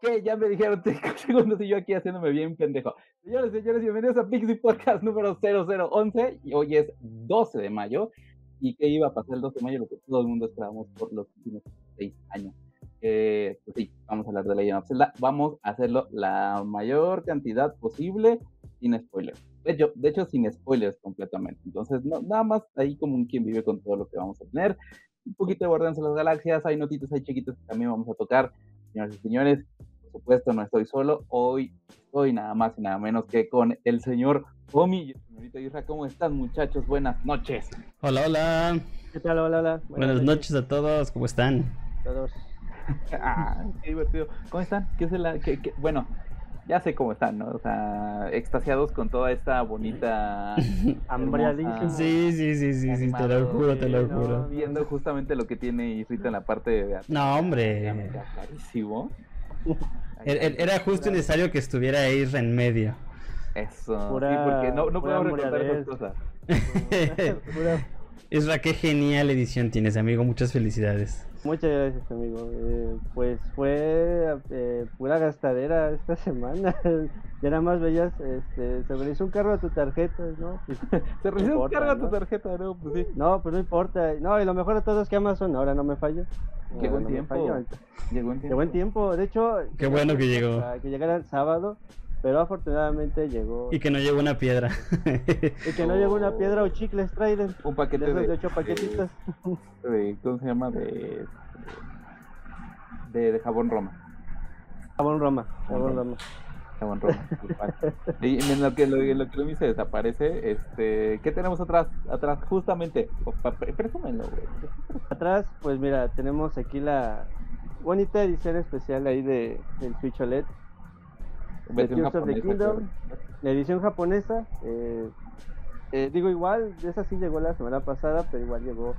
que ya me dijeron 5 segundos y yo aquí haciéndome bien pendejo. Señores, señores, bienvenidos a Pixie Podcast número 0011 y hoy es 12 de mayo. ¿Y qué iba a pasar el 12 de mayo? Lo que todo el mundo esperamos por los últimos 6 años. Eh, pues sí, vamos a hablar de Legend of Zelda. Vamos a hacerlo la mayor cantidad posible sin spoilers. De hecho, de hecho sin spoilers completamente. Entonces, no, nada más ahí como un quien vive con todo lo que vamos a tener. Un poquito de Guardianes de las Galaxias, hay notitas ahí chiquitas que también vamos a tocar. Señoras y señores, por supuesto no estoy solo. Hoy estoy nada más y nada menos que con el señor Omi y señorita Isra. ¿Cómo están muchachos? Buenas noches. Hola, hola. ¿Qué tal? Hola, hola. Buenas, noches a todos. ¿Cómo están? Todos. ah, qué divertido. ¿Cómo están? ¿Qué es la, qué, qué? Bueno, ya sé cómo están, ¿no? O sea, extasiados con toda esta bonita... Hambriadísimos. Sí, sí, sí, sí, sí, te lo juro, te lo no, juro. Viendo justamente lo que tiene Isrita en la parte de... No, hombre. Carísimo. Era, era justo necesario que estuviera Isra en medio. Eso. Pura- sí, porque no, podemos recordar esas cosas. Isra, qué genial edición tienes, amigo. Muchas felicidades. Muchas gracias, amigo. Eh, pues fue eh, pura gastadera esta semana. ya nada más veías, este, se realizó un cargo a tu tarjeta, ¿no? Pues, Se recibe un importa, cargo a tu ¿no? tarjeta, ¿no? Pues sí. no, pues no importa. No, y lo mejor de todo es que Amazon ahora no me falla. Llegó en no me tiempo. Llegó en tiempo. Llegó en tiempo. De hecho, Qué bueno que llegó. que llegara el sábado, pero afortunadamente llegó. Y que no llegó una piedra. Y que no llegó una piedra o chicles Trident. Un De paquete esos de, de ocho paquetitos. de- ¿Cómo se llama? De... De, de jabón Roma. Jabón Roma. Jabón. Roma. Jabón Roma. y en lo que, lo, lo que Lumi se desaparece, este... ¿Qué tenemos atrás? Atrás, justamente. Presúmenlo, güey. Atrás, pues mira, tenemos aquí la bonita edición especial ahí de, del Switch OLED. Versión Tears of the Kingdom. La edición japonesa, eh, eh, digo igual, esa sí llegó la semana pasada, pero igual llegó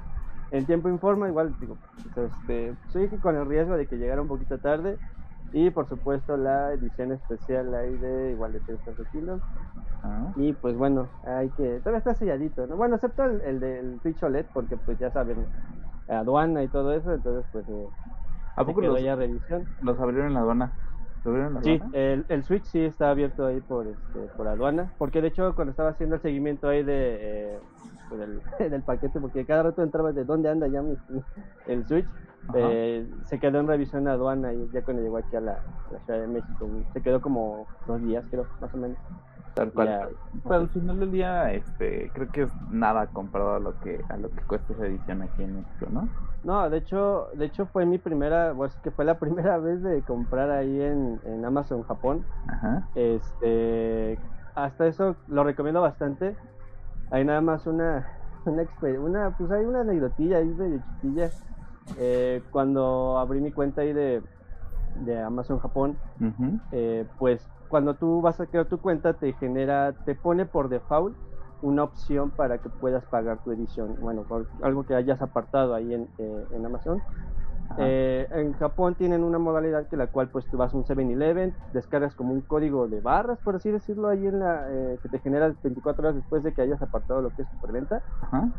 en tiempo informa, igual digo, pues, este, soy que con el riesgo de que llegara un poquito tarde. Y por supuesto la edición especial ahí de igual de Tears of the Kingdom. Ah. Y pues bueno, hay que. Todavía está selladito, ¿no? Bueno, excepto el, el del Switch OLED, porque pues ya saben, aduana y todo eso, entonces pues. Eh, ¿A se poco quedó los, ya revisión. los abrieron en la aduana? ¿Lo abrieron en la Sí, el, el Switch sí está abierto ahí por este, por aduana, porque de hecho cuando estaba haciendo el seguimiento ahí de eh, del, del paquete, porque cada rato entraba de dónde anda ya mi- el Switch, eh, se quedó en revisión aduana y ya cuando llegó aquí a la, a la Ciudad de México, se quedó como dos días creo, más o menos. Tal cual. Ya. Pero al final del día, este, creo que es nada comparado a lo que a lo que cuesta esa edición aquí en México, ¿no? No, de hecho, de hecho fue mi primera, bueno, es que fue la primera vez de comprar ahí en, en Amazon Japón. Ajá. Este, hasta eso lo recomiendo bastante. Hay nada más una, una, una pues hay una aneccdotilla ahí de chiquilla. Eh, cuando abrí mi cuenta ahí de, de Amazon Japón, eh, pues cuando tú vas a crear tu cuenta te genera, te pone por default una opción para que puedas pagar tu edición. Bueno, por algo que hayas apartado ahí en, eh, en Amazon. Eh, en Japón tienen una modalidad que la cual pues tú vas a un 7-Eleven, descargas como un código de barras, por así decirlo, ahí en la eh, que te genera 24 horas después de que hayas apartado lo que es superventa. Ajá.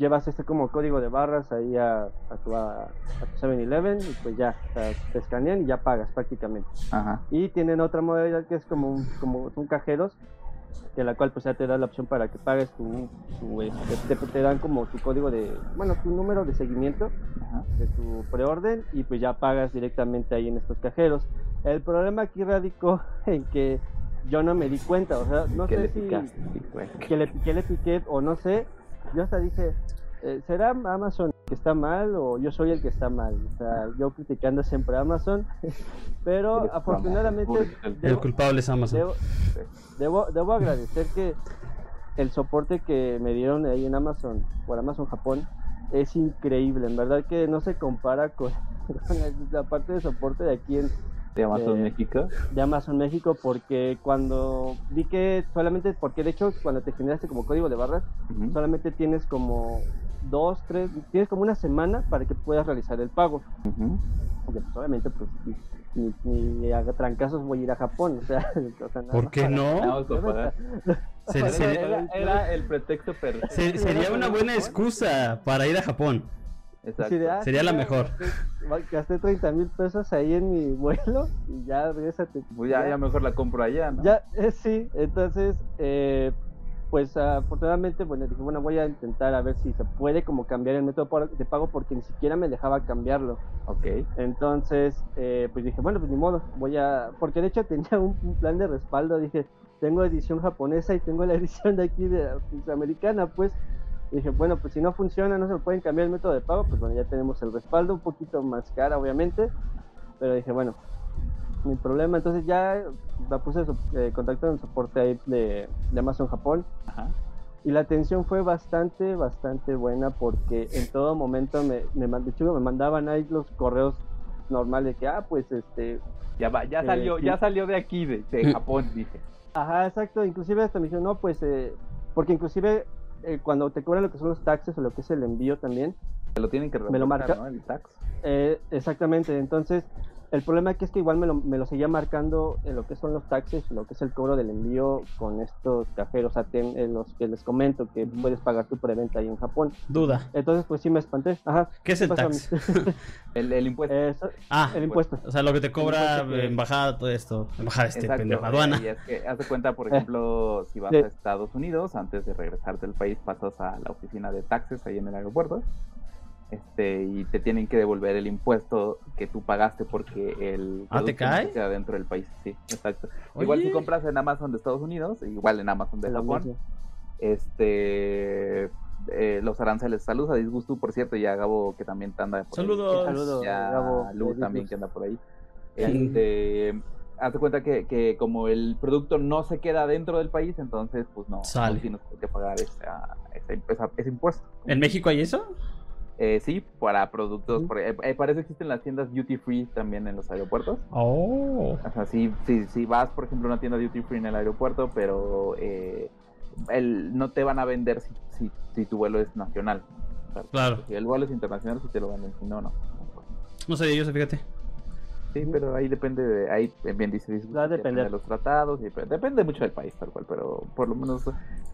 Llevas este como código de barras ahí a, a tu, a, a tu 7-Eleven y pues ya o sea, te escanean y ya pagas prácticamente. Ajá. Y tienen otra modalidad que es como un, como son cajeros, que la cual pues ya te da la opción para que pagues tu, tu, este, te, te dan como tu código de, bueno, tu número de seguimiento Ajá. de tu preorden y pues ya pagas directamente ahí en estos cajeros. El problema aquí radicó en que yo no me di cuenta, o sea, no ¿Qué sé le si picaste? Sí, güey. que le piqué o no sé, yo hasta dije, eh, ¿será Amazon que está mal o yo soy el que está mal? O sea, yo criticando siempre a Amazon, pero Eres afortunadamente El debo, culpable es Amazon. debo, debo, debo agradecer que el soporte que me dieron ahí en Amazon, por Amazon Japón, es increíble, en verdad que no se compara con, con la, la parte de soporte de aquí en, de Amazon eh, México. de Amazon México porque cuando vi que solamente, porque de hecho cuando te generaste como código de barras, solamente tienes como dos, tres, tienes como una semana para que puedas realizar el pago. Porque pues obviamente pues ni, ni, ni a trancazos voy a ir a Japón, o sea, o sea nada ¿Por qué para- no? Era, el pretexto perfecto. se- sería una buena excusa para ir a Japón. Exacto. ah, Sería la mejor. Gasté, gasté 30 mil pesos ahí en mi vuelo y ya, regrésate. Pues ya, ya mejor la compro allá, ¿no? Ya, eh, sí, entonces, eh, pues afortunadamente, bueno, dije, bueno, voy a intentar a ver si se puede como cambiar el método de pago porque ni siquiera me dejaba cambiarlo. Ok. Entonces, eh, pues dije, bueno, pues ni modo, voy a... Porque de hecho tenía un, un plan de respaldo, dije, tengo edición japonesa y tengo la edición de aquí de pues, americana, pues dije, bueno, pues si no funciona, no se pueden cambiar el método de pago, pues bueno, ya tenemos el respaldo, un poquito más cara, obviamente, pero dije, bueno, mi problema, entonces ya la puse eh, contacto en el soporte ahí de, de Amazon Japón Ajá. y la atención fue bastante, bastante buena porque en todo momento me, me, de hecho, me mandaban ahí los correos normales que, ah, pues este, Ya va, ya Eh, salió, sí. ya salió de aquí, de, de Japón, dice. Ajá, exacto. Inclusive hasta me dijeron, no, pues, eh, porque inclusive eh, cuando te cobran lo que son los taxes o lo que es el envío también, Te lo tienen que Me lo marca. ¿no? El tax. eh, exactamente. Entonces, el problema aquí es que igual me lo, me lo seguía marcando en lo que son los taxes, lo que es el cobro del envío con estos cajeros ATM, en los que les comento que puedes pagar tu preventa ahí en Japón. Duda. Entonces, pues sí me espanté. Ajá. ¿Qué es el tax? El, el impuesto. Eso, Ah, el impuesto. o sea, lo que te cobra que- embajada, todo esto. Embajada, este Exacto, pendejo, eh, aduana. Y es que, haz de cuenta, por Eh. ejemplo, si vas Sí. a Estados Unidos, antes de regresarte al país, pasas a la oficina de taxes ahí en el aeropuerto. Este, y te tienen que devolver el impuesto que tú pagaste porque el ¿Ah, te producto no se cae? queda dentro del país. Sí, exacto. Igual si compras en Amazon de Estados Unidos, igual en Amazon de Japón, este eh, los aranceles. Saludos a Disgusto, por cierto, y a Gabo que también te anda por ahí. Saludos. Saludos, Y a Gabo, Lu también que anda por ahí. Este, hazte cuenta que, que como el producto no se queda dentro del país, entonces pues no, Sale. no tienes qué pagar esa, esa- esa- ese impuesto. ¿En México hay eso? Eh, sí, para productos, por- eh, eh, para eso existen las tiendas duty free también en los aeropuertos. Oh. O sea, si, si, si vas, por ejemplo, a una tienda duty free en el aeropuerto, pero eh, el, no te van a vender si, si, si tu vuelo es nacional. O sea, Claro. Si el vuelo es internacional, si te lo venden, si no, no. No sabía yo, eso, fíjate. Sí, pero ahí depende de, ahí bien dice a depender. de los tratados, y depende mucho del país tal cual, pero por lo menos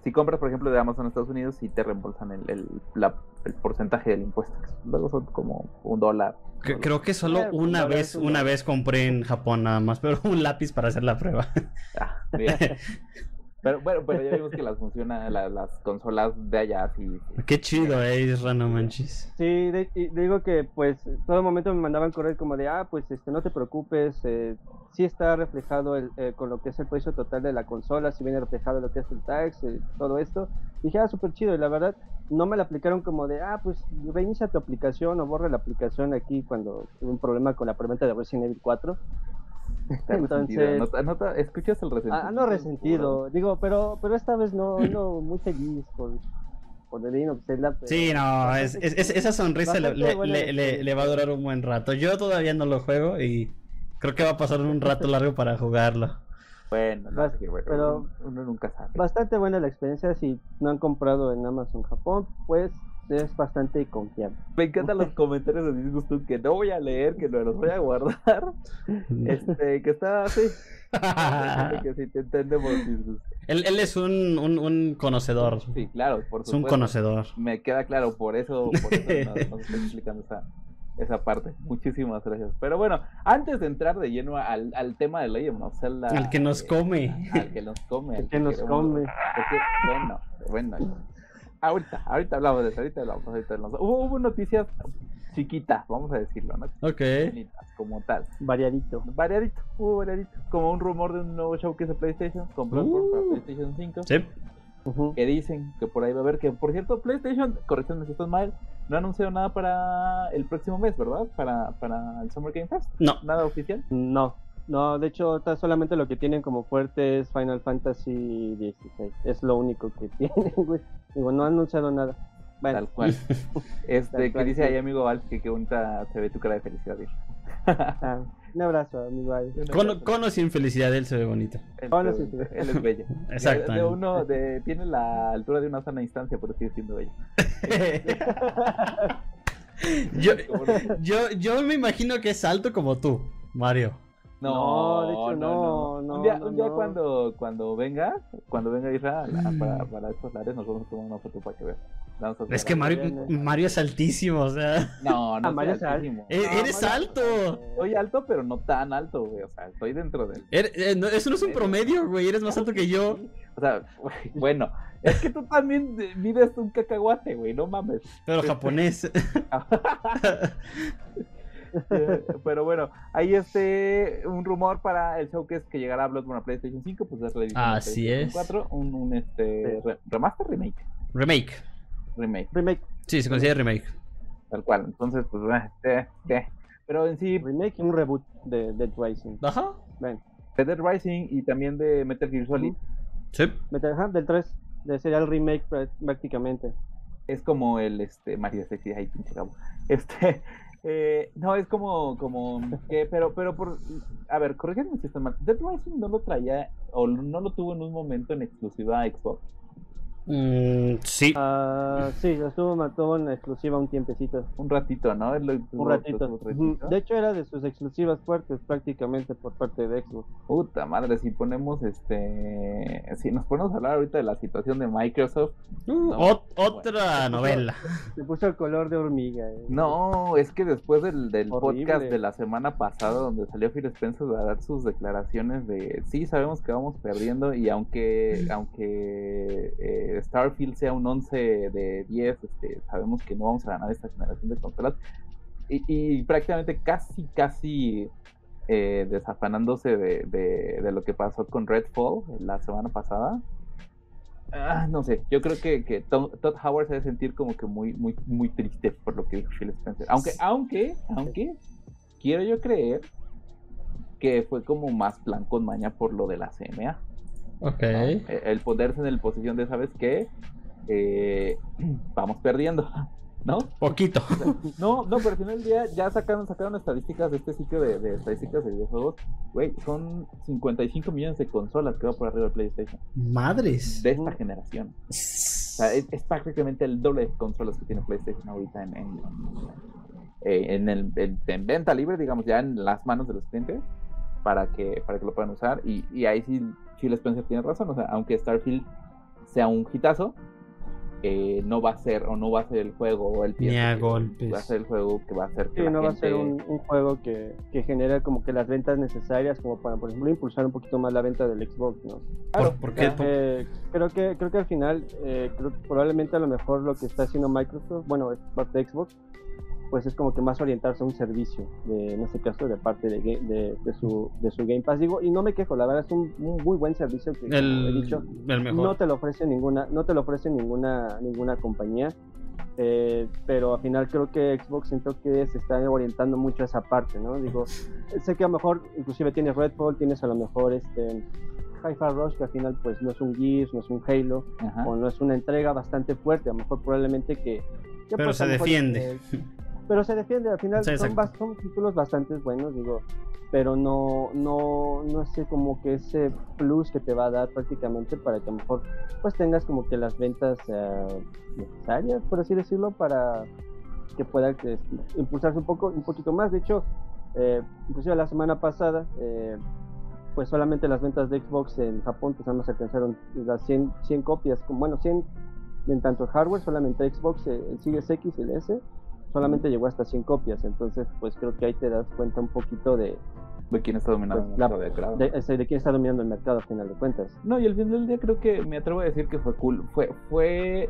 si compras por ejemplo de Amazon en Estados Unidos, sí te reembolsan el, el, la- el porcentaje del impuesto, luego son como un dólar. Creo que solo Eh, una vez, una vez compré en Japón nada más, pero un lápiz para hacer la prueba. Ah, bien. pero bueno, pero ya vimos que las funciona, la- las consolas de allá sí, sí. Qué chido, eh, Isra, no manches. Sí, de- y digo que pues todo momento me mandaban correr como de, ah, pues este, no te preocupes, eh, sí está reflejado el, eh, con lo que es el precio total de la consola, si viene reflejado lo que es el tax, eh, todo esto. dije, ah, súper chido, y la verdad no me la aplicaron como de, ah, pues reinicia tu aplicación o borra la aplicación aquí cuando tuve un problema con la preventa de Resident Evil 4. Entonces- ¿Escuchas el resentido? Ah, no resentido, digo, pero pero esta vez no, no muy feliz Legend of Zelda. pero- Sí, no, es, es- es- esa sonrisa le, Bastante le- buena le- le- le va a durar un buen rato. Yo todavía no lo juego y creo que va a pasar un rato largo para jugarlo. Bueno, no, Bas- es que, bueno, pero- uno, uno nunca sabe. Bastante buena la experiencia, si no han comprado en Amazon Japón, pues es bastante confiable. Me encantan los comentarios de Disgusto que no voy a leer, que no los voy a guardar. Este, que está así. que si te entendemos, Disgusto. él, él es un, un, un conocedor. Sí, claro, por Es un supuesto. conocedor. Me queda claro, por eso, por eso nos, nos está explicando esa, esa parte. Muchísimas gracias. Pero bueno, antes de entrar de lleno al, al tema de Legend of Zelda. El que nos eh, come. Al que nos come. El al que nos queremos- come. porque, bueno, bueno. Ahorita, ahorita hablamos de eso, ahorita hablamos, ahorita hablamos. Hubo, hubo noticias chiquitas, vamos a decirlo, ¿no? Ok. Bonitas, como tal. Variadito. Variadito, hubo variadito. Como un rumor de un nuevo showcase de PlayStation, con Bloodborne para Uh. PlayStation 5. Sí. Que dicen que por ahí va a haber que, por cierto, PlayStation, corrección si estoy mal, no ha anunciado nada para el próximo mes, ¿verdad? Para, para el Summer Game Fest. No. Nada oficial. No, no, de hecho, ahorita solamente lo que tienen como fuerte es Final Fantasy XVI. Es lo único que tienen, güey. Digo, no han anunciado nada. Bueno, Tal cual. Este, Tal que cual, dice sí. ahí, amigo Val, que qué bonita se ve tu cara de felicidad. Ah, un abrazo, amigo. Ay. Con, con o sin felicidad, él se ve bonito. Hola, sí, sí. Él es bello. Exacto. De, de uno, de, tiene la altura de una sana instancia, pero sigue siendo bello. yo, yo, yo me imagino que es alto como tú, Mario. No, de hecho, no, no, un día, no, un día no. cuando, cuando venga, cuando venga Isra a- para, para estos lares, nos vamos a tomar una foto para que veas. Es que. Mario, Mario es altísimo, o sea. No, no Ah, Mario es altísimo. No, eres Mario- alto. Soy alto, pero no tan alto, güey. O sea, estoy dentro del. Er- eh, no, eso no es un promedio, güey. Eres más alto que yo. O sea, bueno, es que tú también mides un cacahuate, güey, no mames. Pero japonés. Eh, Pero bueno, ahí este un rumor para el showcase que llegará a Bloodborne a PlayStation 5, pues es la edición de Así PlayStation es. 4, un, un este re- remaster remake, Remake. remake, Remake, Sí, se considera remake. tal cual. Entonces, pues eh, eh, pero en sí remake y un reboot de Dead Rising. Ajá. Ven, de Dead Rising y también de Metal Gear Solid Sí. Metal- ajá, del 3, de sería el remake prá- prácticamente. es como el este Mario Sexy ay pinche Gabo. Este eh, no es como como que pero pero por a ver, corrígeme si estoy mal. Dead Rising no lo traía o no lo tuvo en un momento en exclusiva a Xbox. Mm, sí. Ah, sí, lo estuvo mató en exclusiva un tiempecito. Un ratito, ¿no? Un ratito. De hecho, era de sus exclusivas fuertes prácticamente por parte de Xbox. Puta madre, si ponemos este. Si nos ponemos a hablar ahorita de la situación de Microsoft. Uh, no, ot- otra novela. Se puso el color de hormiga. eh. No, es que después del, del podcast de la semana pasada, donde salió Phil Spencer a dar sus declaraciones de sí, sabemos que vamos perdiendo, y aunque, aunque eh, Starfield sea un 11 de 10, este, sabemos que no vamos a ganar esta generación de consolas. Y, y prácticamente casi, casi eh, desafanándose de, de, de lo que pasó con Redfall la semana pasada. Ah, no sé, yo creo que, que Tom- Todd Howard se debe sentir como que muy, muy, muy triste por lo que dijo Phil Spencer. Aunque, aunque, aunque, quiero yo creer que fue como más plan con maña por lo de la CMA. Ok. Eh, El ponerse en el posición de, ¿sabes qué? Eh, vamos perdiendo, ¿no? Poquito. No, no, pero al final del día ya sacaron, sacaron estadísticas de este sitio de, de estadísticas de videojuegos. Güey, son 55 millones de consolas que va por arriba de PlayStation. Madres. De esta generación. O sea, es, es prácticamente el doble de consolas que tiene PlayStation ahorita en, en, eh, en el, en- en venta libre, digamos, ya en las manos de los clientes para que, para que lo puedan usar. Y, y ahí sí, Phil Spencer tiene razón. O sea, aunque Starfield sea un hitazo, eh, no va a ser, o no va a ser el juego, o el Ni a que- golpes. Va a ser el juego que va a hacer que Sí, la no va a ser un, un juego que, que genere como que las ventas necesarias como para, por ejemplo, impulsar un poquito más la venta del Xbox, ¿no? Claro, ¿Por, por qué? ya. Eh, creo que creo que al final, eh, creo que probablemente a lo mejor lo que está haciendo Microsoft, bueno, es parte de Xbox, pues es como que más orientarse a un servicio, de, en este caso de parte de, ga- de, de su, de su Game Pass. Digo, y no me quejo, la verdad es un, un muy buen servicio que, como he El, dicho, el mejor. no te lo ofrece ninguna no te lo ofrece ninguna ninguna compañía eh, pero al final creo que Xbox siento que se está orientando mucho a esa parte no digo sé que a lo mejor inclusive tienes Redfall tienes a lo mejor este Hi-Fi Rush que al final pues no es un Gears no es un Halo Ajá. o no es una entrega bastante fuerte a lo mejor probablemente que, que, Pero pues, se lo mejor, defiende. eh, pero se defiende al final Sí, son, son títulos bastante buenos digo pero no no no sé como que ese plus que te va a dar prácticamente para que a lo mejor pues tengas como que las ventas eh, necesarias por así decirlo para que pueda que, impulsarse un poco un poquito más. De hecho eh, inclusive la semana pasada eh, pues solamente las ventas de Xbox en Japón pues nada más alcanzaron las 100, 100 copias bueno 100 en tanto hardware solamente Xbox eh, el Series X y el S solamente llegó hasta 100 copias entonces pues creo que ahí te das cuenta un poquito de, De quién está dominando Pues, el la- mercado de crowd. de, ese- de quién está dominando el mercado a final de cuentas No, y al final del día creo que me atrevo a decir que fue cool. Fue, fue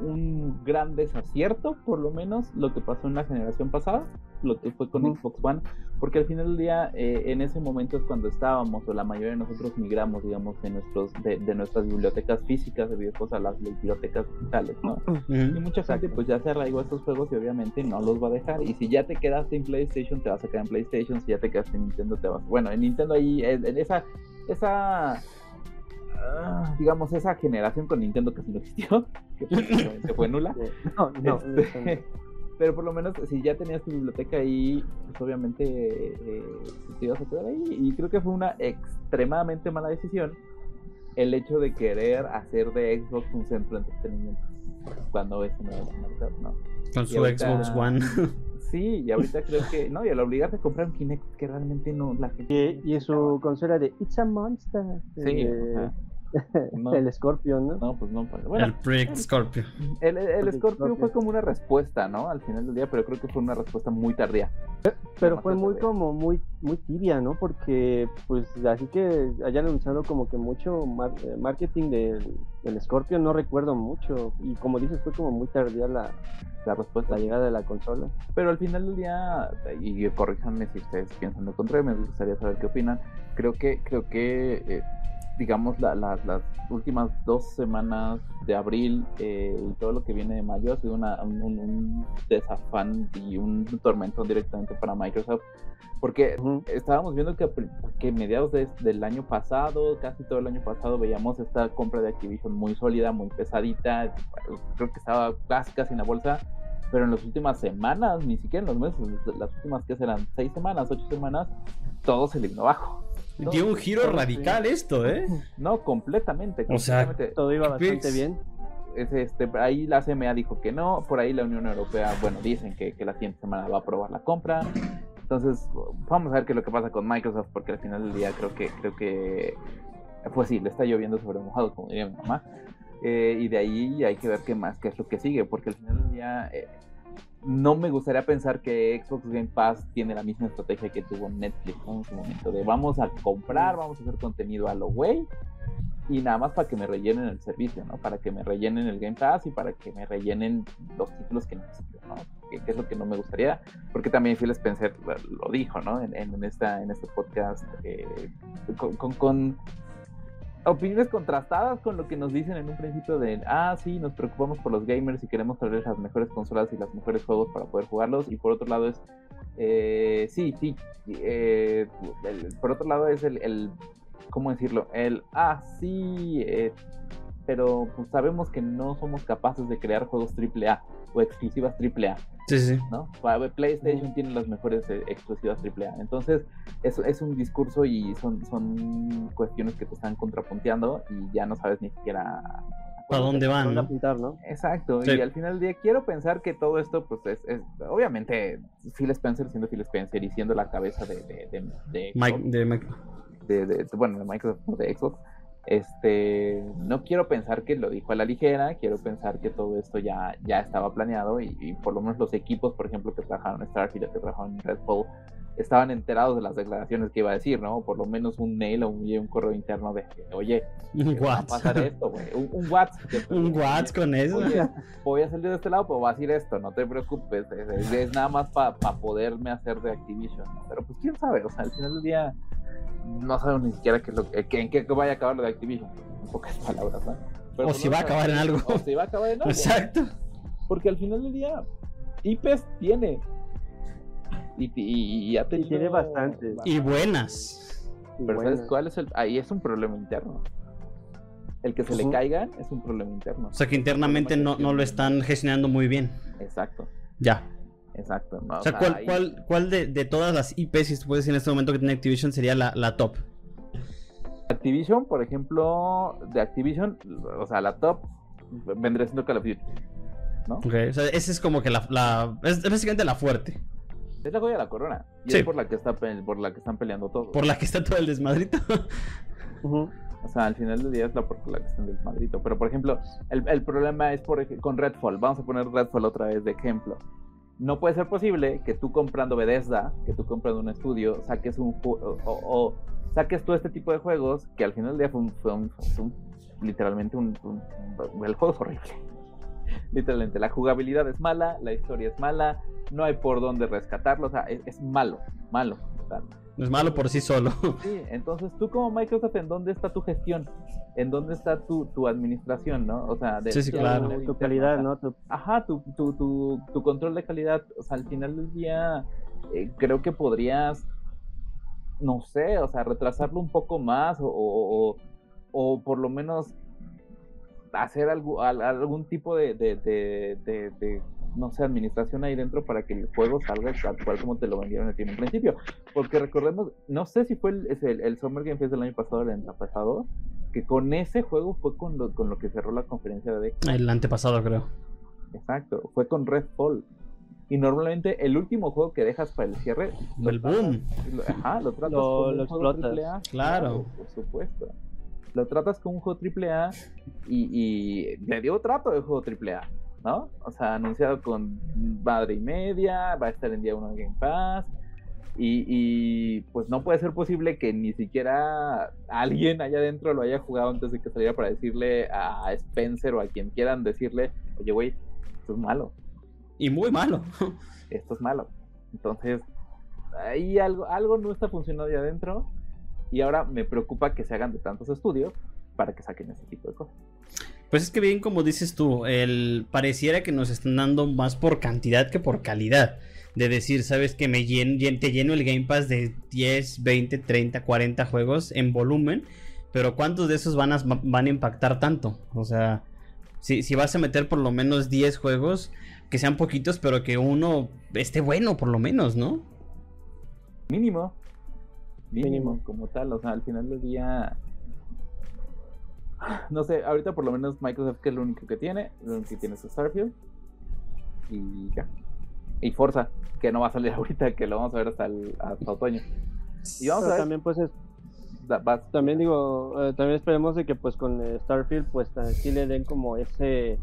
un gran desacierto, por lo menos, lo que pasó en la generación pasada, lo que fue con Ujú. Xbox One, porque al final del día, eh, en ese momento es cuando estábamos, o la mayoría de nosotros migramos, digamos, de, nuestros, de, de nuestras bibliotecas físicas de videojuegos a las bibliotecas digitales, ¿no? Y Ujú. mucha gente pues ya se arraigó a estos juegos y obviamente no los va a dejar. Y si ya te quedaste en PlayStation, te vas a quedar en PlayStation. Si ya te quedaste en Nintendo, te vas. Bueno, en Nintendo ahí, en esa, esa, digamos, esa generación con Nintendo casi no existió, que prácticamente fue nula. No no, Este, no, pero por lo menos si ya tenías tu biblioteca ahí, pues obviamente eh, te ibas a quedar ahí. Y creo que fue una extremadamente mala decisión el hecho de querer hacer de Xbox un centro de entretenimiento. Cuando ese no es el mercado, ¿no? Con su ahorita- Xbox One. Sí, y ahorita creo que, no, y al obligarte a comprar un Kinect que realmente no, la gente... Y, y su consola de It's a Monster. Sí, eh, No. El Scorpion, ¿no? No, pues no. pero Bueno, el Project Scorpio. el, el, el Scorpio Scorpio. fue como una respuesta, ¿no? Al final del día, pero creo que fue una respuesta muy tardía. Pero fue muy tardía. como muy muy tibia, ¿no? Porque pues así que hayan anunciado como que mucho mar- eh, marketing del, del Scorpion no recuerdo mucho y como dices fue como muy tardía la, La respuesta. la llegada de la consola. Pero al final del día, y corríjanme si ustedes piensan lo contrario, me gustaría saber qué opinan. Creo que, creo que eh, digamos, la- la- las últimas dos semanas de abril eh, y todo lo que viene de mayo ha sido una- un, un- desafán y un tormento directamente para Microsoft. Porque Ujú. estábamos viendo que, que mediados de- del año pasado, casi todo el año pasado, veíamos esta compra de Activision muy sólida, muy pesadita. Creo que estaba casi, casi en la bolsa. Pero en las últimas semanas, ni siquiera en los meses, las últimas que serán seis semanas, ocho semanas, todo se le vino abajo. Dio un giro radical esto, ¿eh? No, completamente. O sea. Todo iba bastante bien. Es, este, ahí la CMA dijo que no, por ahí la Unión Europea, bueno, dicen que, que la siguiente semana va a aprobar la compra. Entonces, vamos a ver qué es lo que pasa con Microsoft, porque al final del día creo que, creo que, pues sí, le está lloviendo sobre mojado, como diría mi mamá. Eh, y de ahí hay que ver qué más, qué es lo que sigue, porque al final del día eh, no me gustaría pensar que Xbox Game Pass tiene la misma estrategia que tuvo Netflix en su momento, de vamos a comprar, vamos a hacer contenido a lo güey, y nada más para que me rellenen el servicio, ¿no? Para que me rellenen el Game Pass y para que me rellenen los títulos que necesito, ¿no? Que, es lo que no me gustaría, porque también Phil Spencer lo, dijo, ¿no? En, esta, en este podcast, eh, con opiniones contrastadas con lo que nos dicen en un principio de, ah, sí, nos preocupamos por los gamers y queremos traerles las mejores consolas y los mejores juegos para poder jugarlos, y por otro lado es, eh, sí, sí, eh, el- por otro lado es el, el ¿cómo decirlo? El, ah, sí, eh, pero pues sabemos que no somos capaces de crear juegos AAA o exclusivas AAA, Sí, sí. ¿no? PlayStation tiene las mejores eh, exclusivas AAA. Entonces, es, es un discurso y son, son cuestiones que te están contrapunteando y ya no sabes ni siquiera... ¿Para dónde van? Dónde no? apuntar, ¿no? Exacto, Sí. y al final del día quiero pensar que todo esto, pues es, es- obviamente, Phil Spencer siendo Phil Spencer y siendo la cabeza de, de, de, de Mike, Xbox, de Mike- de, de- bueno, de Microsoft, no, de Xbox, este, no quiero pensar que lo dijo a la ligera, quiero pensar que todo esto ya, ya estaba planeado y, y por lo menos los equipos, por ejemplo, que trabajaron en Starfield, que trabajaron en Redfall, estaban enterados de las declaraciones que iba a decir, ¿no? Por lo menos un mail o un, un correo interno de, oye, Un va a pasar esto, güey, un, un WhatsApp. Un WhatsApp con eso. Oye, voy a salir de este lado, pero voy a decir esto, no te preocupes, es, es- es nada más para poderme hacer de Activision, ¿no? pero pues quién sabe, o sea, al final del día no sabemos ni siquiera qué es lo, eh, que- en qué vaya a acabar lo de Activision, en pocas palabras, ¿no? Pero, O pues, si no va a acabar en algo. O si va a acabar en algo, Exacto. porque al final del día IPs tiene, y, y, y ha tenido... tiene bastante. Y buenas. Y Pero ¿sabes cuál es el...? Ahí es un problema interno. El que se le caigan es un problema interno. O sea que internamente no, no lo están gestionando muy bien. Exacto, Ya. Exacto. ¿no? O sea, ¿cuál, ahí- cuál, cuál de, de todas las IPs, si se puede decir en este momento que tiene Activision, sería la, la top? Activision, por ejemplo, de Activision, o sea, la top vendría siendo Call of Duty, ¿no? Ok, O sea, esa es como que la, la- es, es básicamente la fuerte. Es la joya de la corona. Y Sí. es por la que está por la que están peleando todos. Por la que está todo el desmadrito. O sea, al final del día es la por la que está en el desmadrito. Pero por ejemplo, el, el problema es por con Redfall. Vamos a poner Redfall otra vez de ejemplo. No puede ser posible que tú comprando Bethesda, que tú comprando un estudio, saques un o, o saques todo este tipo de juegos que al final del día fue, un, literalmente un, el juego es horrible. Literalmente, la jugabilidad es mala, la historia es mala, no hay por dónde rescatarlo, o sea, es, es malo, malo. Es malo por sí solo. Sí, entonces tú como Microsoft, ¿en dónde está tu gestión? ¿En dónde está tu, tu administración, no? O sea, de, Sí, sí, claro. Tu calidad, ¿no? Tu- Ajá, tu, tu, tu, tu control de calidad, o sea, al final del día eh, creo que podrías, no sé, o sea, retrasarlo un poco más o, o, o- o por lo menos hacer algo, al- algún tipo de, de, de, de- de, no sé, administración ahí dentro para que el juego salga tal cual como te lo vendieron en el principio. Porque recordemos, no sé si fue el, es el, el Summer Game Fest del año pasado o el antepasado, que con ese juego fue con lo, con lo que cerró la conferencia de Xbox. El antepasado, creo. Exacto, fue con Redfall. Y normalmente el último juego que dejas para el cierre. El tratas- boom. lo- ajá, lo tratas Lo- como un lo explotas. AAA. Claro. por supuesto. lo tratas como un juego AAA y, y le dio trato de juego AAA, ¿no? O sea, anunciado con madre y media, va a estar en día 1 de Game Pass. Y, y, pues no puede ser posible que ni siquiera alguien allá adentro lo haya jugado antes de que saliera para decirle a Spencer o a quien quieran decirle, oye, güey, esto es malo. Y muy malo. Esto es malo. Entonces, ahí algo, algo no está funcionando allá adentro. Y ahora me preocupa que se hagan de tantos estudios para que saquen ese tipo de cosas. Pues es que bien como dices tú, el pareciera que nos están dando más por cantidad que por calidad. De decir, sabes que me lleno, te lleno el Game Pass de 10, 20, 30, 40 juegos en volumen, pero ¿cuántos de esos van a, van a impactar tanto? O sea, si, si vas a meter por lo menos 10 juegos, que sean poquitos, pero que uno esté bueno por lo menos, ¿no? Mínimo. Mínimo, como tal. O sea, al final del día. No sé, ahorita por lo menos Microsoft que es lo único que tiene. Lo único que tiene es Starfield. Y ya. Y Forza, que no va a salir ahorita, que lo vamos a ver hasta, el, hasta otoño. Y vamos a ver. También pues es, también digo, eh, también esperemos de que pues con eh, Starfield pues sí le den como ese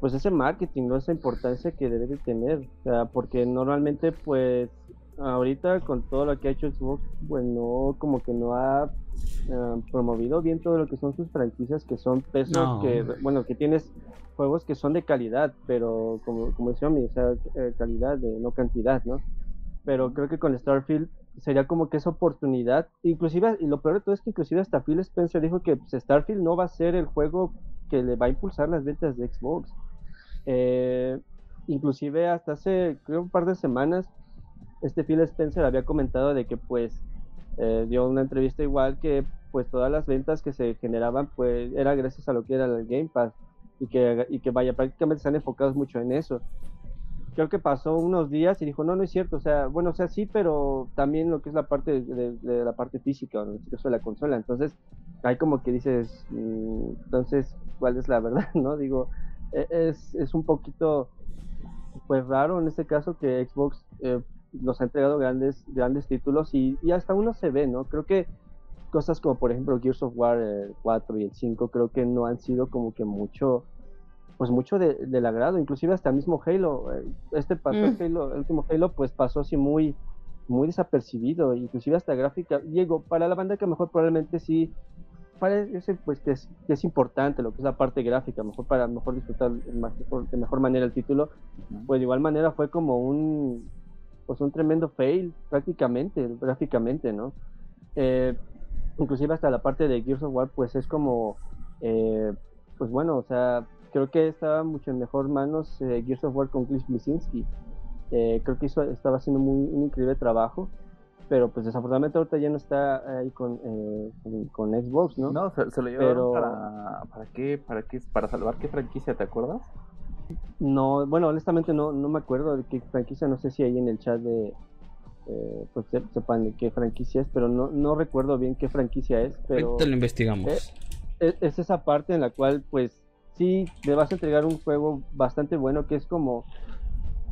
pues ese marketing, ¿no? Esa importancia que debe de tener, o sea, porque normalmente pues ahorita con todo lo que ha hecho Xbox, pues no, como que no ha eh, promovido bien todo lo que son sus franquicias, que son pesos que, bueno, que tienes juegos que son de calidad, pero como, como decía mi, o sea, eh, calidad, de, no cantidad, ¿no? Pero creo que con Starfield sería como que esa oportunidad, inclusive, y lo peor de todo es que inclusive hasta Phil Spencer dijo que pues, Starfield no va a ser el juego que le va a impulsar las ventas de Xbox. Eh, inclusive hasta hace creo un par de semanas este Phil Spencer había comentado de que pues eh, dio una entrevista igual que pues todas las ventas que se generaban pues era gracias a lo que era el Game Pass y que, y que vaya prácticamente están enfocados mucho en eso. Creo que pasó unos días y dijo no no es cierto o sea bueno o sea sí pero también lo que es la parte de, la parte física en este caso de la consola. Entonces hay como que dices mm, entonces cuál es la verdad no digo e, es, es un poquito pues raro en este caso que Xbox eh, nos ha entregado grandes grandes títulos y, y, hasta uno se ve, ¿no? Creo que cosas como por ejemplo Gears of War 4 y el 5 creo que no han sido como que mucho pues mucho de, del agrado, inclusive hasta el mismo Halo, eh, este pasó mm. Halo, el último Halo pues pasó así muy muy desapercibido, inclusive hasta gráfica, Diego, para la banda que mejor probablemente sí parece pues que es, que es, importante lo que es la parte gráfica, mejor para mejor disfrutar de mejor manera el título, pues de igual manera fue como un pues un tremendo fail prácticamente, gráficamente, ¿no? Eh, inclusive hasta la parte de Gears of War pues es como eh, pues bueno, o sea, creo que estaba mucho en mejor manos eh, Gears of War con Chris Blisinski. creo que hizo, estaba haciendo muy, un increíble trabajo pero pues desafortunadamente ahorita ya no está ahí con, eh, con, Xbox, ¿no? No, se, lo llevaron para, para qué, para qué, para salvar qué franquicia, ¿te acuerdas? No, bueno, honestamente no, no me acuerdo de qué franquicia, no sé si ahí en el chat de, eh, pues sepan de qué franquicia es, pero no, no recuerdo bien qué franquicia es, pero... Ahorita lo investigamos. Eh, es esa parte en la cual pues sí, le vas a entregar un juego bastante bueno que es como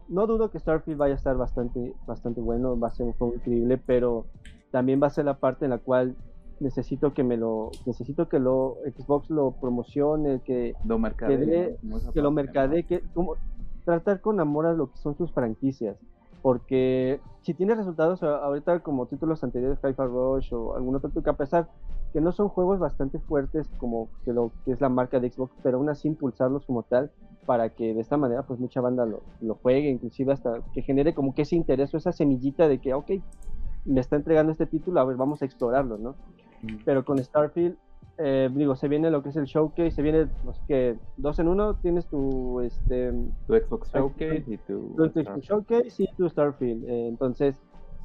no dudo que Starfield vaya a estar bastante, bastante bueno, va a ser un juego increíble, pero también va a ser la parte en la cual necesito que me lo, necesito que lo Xbox lo promocione, que lo mercadee, que, lo mercadee, que como tratar con amor a lo que son sus franquicias, porque si tiene resultados ahorita como títulos anteriores, Hyper Rush o algún otro que a pesar que no son juegos bastante fuertes como que lo que es la marca de Xbox, pero aún así impulsarlos como tal para que de esta manera pues mucha banda lo, lo juegue, inclusive hasta que genere como que ese interés o esa semillita de que, ok, me está entregando este título, a ver, vamos a explorarlo, ¿no? Pero con Starfield, eh, digo, se viene lo que es el showcase, se viene, no sé qué, dos en uno, tienes tu, este... Tu Xbox Showcase y tu... Tu, Showcase y tu Starfield, eh, entonces...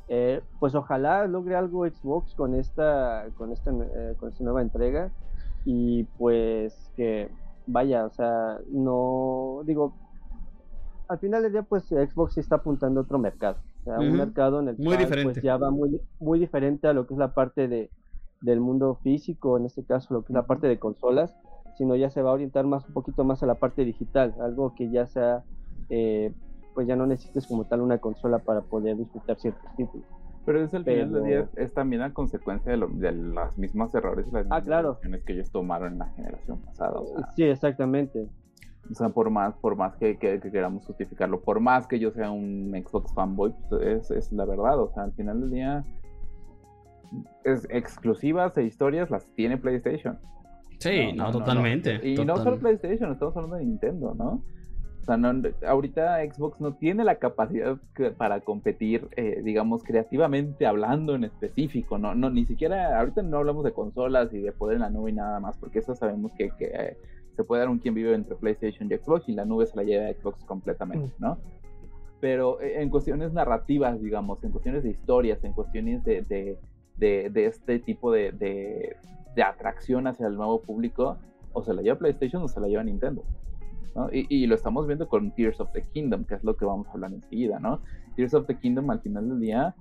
Eh, pues ojalá logre algo Xbox con esta con esta con esta nueva entrega y pues que vaya, o sea, no digo, al final del día pues Xbox sí está apuntando a otro mercado, o sea, un mercado en el muy cual pues, ya va muy, muy diferente a lo que es la parte de, del mundo físico, en este caso lo que es la parte de consolas, sino ya se va a orientar más un poquito más a la parte digital, algo que ya sea, eh, pues ya no necesites como tal una consola para poder disfrutar ciertos títulos. Pero es al final del Pero- día es también a consecuencia de, lo- de las mismas errores y las Ah, mismas claro. decisiones que ellos tomaron en la generación pasada. O sea, Sí, exactamente. o sea, por más, por más que, que- que queramos justificarlo, por más que yo sea un Xbox fanboy, pues, es, es la verdad. O sea, al final del día, es exclusivas e historias las tiene PlayStation. Sí, no, no, totalmente. Y no solo PlayStation, estamos hablando de Nintendo, ¿no? O sea, no, ahorita Xbox no tiene la capacidad que- para competir, eh, digamos, creativamente hablando en específico, ¿no? no Ni siquiera, ahorita no hablamos de consolas y de poder en la nube y nada más, porque eso sabemos que, que, eh, se puede dar un quien vive entre PlayStation y Xbox y la nube se la lleva a Xbox completamente, ¿no? Pero eh, en cuestiones narrativas, digamos, en cuestiones de historias, en cuestiones de, de, de, de este tipo de, de, de atracción hacia el nuevo público, o se la lleva PlayStation o se la lleva Nintendo. Y, y lo estamos viendo con Tears of the Kingdom, que es lo que vamos a hablar enseguida, ¿no? Tears of the Kingdom al final del día,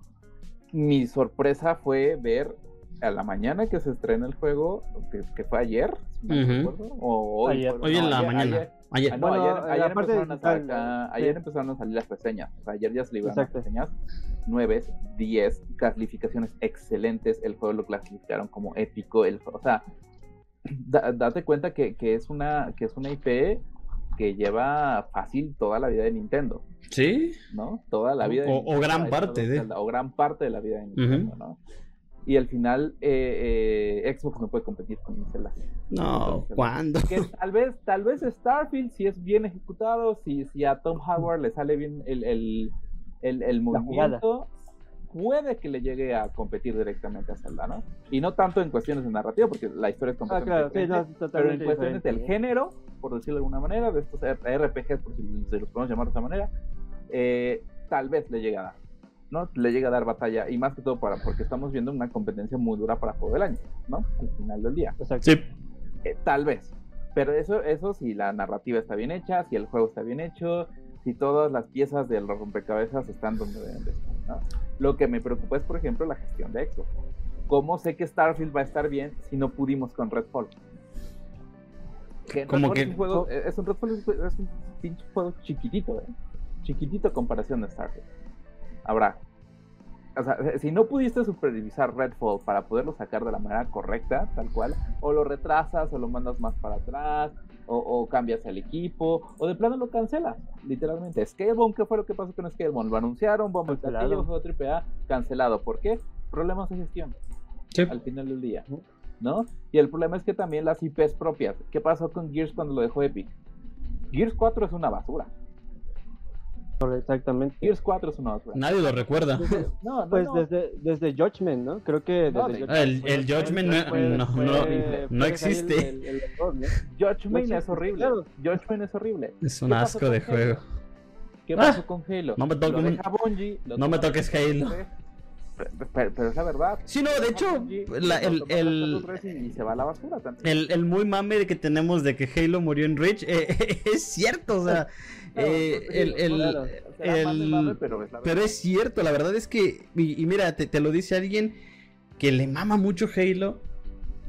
mi sorpresa fue ver a la mañana que se estrena el juego, que, que fue ayer, si o hoy, Ayer. Hoy en la ayer- mañana. ayer- Ayer. Ah, no, Bueno, ayer, en ayer la parte empezaron, a digital, sacar- sí. ayer empezaron a salir las reseñas. O sea, ayer ya se liberaron las Exacto. reseñas. 9, 10, calificaciones excelentes. El juego lo clasificaron como épico. El, o sea, da- date cuenta que, que es una, que es una IP que lleva fácil toda la vida de Nintendo, Sí. ¿no? Toda la vida. de O- o Nintendo gran ha estado parte de. Zelda, O gran parte de la vida de Nintendo, ¿no? Y al final, eh, eh, Xbox no puede competir con Zelda. No, ¿cuándo? que tal vez, tal vez Starfield, si es bien ejecutado, si, si a Tom Howard le sale bien el, el, el, el movimiento, puede que le llegue a competir directamente a Zelda, ¿no? Y no tanto en cuestiones de narrativa, porque la historia es Ah, completamente claro, sí, diferente, no, pero en cuestiones del género, por decirlo de alguna manera, de estos RPGs, por si se los podemos llamar de esa manera, eh, tal vez le llegue a dar, ¿no? Le llega a dar batalla, y más que todo para, porque estamos viendo una competencia muy dura para juego del año, ¿no? Al final del día. Exacto. Sí. Eh, tal vez. Pero eso, eso si la narrativa está bien hecha, si el juego está bien hecho, si todas las piezas del rompecabezas están donde deben de estar. ¿no? Lo que me preocupa es, por ejemplo, la gestión de Xbox. ¿Cómo sé que Starfield va a estar bien si no pudimos con Redfall? Que Como Redfall que- es un juego, es un Redfall es un- pinche juego chiquitito, ¿eh? Chiquitito a comparación de Starfield. Habrá. O sea, si no pudiste supervisar Redfall para poderlo sacar de la manera correcta, tal cual, o lo retrasas, o lo mandas más para atrás, o, o cambias el equipo, o de plano lo cancelas, literalmente. Scalebone, ¿qué fue lo que pasó con Scalebone? Lo anunciaron, bomba el Cancelado. platillo, juego AAA, cancelado. ¿Por qué? Problemas de gestión Sí. al final del día, ¿no? Y el problema es que también las IPs propias. ¿Qué pasó con Gears cuando lo dejó Epic? Gears 4 es una basura. Exactamente. Gears 4 es una basura. Nadie lo recuerda. No, no, Pues no. desde, desde Judgment, ¿no? Creo que No, desde de- Judgment El- fue- el fue- Judgment no- fue- no- fue- no- fue no ahí existe. El, el- el error, ¿no? Judgment No es horrible. claro. Judgment es horrible. Es un ¿Qué pasó asco de Halo? juego. ¿Qué Ah, pasó con Halo? no me toques- Lo deja Bungie, lo no me toques Halo Halo. 3, Pero, pero es la verdad. Sí, no, de hecho, la- el, el, Halo 3 y, y se va a la basura también. el, el muy mame que tenemos de que Halo murió en Reach eh, es cierto, o sea, pero es cierto, la verdad es que, y, y mira, te, te lo dice alguien que le mama mucho Halo,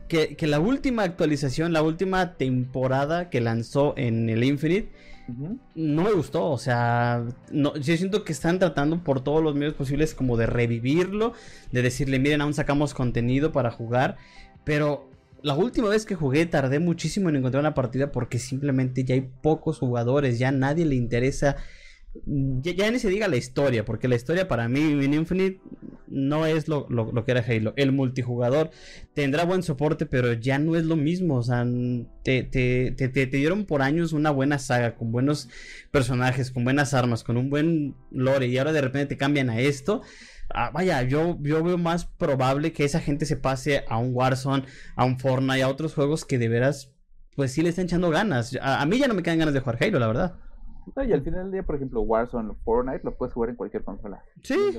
que, que la última actualización, la última temporada que lanzó en el Infinite, No me gustó, o sea, no, yo siento que están tratando por todos los medios posibles como de revivirlo, de decirle, miren, aún sacamos contenido para jugar, pero la última vez que jugué tardé muchísimo en encontrar una partida porque simplemente ya hay pocos jugadores, ya nadie le interesa, ya, ni se diga la historia, porque la historia para mí en Infinite no es lo, lo- lo que era Halo, el multijugador tendrá buen soporte, pero ya no es lo mismo. O sea, te, te, te, te- te dieron por años una buena saga, con buenos personajes, con buenas armas, con un buen lore, y ahora de repente te cambian a esto. Ah, vaya, yo, yo veo más probable que esa gente se pase a un Warzone, a un Fortnite, a otros juegos que de veras, pues sí le están echando ganas. A, a mí ya no me quedan ganas de jugar Halo, la verdad. No, y al final del día, por ejemplo, Warzone, Fortnite, lo puedes jugar en cualquier consola. Sí,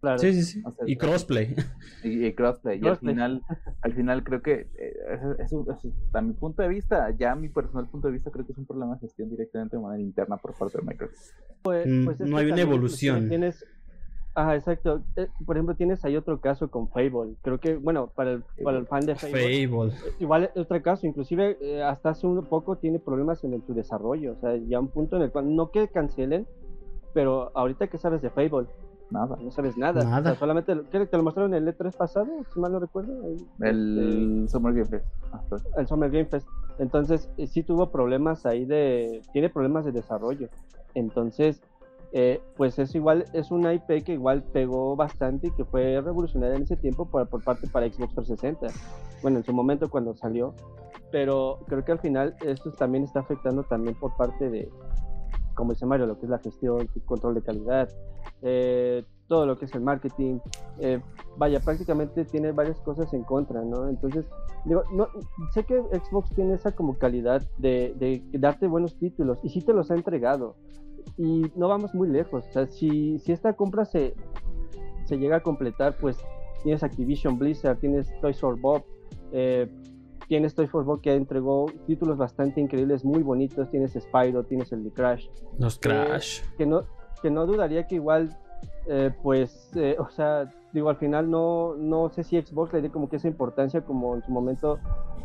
Claro. sí, sí, sí. O sea, Y crossplay. y, y crossplay. Y al final, al final creo que, eh, eso- eso- eso, a mi punto de vista, ya a mi personal punto de vista, creo que es un problema de gestión directamente de manera interna por parte de Microsoft. Pues, Mm, pues es no hay una evolución. inclusive Tienes, ajá, exacto. Eh, por ejemplo, tienes ahí otro caso con Fable. Creo que, bueno, para el, para el fan de Fable, Fable. igual es otro caso. Inclusive eh, hasta hace un poco tiene problemas en el- su desarrollo. O sea, ya un punto en el cual no que cancelen, pero ahorita que sabes de Fable, nada. No sabes nada. Nada. O sea, solamente ¿qué, te lo mostraron en el E3 pasado, si mal no recuerdo. ahí, El Summer Game Fest. Ah, el Summer Game Fest. Entonces, eh, sí tuvo problemas ahí de. Tiene problemas de desarrollo. Entonces, eh, pues es igual, es una IP que igual pegó bastante y que fue revolucionaria en ese tiempo por, por parte para Xbox 360. Bueno, en su momento cuando salió. Pero creo que al final esto también está afectando también por parte de, como dice Mario, lo que es la gestión, el control de calidad, eh, todo lo que es el marketing. eh, vaya, prácticamente tiene varias cosas en contra, ¿no? Entonces, digo, no, sé que Xbox tiene esa como calidad de, de darte buenos títulos y sí te los ha entregado. Y no vamos muy lejos. O sea, si, si esta compra se, se llega a completar, pues tienes Activision Blizzard, tienes Toys for Bob, eh, tienes Toys for Bob que entregó títulos bastante increíbles, muy bonitos, tienes Spyro, tienes el de Crash, Los Crash. que no, que no dudaría que igual, eh, pues, eh, o sea, digo, al final no, no sé si Xbox le dé como que esa importancia como en su momento,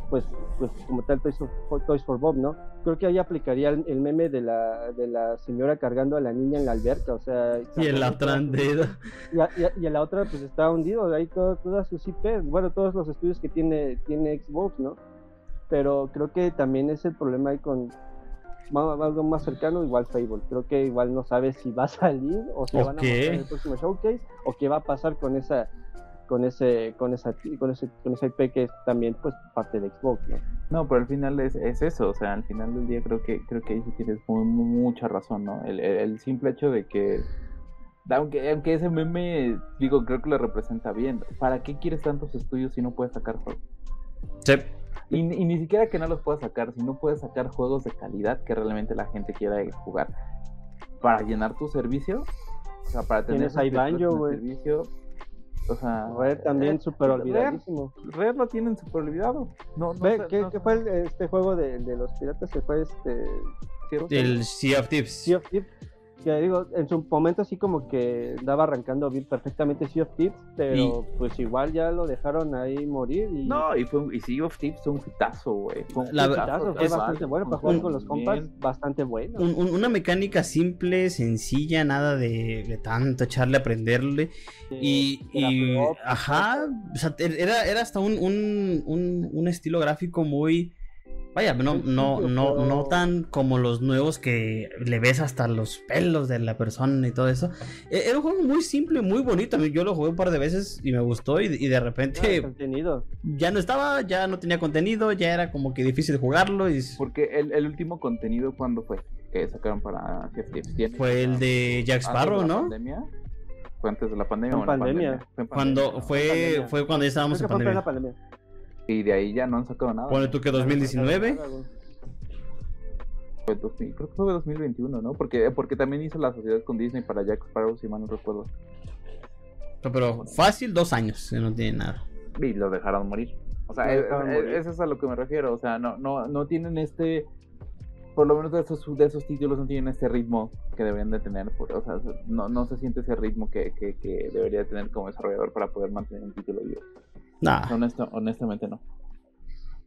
pues, pues como tal Toys for, Toys for Bob, ¿no? Creo que ahí aplicaría el, el meme de la, de la señora cargando a la niña en la alberca, o sea... Y el tampoco- otro dedo. y, y la otra pues está hundido, ahí todo, todas sus IP, bueno, todos los estudios que tiene, tiene Xbox, ¿no? Pero creo que también es el problema ahí con algo más cercano, igual Fable. Creo que igual no sabes si va a salir o si ¿O van a mostrar en el próximo showcase o qué va a pasar con esa con ese con esa con ese con esa IP que es también pues parte de Xbox, ¿no? No, pero al final es, es eso, o sea, al final del día creo que creo que ahí sí tienes mu- mu- mucha razón, ¿no? El, el- el simple hecho de que, aunque, aunque ese meme, digo, creo que lo representa bien, ¿para qué quieres tantos estudios si no puedes sacar juegos? Sí. Y, ni- y ni siquiera que no los puedas sacar, si no puedes sacar juegos de calidad que realmente la gente quiera jugar para llenar tu servicio, o sea, para tener güey. servicio, o sea, Red también eh, súper Red- olvidadísimo. Red lo tienen súper olvidado. No, no Ve, sé- ¿qué, no qué fue el- este juego de, de los piratas? Se fue este El Sea of Thieves. Sea of Thieves, que digo, en su momento así como que daba arrancando bien perfectamente Sea of Thieves, pero pues igual ya lo dejaron ahí morir y No, y, fue, y Sea of Thieves fue un hitazo, güey. Fue un La- hitazo, fue es- bastante bueno para jugar con los compas, Bien. bastante bueno. Un- un- una mecánica simple, sencilla, nada de, de tanto echarle a aprenderle. Y, y- ajá, o sea, er- era, era hasta un, un, un, un estilo gráfico muy, vaya, no, no, no, no tan como los nuevos que le ves hasta los pelos de la persona y todo eso. E- Era un juego muy simple, muy bonito. Yo lo jugué un par de veces y me gustó y, y de repente contenido. ya no estaba, ya no tenía contenido, ya era como que difícil jugarlo y Porque el, el último contenido, ¿cuándo fue? Que sacaron para Sea of Thieves. ¿Tiene- fue el de Jack Sparrow, la ¿no? pandemia? ¿Fue antes de la pandemia Fue o en pandemia. Fue en Cuando fue, pandemia. fue cuando ya estábamos Creo en que fue en plena pandemia. Y de ahí ya no han sacado nada. Ponle tú que 2019. Fue 2000, creo que fue 2021, ¿no? Porque, porque también hizo la sociedad con Disney para Jack Sparrow, si mal no recuerdo. Pero fácil, dos años, que no tiene nada. Y lo dejaron morir. O sea, es- es- morir. eso es a lo que me refiero. O sea, no, no, no tienen este. Por lo menos de esos, de esos títulos no tienen este ritmo que deberían de tener. por- O sea, no, no se siente ese ritmo que, que, que debería tener como desarrollador para poder mantener un título vivo. Nah. Honesto- honestamente no.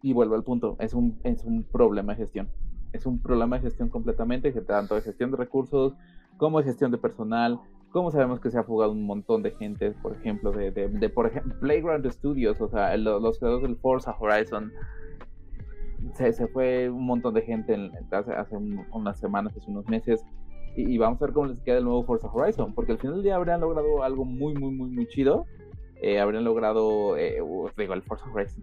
Y vuelvo al punto, es un, es un problema de gestión. Es un problema de gestión completamente, tanto de gestión de recursos como de gestión de personal. Como sabemos que se ha fugado un montón de gente, por ejemplo, de, de, de, por ejemplo, Playground Studios, o sea, lo- los creadores del Forza Horizon. Se, se fue un montón de gente en- hace, hace un- unas semanas, hace unos meses. Y, y vamos a ver cómo les queda el nuevo Forza Horizon, porque al final del día habrían logrado algo muy, muy, muy, muy chido eh, habrían logrado, eh, digo, el Forza Horizon,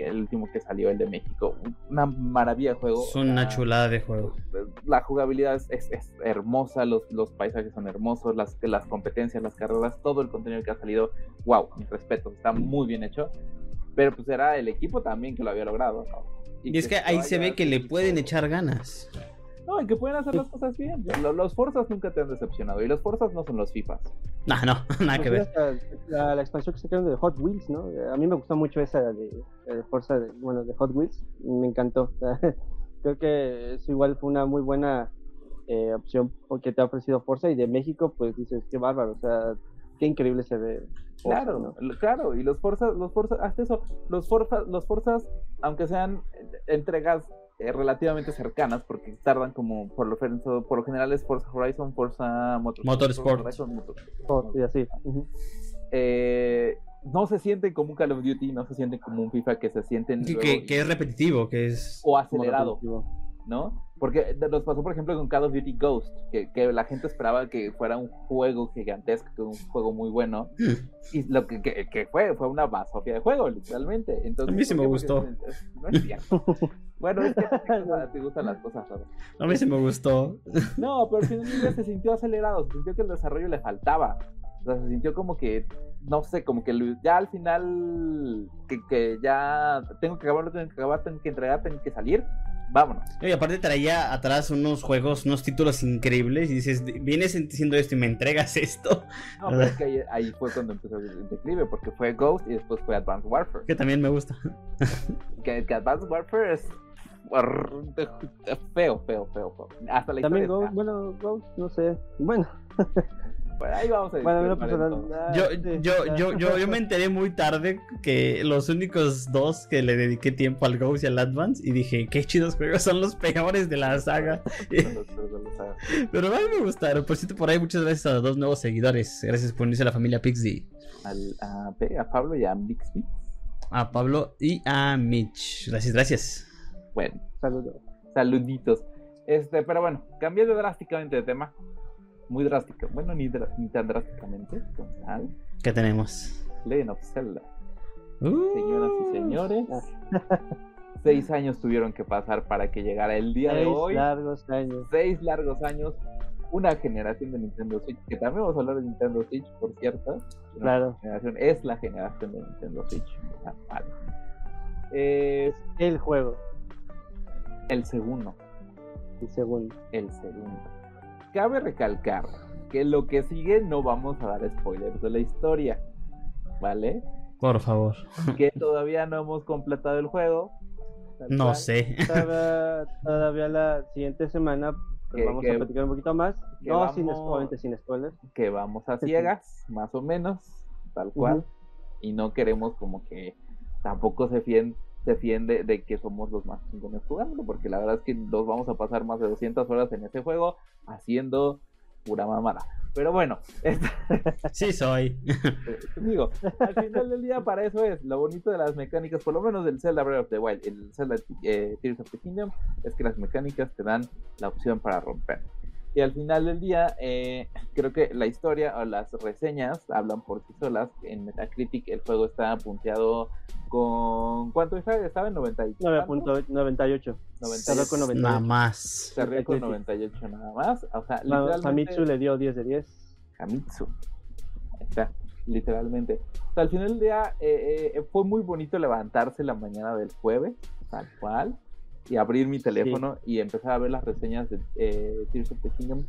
el último que salió, el de México, una maravilla de juego. Es una Ah, chulada de juego. La jugabilidad es, es- es hermosa, los, los paisajes son hermosos, las, las competencias, las carreras, todo el contenido que ha salido, wow, mis respetos, está muy bien hecho. Pero pues era el equipo también que lo había logrado, ¿no? Y es que ahí se ve que le pueden todo. echar ganas. No, y que pueden hacer las cosas bien. Lo- Los Forzas nunca te han decepcionado. Y los Forzas no son los FIFAs. Nah, no, nada que ver. La, la expansión que sacaron de Hot Wheels, ¿no? A mí me gustó mucho esa de, de Forza, de, bueno, de Hot Wheels, me encantó. O sea, creo que eso igual fue una muy buena eh, opción porque te ha ofrecido Forza y de México, pues dices, qué bárbaro, o sea, qué increíble se ve. Forza, Claro, claro, y los Forzas, los Forzas, hasta eso, los Forzas, los Forzas, aunque sean entregas eh, relativamente cercanas porque tardan como por lo, por lo general es Forza Horizon, Forza Motorsport. Motorsport. Forza Horizon, Motorsport. Y así. Eh, no se siente como un Call of Duty, no se siente como un FIFA que se sienten Que, luego- que- que es repetitivo, que es... o acelerado, ¿no? Porque nos pasó, por ejemplo, con Call of Duty Ghost, que, que la gente esperaba que fuera un juego gigantesco, que un juego muy bueno, y lo que, que- que fue, fue una basofia de juego, literalmente. Entonces, A mí sí ¿por me gustó. no es cierto. bueno, es que te gustan- las cosas raras. A mí sí me gustó. No, pero al final se sintió acelerado, se sintió que el desarrollo le faltaba. O sea, se sintió como que, no sé, como que ya al final, que, que ya tengo que acabar, tengo que acabar, tengo que entregar, tengo que salir, vámonos. Y aparte traía atrás unos juegos, unos títulos increíbles y dices, vienes diciendo esto y me entregas esto, No, pero es que ahí, ahí fue cuando empezó el declive, porque fue Ghost y después fue Advanced Warfare. que también me gusta. Que, que Advanced Warfare es feo, feo, feo, feo. Hasta la También historia. Ghost, bueno, Ghost, no sé. Bueno, Bueno, ahí vamos a bueno. Yo, Sí, yo, yo, yo, yo me enteré muy tarde que los únicos dos que le dediqué tiempo al Ghost y al Advance y dije, qué chidos juegos, son los peores de la saga. Pero a mí me gustaron. Por cierto, por ahí muchas gracias a los dos nuevos seguidores. Gracias por unirse a la familia Pixie. al- a, a Pablo y a Bixby. A Pablo y a Mitch. Gracias, gracias. Bueno, Saludos. saluditos. Este, pero bueno, cambiando drásticamente de tema. Muy drástico. Bueno, ni, ni tan drásticamente. tal. ¿Qué tenemos? Legend of Zelda. Uh, Señoras y señores. Seis años tuvieron que pasar para que llegara el día de Seis hoy. largos años. Seis largos años. Una generación de Nintendo Switch. Que también vamos a hablar de Nintendo Switch, por cierto. Claro. generación, es la generación de Nintendo Switch. Ah, vale. Eh, El juego, el segundo. el segundo. el segundo. Cabe recalcar que lo que sigue no vamos a dar spoilers de la historia, ¿vale? Por favor. Que todavía no hemos completado el juego. No cual, sé. Todavía, todavía la siguiente semana pues, Que- vamos que- a platicar un poquito más. No sin, obviamente sin spoilers. Que vamos a ciegas, más o menos, tal cual. Y no queremos como que tampoco se fíen, se fíen de, que somos los más chingones jugándolo, porque la verdad es que nos vamos a pasar más de 200 horas en ese juego haciendo pura mamada. Pero bueno, este, Sí soy. Te digo, al final del día para eso es lo bonito de las mecánicas, por lo menos del Zelda Breath of the Wild, el Zelda eh, Tears of the Kingdom, es que las mecánicas te dan la opción para romper. Y al final del día, eh, creo que la historia o las reseñas hablan por sí solas. En Metacritic el juego está punteado con... ¿Cuánto? Estaba en 90 y tanto? 9.98. 98. Cerró con 98. Nada más. Cerré con Metacritic. 98 nada más. O sea, No, literalmente... Famitsu le dio 10 de 10. Hamitsu. Ahí está, literalmente. O sea, al final del día eh, eh, fue muy bonito levantarse la mañana del jueves, tal cual, y abrir mi teléfono y empezar a ver las reseñas de eh, Tears of the Kingdom.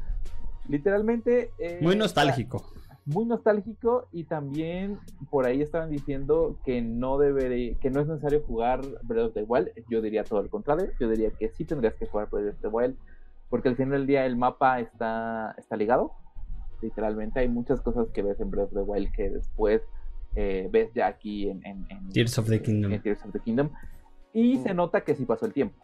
Literalmente. eh, Muy nostálgico. Muy nostálgico y también por ahí estaban diciendo que no debería, que no es necesario jugar Breath of the Wild. Yo diría todo lo contrario. Yo diría que sí tendrías que jugar Breath of the Wild porque al final del día el mapa está, está ligado. Literalmente hay muchas cosas que ves en Breath of the Wild que después eh, ves ya aquí en, en- en- Tears of the Kingdom. en Tears of the Kingdom. Y se nota que sí pasó el tiempo.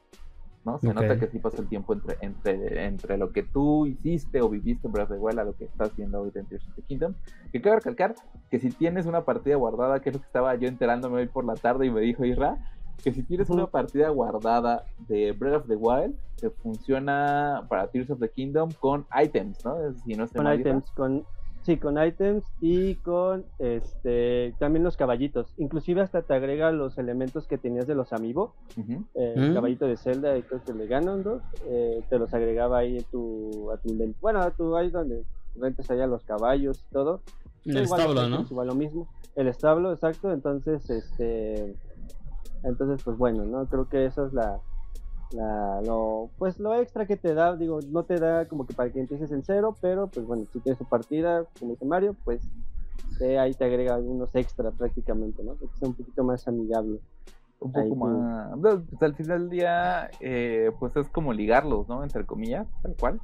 ¿No? Se nota que sí pasó el tiempo entre, entre, entre lo que tú hiciste o viviste en Breath of the Wild a lo que estás viendo ahorita en Tears of the Kingdom. Que cabe recalcar que si tienes una partida guardada, que es lo que estaba yo enterándome hoy por la tarde y me dijo Isra, que si tienes una partida guardada de Breath of the Wild, que funciona para Tears of the Kingdom con items, ¿no? Si no Con items, con. Sí, con items y con este también los caballitos. Inclusive hasta te agrega los elementos que tenías de los amigos. Eh, el Mm. caballito de Zelda y creo que de Ganondorf, eh, te los agregaba ahí en tu, a tu bueno, a tu ahí donde rentas allá los caballos y todo. En el Igual, establo, ¿no? Igual lo mismo. El establo, exacto. Entonces, este, entonces, pues bueno, no creo que eso es la, la, lo, pues lo extra que te da. Digo, no te da como que para que empieces en cero, pero pues bueno, si tienes tu partida, como dice Mario, pues eh, ahí te agrega algunos extra prácticamente, ¿no? Que sea un poquito más amigable. un poco más. pues, al final del día, eh, pues es como ligarlos, ¿no? Entre comillas, tal cual.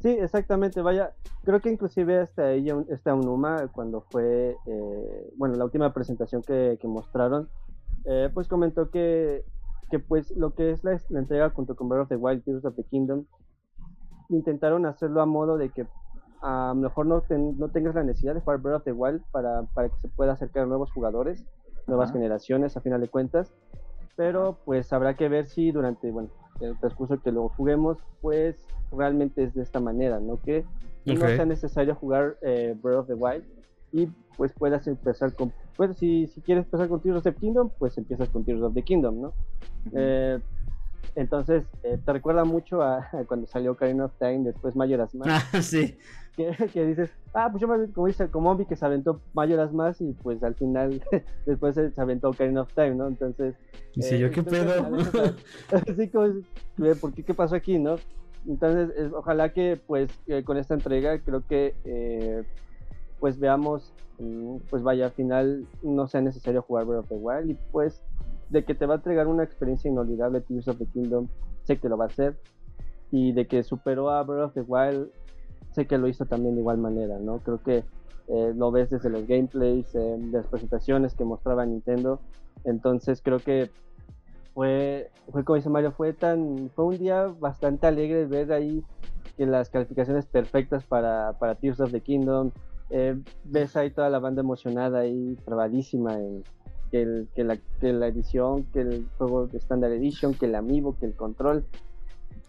Sí, exactamente, vaya, creo que inclusive hasta ella, esta Unuma, cuando fue, eh, bueno, la última presentación que, que mostraron, eh, pues comentó que que pues lo que es la, la entrega junto con Breath of the Wild, Tears of the Kingdom, intentaron hacerlo a modo de que a lo mejor no, ten- no tengas la necesidad de jugar Breath of the Wild para, para que se pueda acercar a nuevos jugadores, nuevas Ajá. generaciones a final de cuentas, pero pues habrá que ver si durante, bueno, el transcurso que lo juguemos, pues realmente es de esta manera, ¿no? Que no sea necesario jugar eh, Breath of the Wild y pues puedas empezar con, pues si, si quieres empezar con Tears of the Kingdom, pues empiezas con Tears of the Kingdom, ¿no? Ujú. Eh, entonces, eh, te recuerda mucho a, a cuando salió Ocarina of Time, después Majora's Mask, Ah, sí. que, que dices, ah, pues yo me como dice, como Obi que se aventó Majora's Mask y pues al final después se se aventó Ocarina of Time, ¿no? Entonces, Dice eh, yo, ¿qué entonces, pedo? veces, Así como, es, "Ve, ¿por qué? ¿Qué pasó aquí, no? Entonces, es- ojalá que, pues, eh, con esta entrega, creo que, eh, pues, veamos, mm, pues, vaya, al final no sea necesario jugar Breath of the Wild y, pues, de que te va a entregar una experiencia inolvidable Tears of the Kingdom, sé que lo va a hacer y de que superó a Breath of the Wild, sé que lo hizo también de igual manera, ¿no? Creo que eh, lo ves desde los gameplays, eh, las presentaciones que mostraba Nintendo, entonces creo que fue, fue como dice Mario, fue tan, fue un día bastante alegre ver ahí que las calificaciones perfectas para, para Tears of the Kingdom, eh, ves ahí toda la banda emocionada ahí, trabadísima en que, el- que la edición, que el juego de Standard Edition, que el amiibo, que el control,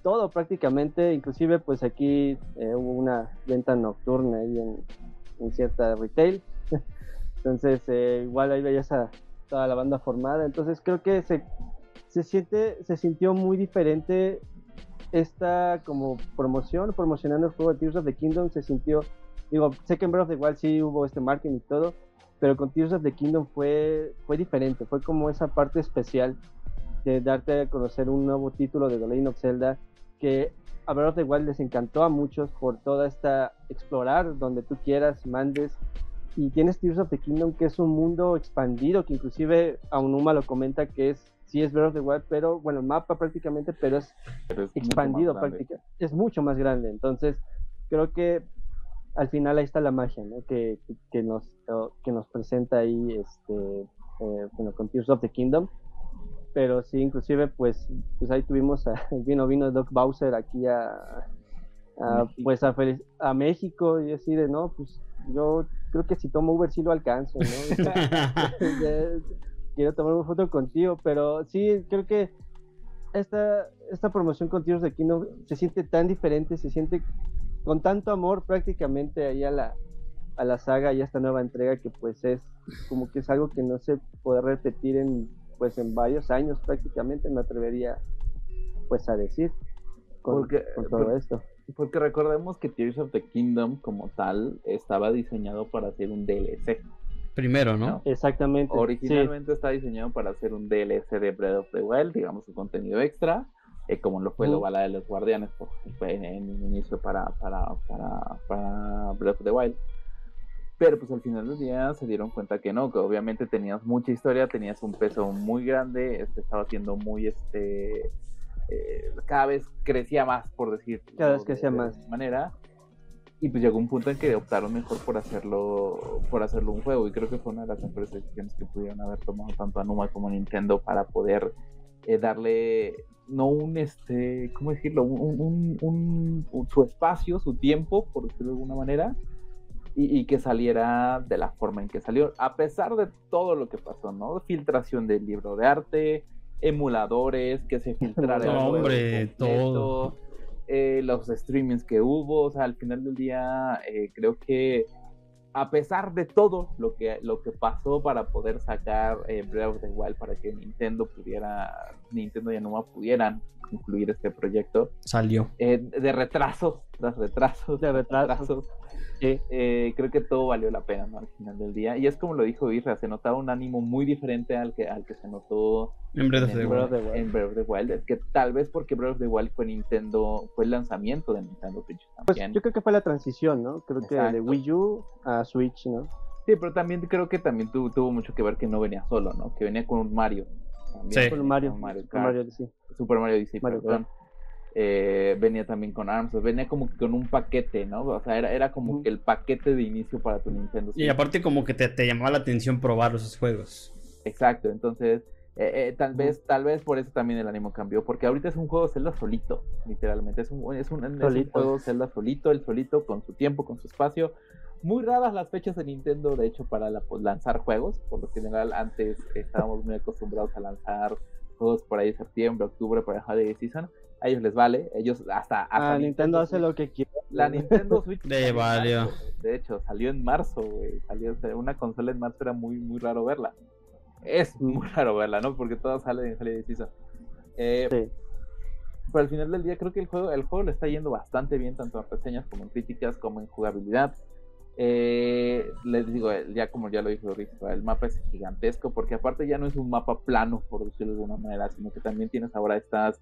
todo prácticamente, inclusive pues aquí eh, hubo una venta nocturna ahí en, en cierta retail, entonces eh, igual ahí veías a toda la banda formada, entonces creo que se, se siente, se sintió muy diferente esta como promoción, promocionando el juego de Tears of the Kingdom, se sintió, digo, sé que en Breath of the Wild sí hubo este marketing y todo, pero con Tears of the Kingdom fue, fue diferente, fue como esa parte especial de darte a conocer un nuevo título de The Legend of Zelda que a Breath of the Wild les encantó a muchos por toda esta explorar donde tú quieras, mandes y tienes Tears of the Kingdom que es un mundo expandido que inclusive Aonuma lo comenta que es sí es Breath of the Wild pero bueno el mapa prácticamente pero es Pero es expandido prácticamente es mucho más grande. Entonces creo que al final ahí está la magia ¿no? que, que, nos que nos presenta ahí este eh, bueno con Tears of the Kingdom pero sí inclusive pues pues ahí tuvimos a, vino vino Doc Bowser aquí a, pues a, a México y así de no pues yo creo que si tomo Uber sí lo alcanzo ¿no? Quiero tomar una foto contigo, pero sí, creo que esta, esta promoción con Tears de Kingdom se siente tan diferente, se siente con tanto amor prácticamente ahí a la, a la saga y a esta nueva entrega que pues es como que es algo que no se puede repetir en pues en varios años prácticamente, me atrevería pues a decir con, Porque- con todo por- esto. Porque recordemos que Tears of the Kingdom como tal estaba diseñado para ser un DLC. Primero, ¿no? ¿no? Exactamente. sí. Originalmente está diseñado para ser un DLC de Breath of the Wild, digamos un contenido extra, eh, como lo fue bala de los guardianes por, fue en, en un inicio para, para, para, para Breath of the Wild. Pero pues al final del día se dieron cuenta que no, que obviamente tenías mucha historia, tenías un peso muy grande, este estaba siendo muy este eh, cada vez crecía más por decir Cada vez crecía más. manera y pues llegó un punto en que optaron mejor por hacerlo por hacerlo un juego y creo que fue una de las mejores decisiones que pudieron haber tomado tanto Anuma como Nintendo para poder eh, darle no un este cómo decirlo un, un- un- su espacio su tiempo por decirlo de alguna manera y, y que saliera de la forma en que salió a pesar de todo lo que pasó no filtración del libro de arte emuladores que se filtrara No, hombre, todo. eh, los streamings que hubo, o sea, al final del día eh, creo que a pesar de todo lo que, lo que pasó para poder sacar eh, Breath of the Wild para que Nintendo pudiera, Nintendo y Anuma pudieran concluir este proyecto, Salió. eh, de retrasos, tras retrasos, De tras retrasos. Eh, creo que todo valió la pena ¿no? al final del día. Y es como lo dijo Isra, se notaba un ánimo muy diferente al que, al que se notó En Breath of the en Breath Wild. of the Wild. en Breath of the Wild. Es que tal vez porque Breath of the Wild fue Nintendo, fue el lanzamiento de Nintendo Switch Pues también. yo creo que fue la transición, ¿no? Creo que de. Wii U a Switch, ¿no? Sí, pero también creo que también tu- tuvo mucho que ver que no venía solo, ¿no? Que venía con un Mario. También Sí. venía Con Mario, Mario Mario. Super Mario Odyssey, Mario perdón. Eh, venía también con ARMS, venía como que con un paquete, ¿no? O sea, era, era como que el paquete de inicio para tu Nintendo Y aparte como que te, te llamaba la atención probar esos juegos. Exacto, entonces Eh, eh, tal vez, tal vez por eso también el ánimo cambió, porque ahorita es un juego Zelda solito, literalmente, es un, es un, es un juego Zelda solito, el solito, con su tiempo, con su espacio. Muy raras las fechas de Nintendo, de hecho, para pues, lanzar juegos, por lo general antes estábamos muy acostumbrados a lanzar juegos por ahí septiembre, octubre, para el Holiday Season, a ellos les vale, ellos hasta... hasta ah, Nintendo, hace lo que quiere. La Nintendo Switch... De valió. De hecho, salió en marzo, güey, salió, una consola en marzo era muy, muy raro verla es muy raro verla, ¿no? Porque todo sale en Holiday Season. Eh, sí. Pero al final del día creo que el juego, el juego le está yendo bastante bien, tanto en reseñas como en críticas, como en jugabilidad. Eh, les digo, ya como ya lo dijo Rick, el mapa es gigantesco, porque aparte ya no es un mapa plano, por decirlo de alguna manera, sino que también tienes ahora estas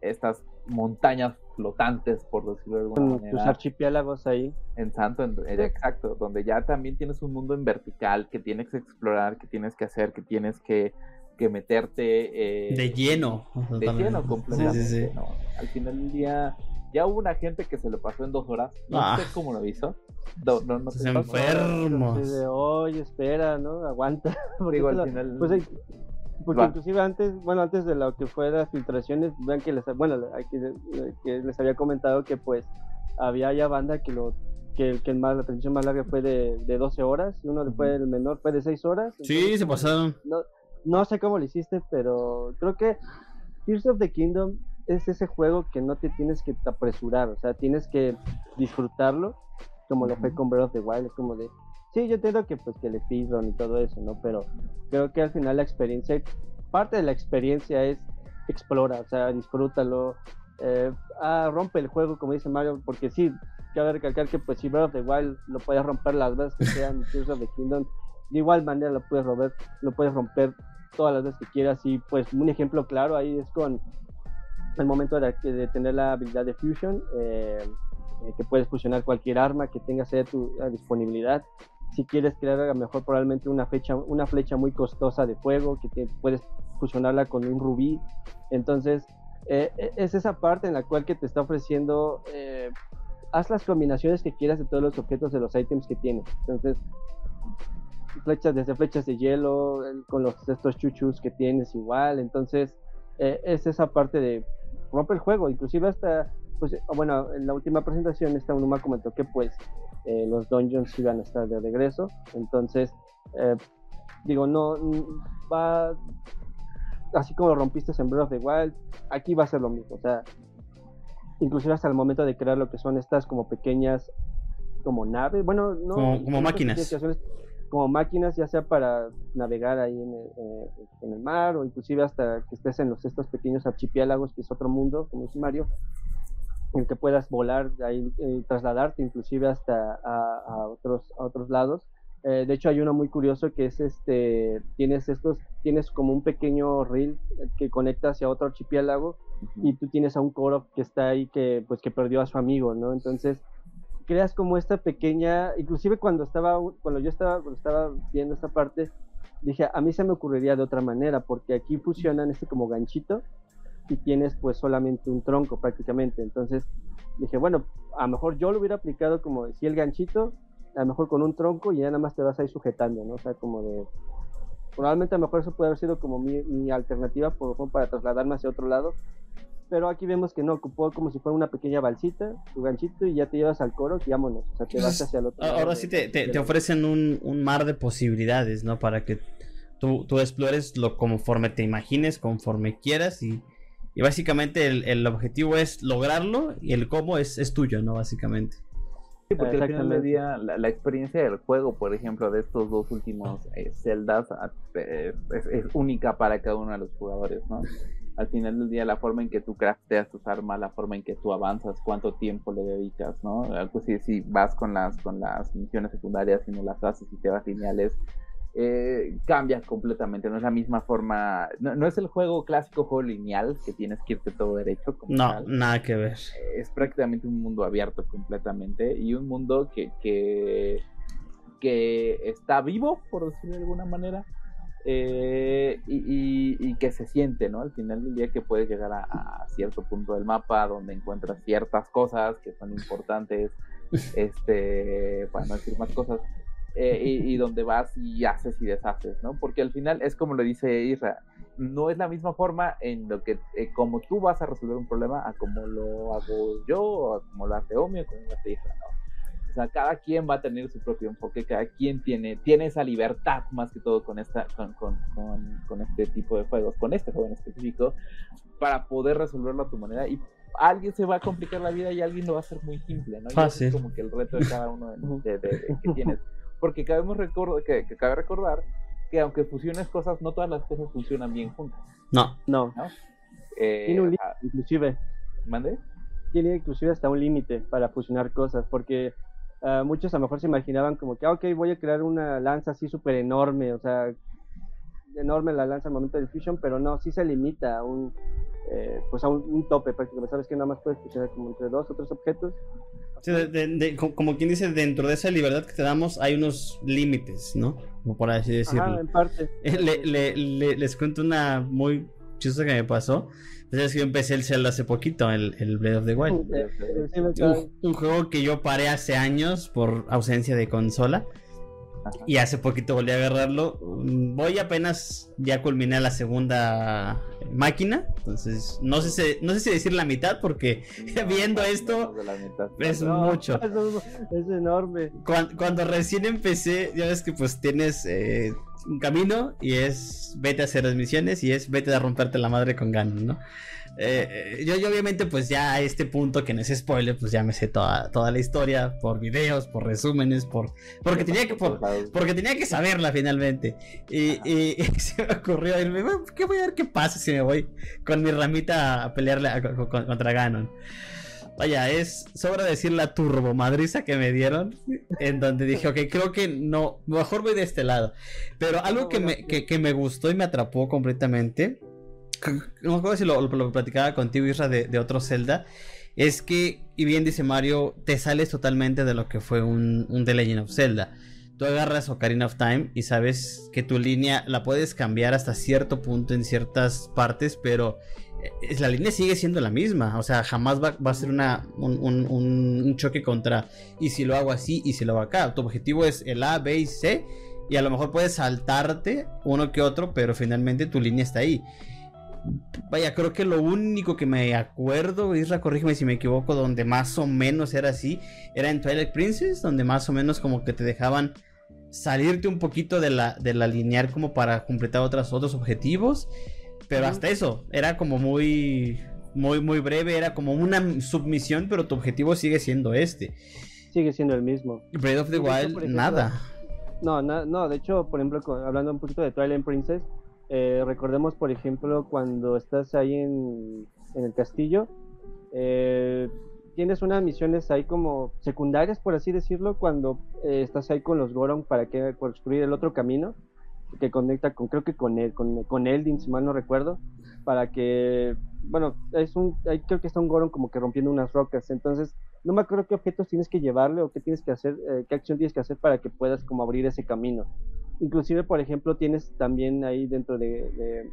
estas montañas flotantes, por decirlo de alguna manera. Tus archipiélagos ahí. En Santo, exacto, donde ya también tienes un mundo en vertical que tienes que explorar, que tienes que hacer, que tienes que, que meterte. Eh, de lleno. De lleno, completamente. Al final del día, ya hubo una gente que se lo pasó en dos horas. No ah. sé cómo lo hizo. No, no, no se enfermos. Oye, espera, ¿no? Aguanta. Digo, al final. Pues porque inclusive antes, bueno, antes de lo que fue las filtraciones, vean que les, bueno, que les había comentado que pues había ya banda que lo que, que más, la transmisión más larga fue de, de 12 horas y uno fue el menor fue de 6 horas. sí, se pasaron. No, no sé cómo lo hiciste, pero creo que Tears of the Kingdom es ese juego que no te tienes que apresurar, o sea, tienes que disfrutarlo, como lo fue con Breath of the Wild, es como de, sí, yo entiendo que pues que le speedrun y todo eso, ¿no? Pero creo que al final la experiencia, parte de la experiencia es explora, o sea, disfrútalo, eh, ah, rompe el juego, como dice Mario, porque sí, cabe recalcar que pues si Breath of the Wild lo puedes romper las veces que sean Tears of the Kingdom, de igual manera lo puedes romper, lo puedes romper todas las veces que quieras y pues un ejemplo claro ahí es con el momento de, tener la habilidad de Fusion, eh, eh, que puedes fusionar cualquier arma que tengas a tu disponibilidad si quieres crear a lo mejor probablemente una, fecha, una flecha muy costosa de fuego que puedes fusionarla con un rubí. Entonces, eh, e, es esa parte en la cual que te está ofreciendo, haz las combinaciones que quieras de todos los objetos de los ítems que tienes. Entonces, flechas desde flechas de hielo, con los estos chuchus que tienes igual. Entonces, es esa parte de rompe el juego, inclusive hasta pues bueno, en la última presentación esta Unuma comentó que pues eh, los dungeons iban a estar de regreso. Entonces, eh, digo, no va así como lo rompiste en Breath of the Wild, aquí va a ser lo mismo. O sea, inclusive hasta el momento de crear lo que son estas como pequeñas, como naves, bueno, no. Como, máquinas. Como máquinas, ya sea para navegar ahí en el, eh, en el, mar o inclusive hasta que estés en los, estos pequeños archipiélagos, que es otro mundo, como es Mario en que puedas volar, ahí, eh, trasladarte inclusive hasta a, otros, a otros lados. Eh, de hecho hay uno muy curioso que es este, tienes estos, tienes como un pequeño reel que conecta hacia otro archipiélago y tú tienes a un coro que está ahí que pues que perdió a su amigo, ¿no? Entonces creas como esta pequeña, inclusive cuando estaba, cuando yo estaba, cuando estaba viendo esta parte, dije, a mí se me ocurriría de otra manera, porque aquí fusionan este como ganchito y tienes pues solamente un tronco prácticamente. Entonces dije, bueno, a lo mejor yo lo hubiera aplicado como decía el ganchito, a lo mejor con un tronco y ya nada más te vas ahí sujetando, ¿no? O sea, como de... Probablemente a lo mejor eso puede haber sido como mi, alternativa para trasladarme hacia otro lado. Pero aquí vemos que no, ocupó como si fuera una pequeña balsita, tu ganchito, y ya te llevas al coro y vámonos. O sea, te vas hacia el otro Ahora lado. Ahora sí te, te, ofrecen un, un, mar de posibilidades, ¿no? Para que tú, tú explores lo conforme te imagines, conforme quieras y y básicamente el, objetivo es lograrlo y el cómo es, es tuyo, ¿no? Básicamente. Sí, porque al final del día la, experiencia del juego, por ejemplo, de estos dos últimos eh, celdas ah, eh, es, única para cada uno de los jugadores, ¿no? Al final del día la forma en que tú crafteas tus armas, la forma en que tú avanzas, cuánto tiempo le dedicas, ¿no? Pues si, si vas con las, con las misiones secundarias y no las haces y te vas lineales, eh, cambia completamente, no es la misma forma, no, es el juego clásico, juego lineal, que tienes que irte todo derecho. no, nada que ver. Es prácticamente un mundo abierto completamente y un mundo que, que, está vivo, por decirlo de alguna manera, eh, y, que se siente, ¿no? Al final del día que puedes llegar a, cierto punto del mapa donde encuentras ciertas cosas que son importantes, este, para no decir más cosas, eh, y, donde vas y haces y deshaces, ¿no? Porque al final es como lo dice Isra, no es la misma forma en lo que, eh, como tú vas a resolver un problema, a como lo hago yo, o a como lo hace Omi, o como lo hace Isra, ¿no? Sea, cada quien va a tener su propio enfoque, cada quien tiene, tiene esa libertad más que todo con, esta, con, con, con, con este tipo de juegos, con este juego en específico, para poder resolverlo a tu manera y alguien se va a complicar la vida y alguien lo va a hacer muy simple, ¿no? Y Fácil. Es como que el reto de cada uno de, de- de- de que tienes. Porque cabemos recor- que, que cabe recordar que aunque fusiones cosas, no todas las cosas funcionan bien juntas. No. No, ¿no? Eh, tiene un límite, sea, inclusive. ¿Mande? tiene inclusive hasta un límite para fusionar cosas, porque ah, muchos a lo mejor se imaginaban como que, ah, ok, voy a crear una lanza así súper enorme, o sea, enorme la lanza al momento del fusion, pero no, sí se limita a un, eh, pues a un, un tope prácticamente, sabes que nada más puedes fusionar como entre dos o tres objetos. Sí, de- de- de- co- como quien dice, dentro de esa libertad que te damos hay unos límites, ¿no? Como por así decirlo. Ajá, en parte. Eh, le- le- le- les cuento una muy chistosa que me pasó. Entonces yo empecé el Zelda hace poquito, el, el Breath of the Wild. Un, un juego que yo paré hace años por ausencia de consola. Ajá. Y hace poquito volví a agarrarlo. Mm, Voy apenas, ya culminé la segunda máquina. Entonces, no sé si, no sé si decir la mitad porque viendo esto, es No, mucho. Es, es enorme. Cuando, cuando recién empecé, ya ves que pues tienes eh, un camino y es vete a hacer las misiones y es vete a romperte la madre con Ganon, ¿no? Eh, eh, yo, yo obviamente pues ya a este punto que no es spoiler, pues ya me sé toda, toda la historia por videos, por resúmenes, por porque tenía que por, porque tenía que saberla finalmente. Y, y- y se me ocurrió irme, "Bueno, ¿qué voy a ver qué pasa si me voy con mi ramita a con- contra Ganon? Vaya, es sobra decir la turbo madriza que me dieron, en donde dije, ok, creo que no, mejor voy de este lado. Pero algo que me, que, que me gustó y me atrapó completamente, no me acuerdo si lo, lo platicaba contigo, Isra, de, de otro Zelda, es que, y bien dice Mario, te sales totalmente de lo que fue un, un The Legend of Zelda. Tú agarras Ocarina of Time y sabes que tu línea la puedes cambiar hasta cierto punto en ciertas partes, pero la línea sigue siendo la misma. O sea, jamás va, a ser un, un- un- choque contra y si lo hago así y si lo hago acá. Tu objetivo es el A, B y C. Y a lo mejor puedes saltarte uno que otro, pero finalmente tu línea está ahí. Vaya, creo que lo único que me acuerdo, Isra, corrígeme si me equivoco, donde más o menos era así, era en Twilight Princess, donde más o menos como que te dejaban salirte un poquito de la, de la como para completar otras, otros objetivos. Pero hasta eso, era como muy, muy, muy breve, era como una submisión, pero tu objetivo sigue siendo este. Sigue siendo el mismo. Breath of the Wild, ejemplo, nada. No, na- no, de hecho, por ejemplo, hablando un poquito de Twilight Princess, eh, recordemos, por ejemplo, cuando estás ahí en, en el castillo, eh, tienes unas misiones ahí como secundarias, por así decirlo, cuando eh, estás ahí con los Goron para que construir el otro camino que conecta con, creo que con él, con, con Eldin, si mal no recuerdo, para que, bueno, es un, ahí creo que está un Goron como que rompiendo unas rocas, entonces no me acuerdo qué objetos tienes que llevarle o qué tienes que hacer, eh, qué acción tienes que hacer para que puedas como abrir ese camino. Inclusive, por ejemplo, tienes también ahí dentro de, de,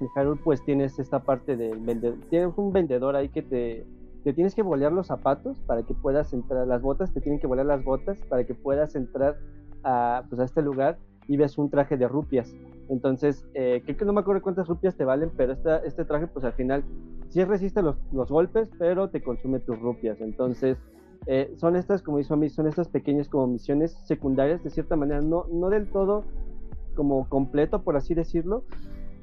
de Hyrule, pues tienes esta parte del vendedor, tienes un vendedor ahí que te, te tienes que bolear los zapatos para que puedas entrar, las botas, te tienen que bolear las botas para que puedas entrar a, pues, a este lugar y ves un traje de rupias. Entonces, eh, creo que no me acuerdo cuántas rupias te valen, pero esta, este traje, pues al final sí resiste los, los golpes, pero te consume tus rupias. Entonces, eh, son estas, como hizo a mí, son estas pequeñas como misiones secundarias, de cierta manera, no, no del todo como completo, por así decirlo,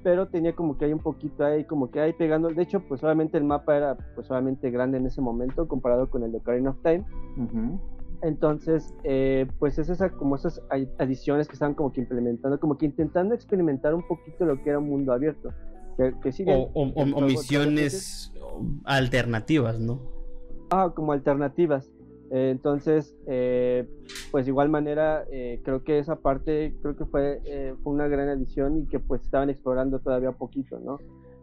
pero tenía como que hay un poquito ahí, como que ahí pegando. De hecho, pues obviamente el mapa era pues obviamente grande en ese momento comparado con el de Ocarina of Time. Ujú. Entonces, eh, pues es esa, como esas adi- adiciones que estaban como que implementando, como que intentando experimentar un poquito lo que era un mundo abierto. Que, que sí, O, misiones alternativas, ¿no? Ah, como alternativas. Eh, entonces, eh, pues de igual manera, eh, creo que esa parte, creo que fue, eh, fue una gran adición y que pues estaban explorando todavía poquito, ¿no?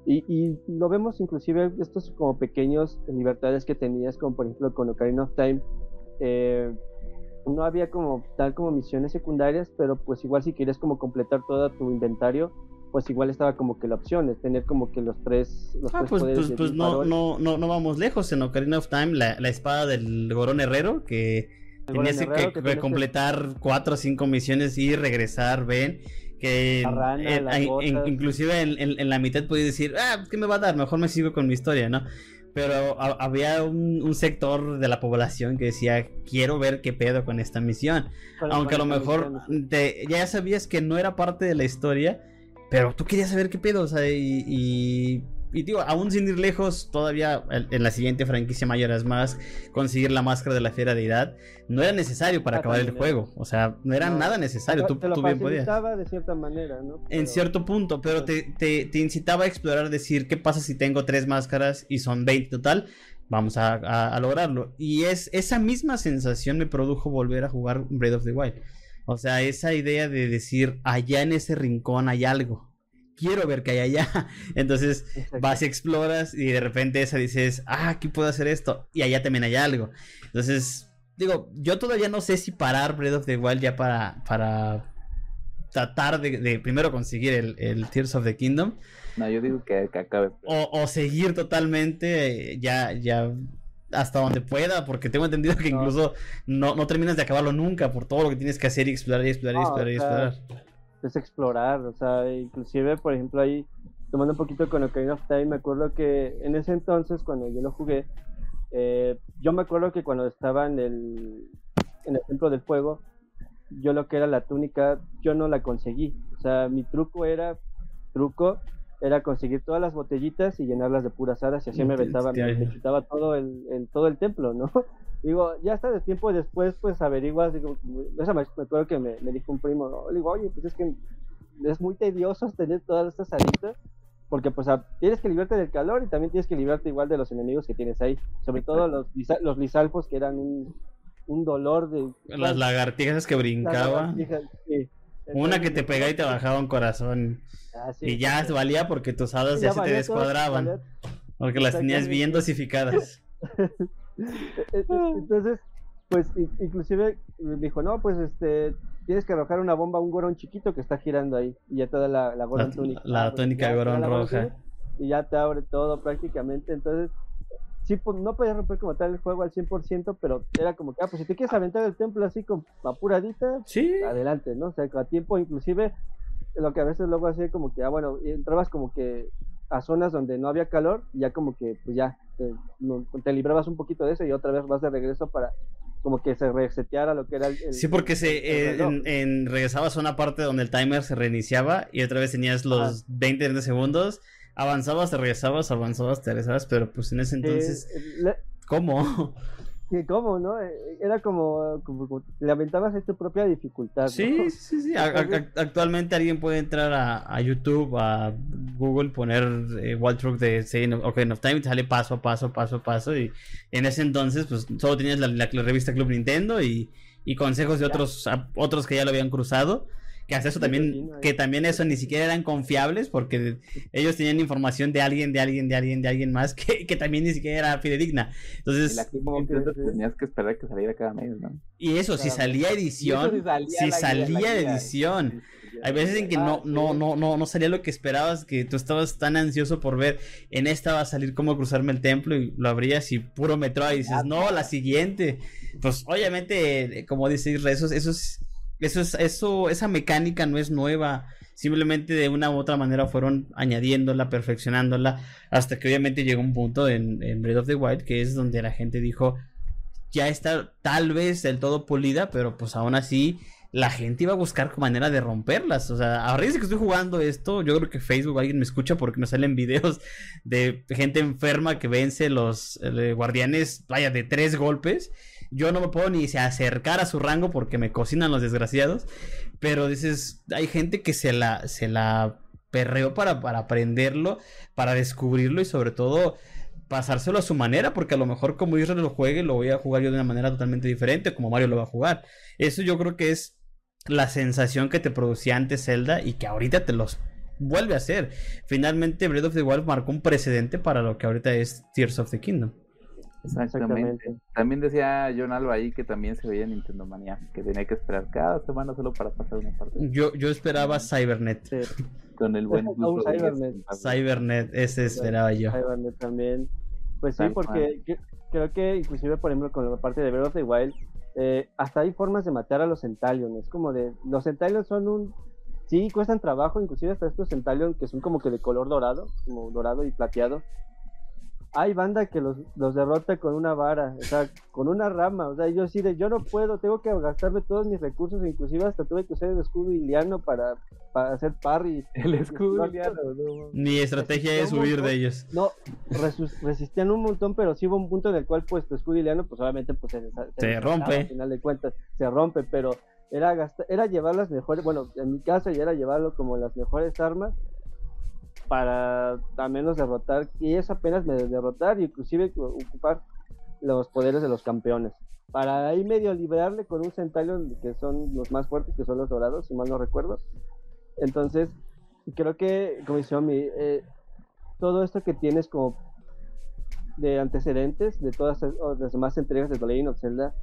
Y, y lo vemos inclusive estos como pequeños libertades que tenías, como por ejemplo con Ocarina of Time, eh, no había como tal como misiones secundarias, pero pues igual si querías como completar todo tu inventario, pues igual estaba como que la opción, es tener como que los tres, los Ah, tres pues, pues, de pues no, no, no, no vamos lejos. En Ocarina of Time, la, la espada del Gorón Herrero, que El tenías que, Herrero, que que tenías que- completar cuatro o cinco misiones y regresar, ven. que La rana, en- las en- botas. inclusive en, en- en la mitad podías decir, ah, ¿qué me va a dar? Mejor me sigo con mi historia, ¿no? Pero ha- había un, un sector de la población que decía, quiero ver qué pedo con esta misión. Aunque a lo mejor te- ya sabías que no era parte de la historia, pero tú querías saber qué pedo, o sea, y, y, y digo, aún sin ir lejos, todavía en la siguiente franquicia Mayoras Más, conseguir la máscara de la fiera deidad, no era necesario para Ah, acabar el juego, o sea, no era No, nada necesario, tú, te lo tú bien podías. de cierta manera, ¿no? En cierto punto, pero te, te, te incitaba a explorar, decir, ¿qué pasa si tengo tres máscaras y son 20 total? Vamos a, a- a lograrlo. Y es esa misma sensación me produjo volver a jugar Breath of the Wild. O sea, esa idea de decir, allá en ese rincón hay algo. Quiero ver qué hay allá. Entonces Exacto. vas y exploras y de repente esa dices, ah, aquí puedo hacer esto. Y allá también hay algo. Entonces, digo, yo todavía no sé si parar Breath of the Wild ya para, para tratar de, de primero conseguir el, el Tears of the Kingdom No, yo digo que, que acabe. o, o seguir totalmente eh, ya, ya hasta donde pueda, porque tengo entendido que No. incluso no, no terminas de acabarlo nunca por todo lo que tienes que hacer y explorar y explorar y No, explorar y o sea, explorar. Es explorar, o sea, inclusive, por ejemplo, ahí, tomando un poquito con Ocarina of Time, me acuerdo que en ese entonces, cuando yo lo jugué, eh, yo me acuerdo que cuando estaba en el, en el Templo del Fuego, yo lo que era la túnica, yo no la conseguí, o sea, mi truco era, truco, era conseguir todas las botellitas y llenarlas de puras hadas y así me aventaba, me, me chutaba todo el, el- todo el templo, ¿no? Digo, ya hasta de tiempo después, pues averiguas, digo, esa me, me acuerdo que me, me dijo un primo, ¿no? Le digo, oye, pues es que es muy tedioso tener todas estas haditas, porque pues a- tienes que librarte del calor y también tienes que librarte igual de los enemigos que tienes ahí, sobre todo los, los lisalfos que eran un, un dolor de... Las lagartijas que las brincaban. lagartijas, sí. Una que te Entonces, pegaba y te bajaba un corazón. ah, sí, Y ya sí. valía porque tus hadas ya se te todo, descuadraban. Porque las tenías bien dosificadas. E- e- Entonces, pues in- inclusive me dijo, no, pues este, tienes que arrojar una bomba a un gorón chiquito que está girando ahí. Y ya te da la, la gorón La- túnica. la Ah, pues, túnica gorón roja. Y ya te abre todo prácticamente. Entonces, sí, pues, no podías romper como tal el juego al 100%, pero era como que, ah, pues si te quieres aventar el templo así con apuradita, Sí. adelante, ¿no? O sea, a tiempo, inclusive, lo que a veces luego hacía como que, ah, bueno, entrabas como que a zonas donde no había calor, y ya como que, pues ya, te, no- te librabas un poquito de eso y otra vez vas de regreso para como que se reseteara lo que era el... el- Sí, porque se, el eh, en, en- regresabas a una parte donde el timer se reiniciaba y otra vez tenías los 20 30 segundos. Avanzabas, te regresabas, avanzabas, te regresabas, pero pues en ese Eh, entonces, le- ¿cómo? que ¿Cómo, no? Eh, Era como, como, como le aventabas tu propia dificultad. ¿no? Sí, sí, sí. A- a- a- actualmente alguien puede entrar a, a YouTube, a Google, poner eh, walkthrough de Saying of, Ocarina of Time y te sale paso a paso, paso a paso. Y en ese entonces, pues solo tenías la, la- la revista Club Nintendo y, y consejos de otros, otros que ya lo habían cruzado. Que hasta eso también, que también eso ni siquiera eran confiables porque ellos tenían información de alguien, de alguien, de alguien, de alguien más que, que también ni siquiera era fidedigna. Entonces, la tenías que esperar que saliera cada mes, ¿no? y eso, si salía edición, salía si salía edición. Hay veces en que Ah, no, no, no, no, no salía lo que esperabas, que tú estabas tan ansioso por ver, en esta va a salir cómo cruzarme el templo y lo abrías y puro Metroid y dices, no, la siguiente. Pues obviamente, eh, como dice Isra, eso, es- eso es, eso es, eso, esa mecánica no es nueva. Simplemente de una u otra manera fueron añadiéndola, perfeccionándola, hasta que obviamente llegó un punto en, en Breath of the Wild que es donde la gente dijo, ya está tal vez del todo pulida, pero pues aún así la gente iba a buscar manera de romperlas. O sea, a raíz de que estoy jugando esto, yo creo que Facebook alguien me escucha porque me salen videos de gente enferma que vence los eh, guardianes, vaya, de tres golpes. Yo no me puedo ni se acercar a su rango porque me cocinan los desgraciados. Pero dices, hay gente que se la, se la perreó para, aprenderlo, para descubrirlo y sobre todo pasárselo a su manera, porque a lo mejor como Israel lo juegue, lo voy a jugar yo de una manera totalmente diferente, como Mario lo va a jugar. Eso yo creo que es la sensación que te producía antes Zelda y que ahorita te los vuelve a hacer. Finalmente Breath of the Wild marcó un precedente para lo que ahorita es Tears of the Kingdom. Exactamente. También decía John Alba ahí que también se veía Nintendo Manía, que tenía que esperar cada semana solo para pasar una parte. Yo, yo esperaba Cybernet. Sí, Con el buen. Cybernet. Cybernet, ese esperaba yo. Cybernet también. Pues sí, porque que- creo que inclusive, por ejemplo, con la parte de Breath of the Wild, eh, hasta hay formas de matar a los Centalion. Es como de, los Centalion son un, sí cuestan trabajo, inclusive hasta estos Centalion que son como que de color dorado, como dorado y plateado. Hay banda que los, los derrota con una vara, o sea, con una rama, o sea, yo sí de, yo no puedo, tengo que gastarme todos mis recursos, inclusive hasta tuve que usar el escudo iliano para, para hacer parry. El escudo No, iliano, no. Mi estrategia es huir montón. de ellos. No, resistían un montón, pero sí hubo un punto en el cual pues tu escudo iliano, pues obviamente pues se, Se rompe. Al final de cuentas, se rompe, pero era gasta- era llevar las mejores, bueno, en mi caso ya era llevarlo como las mejores armas para al menos derrotar, y es apenas me derrotar y inclusive ocupar los poderes de los campeones. Para ahí medio liberarle con un Centalion que son los más fuertes, que son los dorados, si mal no recuerdo. Entonces, creo que, como dice Omi, eh, todo esto que tienes como de antecedentes de todas las demás entregas de The Legend of Zelda,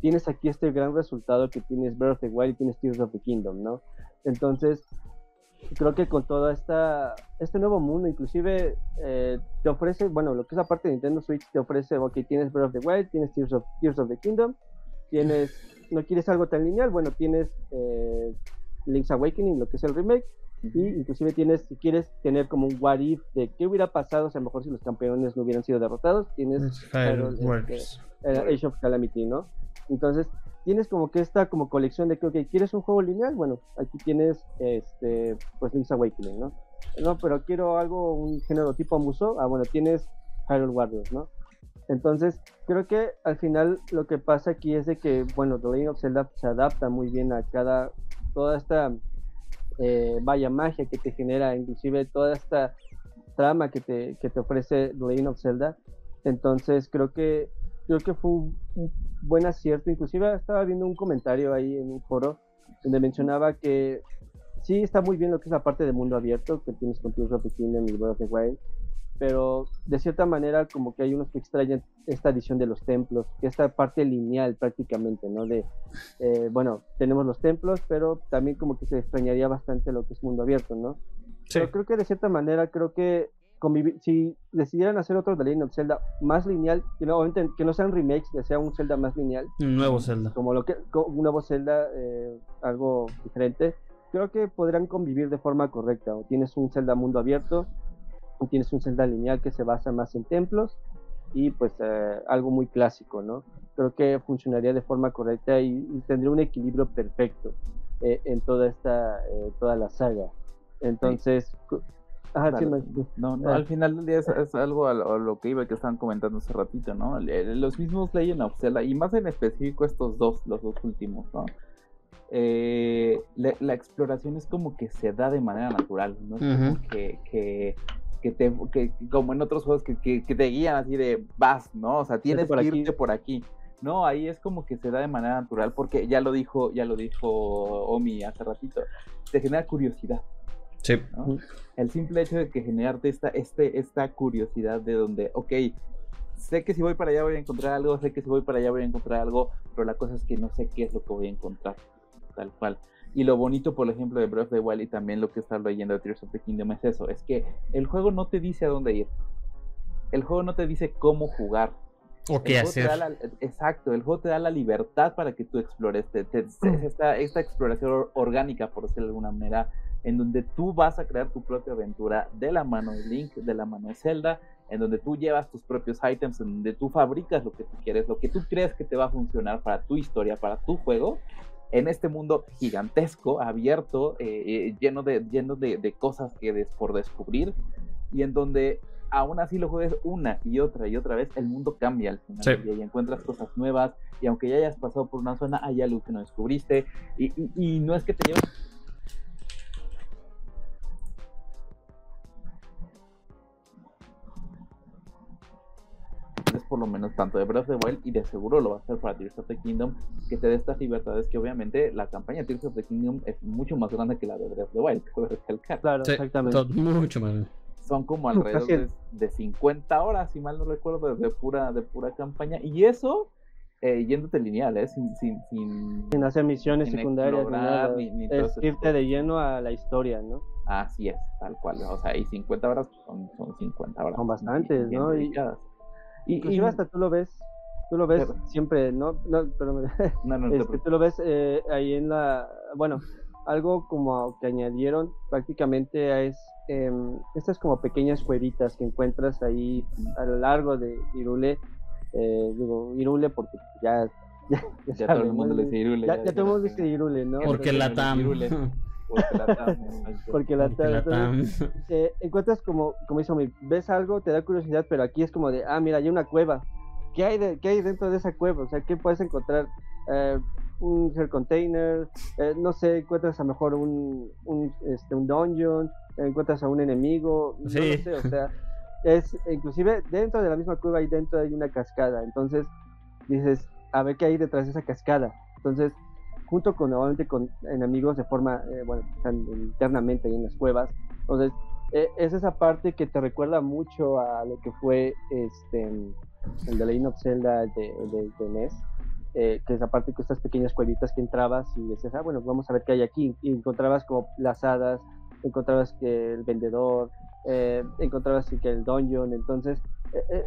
tienes aquí este gran resultado que tienes Breath of the Wild y tienes Tears of the Kingdom, ¿no? Entonces, creo que con todo esta, este nuevo mundo, inclusive eh, te ofrece, bueno, lo que es la parte de Nintendo Switch te ofrece, ok, tienes Breath of the Wild, tienes Tears of, Tears of the Kingdom, tienes, no quieres algo tan lineal, bueno, tienes eh, Link's Awakening, lo que es el remake, y inclusive tienes, si quieres tener como un what if de qué hubiera pasado, o sea, a lo mejor si los campeones no hubieran sido derrotados, tienes Hyrule, este, eh, Age of Calamity, ¿no? Entonces, tienes como que esta como colección de que, ¿quieres un juego lineal? Bueno, aquí tienes, este, pues Link's Awakening, ¿no? No, pero quiero algo, un género tipo Musou, ah, bueno, tienes Hyrule Warriors, ¿no? Entonces, creo que al final lo que pasa aquí es de que, bueno, The Legend of Zelda se adapta muy bien a cada, toda esta, eh, vaya magia que te genera, inclusive toda esta trama que te, que te ofrece The Legend of Zelda. Entonces, creo que creo que fue un, un buen acierto. Inclusive estaba viendo un comentario ahí en un foro donde mencionaba que sí está muy bien lo que es la parte de mundo abierto que tienes con Tears of the Kingdom y Breath of the Wild, pero de cierta manera como que hay unos que extrañan esta edición de los templos, que esta parte lineal prácticamente, ¿no? De, eh, bueno, tenemos los templos, pero también como que se extrañaría bastante lo que es mundo abierto, ¿no? Sí. Pero creo que de cierta manera, creo que convivir, si decidieran hacer otro The Legend of Zelda más lineal, que no, que no sean remakes, que sea un Zelda más lineal, Un nuevo Zelda. como lo que un nuevo Zelda, eh, algo diferente, creo que podrán convivir de forma correcta. O tienes un Zelda mundo abierto, o tienes un Zelda lineal que se basa más en templos y pues eh, algo muy clásico, ¿no? Creo que funcionaría de forma correcta y, y tendría un equilibrio perfecto eh, en toda esta, toda la saga. Entonces, ajá, sí, Claro. me- No, no, Ah. al final del día es, es algo a lo, a lo que iba que estaban comentando hace ratito, ¿no? Los mismos Legend of Zelda, y más en específico estos dos, los dos últimos, ¿no? Eh, la, la exploración es como que se da de manera natural, ¿no? Es como que, que, que te, que, como en otros juegos que, que, te guían así de vas, ¿no? O sea, tienes por que aquí. por aquí. No, ahí es como que se da de manera natural porque ya lo dijo, ya lo dijo Omi hace ratito, te genera curiosidad. Sí. El simple hecho de que generarte esta, este, esta curiosidad de donde, ok, sé que si voy para allá voy a encontrar algo, sé que si voy para allá voy a encontrar algo, pero la cosa es que no sé qué es lo que voy a encontrar, tal cual. Y lo bonito, por ejemplo, de Breath of the Wild y también lo que está leyendo de Tears of the Kingdom es eso, es que el juego no te dice a dónde ir. El juego no te dice cómo jugar. O qué hacer. la- exacto, el juego te da la libertad para que tú explores. te- te- es esta, esta exploración or- orgánica, por decirlo de alguna manera, en donde tú vas a crear tu propia aventura de la mano de Link, de la mano de Zelda, en donde tú llevas tus propios items, en donde tú fabricas lo que tú quieres, lo que tú crees que te va a funcionar para tu historia, para tu juego, en este mundo gigantesco, abierto, eh, eh, lleno, de, lleno de, de cosas que des- por descubrir, y en donde aún así lo juegues una y otra y otra vez, el mundo cambia al final Sí. y encuentras cosas nuevas, y aunque ya hayas pasado por una zona, hay algo que no descubriste, y, y- y no es que te lleves por lo menos tanto de Breath of the Wild y de seguro lo va a hacer para Tears of the Kingdom, que te dé estas libertades que obviamente la campaña de Tears of the Kingdom es mucho más grande que la de Breath of the Wild, cabe recalcar. claro, Sí, exactamente. mucho más. Son como alrededor de, de 50 horas, si mal no recuerdo, de, pura, de pura campaña. Y eso eh, yéndote lineal, ¿eh? Sin, sin, sin... Sin hacer misiones sin secundarias, ni explorar, nada. ni- ni todo es irte de lleno a la historia, ¿no? Así es, tal cual. O sea, y 50 horas son, son 50 horas. Son bastantes, bien ¿no? Y- dedicadas. Y, Inclusive y- hasta tú lo ves, tú lo ves Pero- siempre, ¿no? No, pero no, no te este, tú lo ves eh, ahí en la, bueno, algo como que añadieron prácticamente es em, estas como pequeñas cuevitas que encuentras ahí a lo largo de Irule. Eh, digo Irule porque ya ya, ya, todo el mundo le dice Irule. Ya, ya, todo el mundo dice Irule, ¿no? Porque la TAM. Porque la TAM. Porque la TAM. Eh, encuentras como, como hizo mi, ves algo, te da curiosidad, pero aquí es como de, ah, mira, hay una cueva. ¿Qué hay, de, ¿Qué hay dentro de esa cueva? O sea, ¿qué puedes encontrar? Eh, un shell container, eh, no sé, encuentras a lo mejor un, un, este, un dungeon, encuentras a un enemigo, no lo sé, o sea, es inclusive dentro de la misma cueva y dentro hay una cascada, entonces dices, a ver qué hay detrás de esa cascada, entonces junto con nuevamente con enemigos de forma, eh, bueno, están internamente ahí en las cuevas, entonces eh, es esa parte que te recuerda mucho a lo que fue este el de Legend of Zelda de, de, de NES, eh, que es aparte que estas pequeñas cuevitas que entrabas y decías, ah, bueno, vamos a ver qué hay aquí. Y encontrabas como las hadas, encontrabas que el vendedor, eh, encontrabas que el dungeon. Entonces,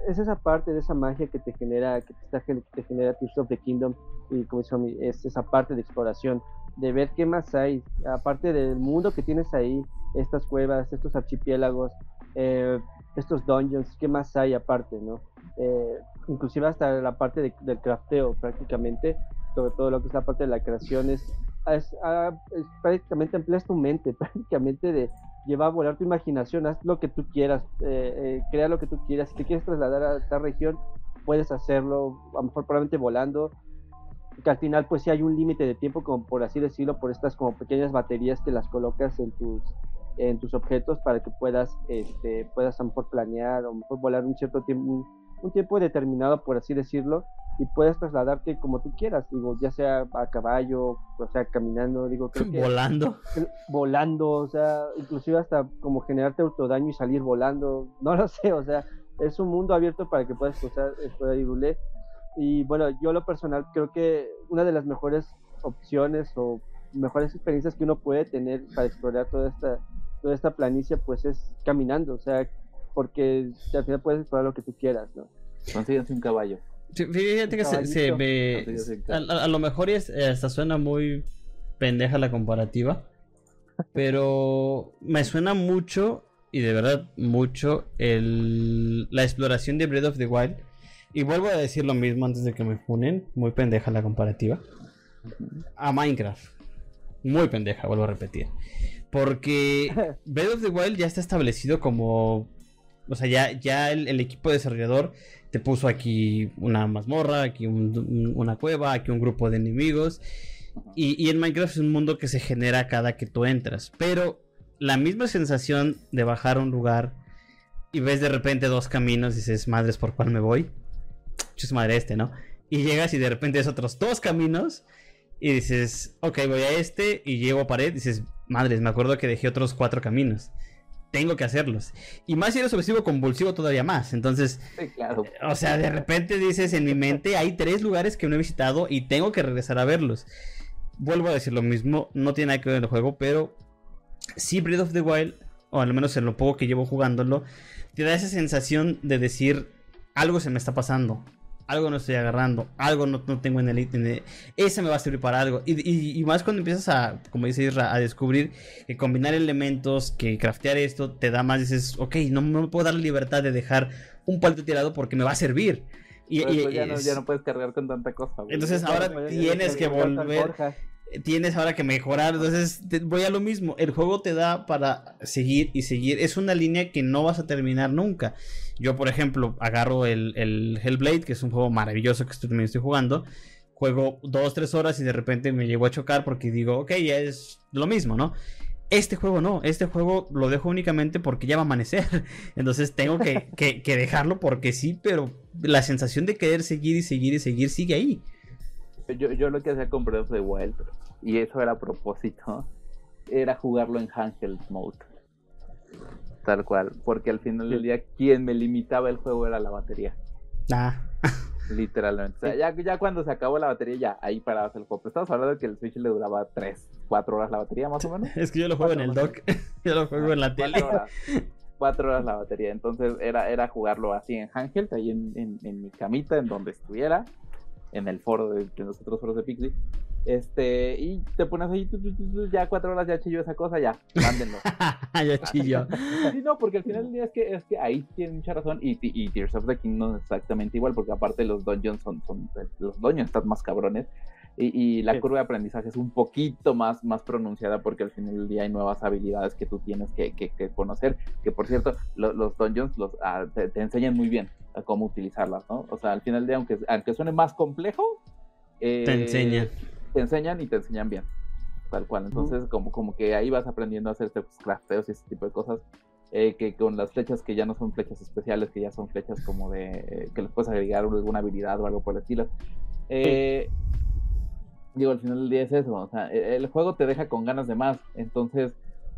es esa parte de esa magia que te genera, que te, te genera Tears of the Kingdom. Y como es esa parte de exploración, de ver qué más hay, aparte del mundo que tienes ahí, estas cuevas, estos archipiélagos, estos dungeons, qué más hay aparte, ¿no? Eh, inclusive hasta la parte del crafteo prácticamente, sobre todo lo que es la parte de la creación, es, es, ah, prácticamente empleas tu mente, prácticamente de llevar a volar tu imaginación, haz lo que tú quieras, eh, eh, crea lo que tú quieras, si te quieres trasladar a esta región, puedes hacerlo, a lo mejor probablemente volando, que al final pues sí hay un límite de tiempo, como por así decirlo, por estas como pequeñas baterías que las colocas en tus en tus objetos para que puedas este puedas a lo mejor planear o a volar un cierto tiempo un tiempo determinado, por así decirlo, y puedes trasladarte como tú quieras, digo, ya sea a caballo, o sea, caminando, digo, creo que, volando. Volando, o sea, inclusive hasta como generarte autodaño y salir volando, no lo sé, o sea, es un mundo abierto para que puedas usar Irule. Y bueno, yo lo personal creo que una de las mejores opciones o mejores experiencias que uno puede tener para explorar toda esta, toda esta planicie, pues es caminando, o sea, porque al final puedes explorar lo que tú quieras, ¿no? Consíguense un caballo. fíjate que se, ve. A, lo mejor es, hasta suena muy pendeja la comparativa. Pero me suena mucho, y de verdad mucho, el, la exploración de Breath of the Wild. Y vuelvo a decir lo mismo antes de que me funen. Muy pendeja la comparativa. A Minecraft. Muy pendeja, vuelvo a repetir. Porque Breath of the Wild ya está establecido como o sea, ya, ya el, equipo desarrollador te puso aquí una mazmorra, aquí una cueva, aquí un grupo de enemigos. Y, y en Minecraft es un mundo que se genera cada que tú entras. Pero la misma sensación de bajar a un lugar y ves de repente dos caminos y dices, madres, ¿por cuál me voy? Es madre este, ¿no? Y llegas y de repente ves otros dos caminos y dices, ok, voy a este y llego a pared y dices, madres, me acuerdo que dejé otros cuatro caminos tengo que hacerlos. Y más si eres obsesivo convulsivo todavía más. Entonces, claro. o sea, de repente dices en mi mente, hay tres lugares que no he visitado y tengo que regresar a verlos. Vuelvo a decir lo mismo, no tiene nada que ver en el juego, pero sí Breath of the Wild, o al menos en lo poco que llevo jugándolo, te da esa sensación de decir, algo se me está pasando, algo no estoy agarrando, algo no, tengo en el ítem, ese me va a servir para algo. Y, más cuando empiezas a, como dice Isra, a descubrir que combinar elementos, que craftear esto, te da más, dices, ok, no, me puedo dar la libertad de dejar un palito tirado porque me va a servir. Y, ya, no, ya, no, puedes cargar con tanta cosa. Entonces ahora tienes que volver tienes ahora que mejorar. Entonces, voy a lo mismo. El juego te da para seguir y seguir. Es una línea que no vas a terminar nunca. Yo, por ejemplo, agarro el, el Hellblade, que es un juego maravilloso que también estoy jugando. Juego dos, tres horas y de repente me llego a chocar porque digo, ok, ya es lo mismo, ¿no? Este juego no, este juego lo dejo únicamente porque ya va a amanecer. Entonces tengo que, que dejarlo porque sí, pero la sensación de querer seguir y seguir y seguir sigue ahí. Yo, yo lo que hacía con Breath of the Wild, y eso era a propósito, era jugarlo en handheld mode. Tal cual, porque al final del día quien me limitaba el juego era la batería. Ah. Literalmente. O sea, ya, ya cuando se acabó la batería, ya ahí parabas el juego. Pero estamos hablando de que el Switch le duraba 3, 4 horas la batería, más o menos. Es que yo lo juego en el dock. yo lo juego en la tele. Horas. 4 horas la batería. Entonces era, era jugarlo así en handheld, ahí en, en, en mi camita, en donde estuviera en el foro de, los otros foros de Pixie. Este, y te pones ahí, tu, tu, tu, ya cuatro horas ya chilló esa cosa, ya, mándenlo. ya chilló. sí, no, porque al final del día es que, es que ahí tiene mucha razón. Y, y Tears of the Kingdom es exactamente igual, porque aparte los dungeons son, son los dungeons están más cabrones. Y, y la Sí. curva de aprendizaje es un poquito más, más pronunciada porque al final del día hay nuevas habilidades que tú tienes que, que, que conocer. Que por cierto, lo- los dungeons los, ah, te, te enseñan muy bien a cómo utilizarlas, ¿no? O sea, al final del día, aunque, aunque suene más complejo, eh, Te enseñan. Te enseñan y te enseñan bien. Tal cual. Entonces, como, como que ahí vas aprendiendo a hacer estos crafteos y ese tipo de cosas. eh, que con las flechas que ya no son flechas especiales, que ya son flechas como de. eh, que les puedes agregar alguna habilidad o algo por el estilo. Eh, digo, al final del día es eso. O sea, e- el juego te deja con ganas de más. Entonces,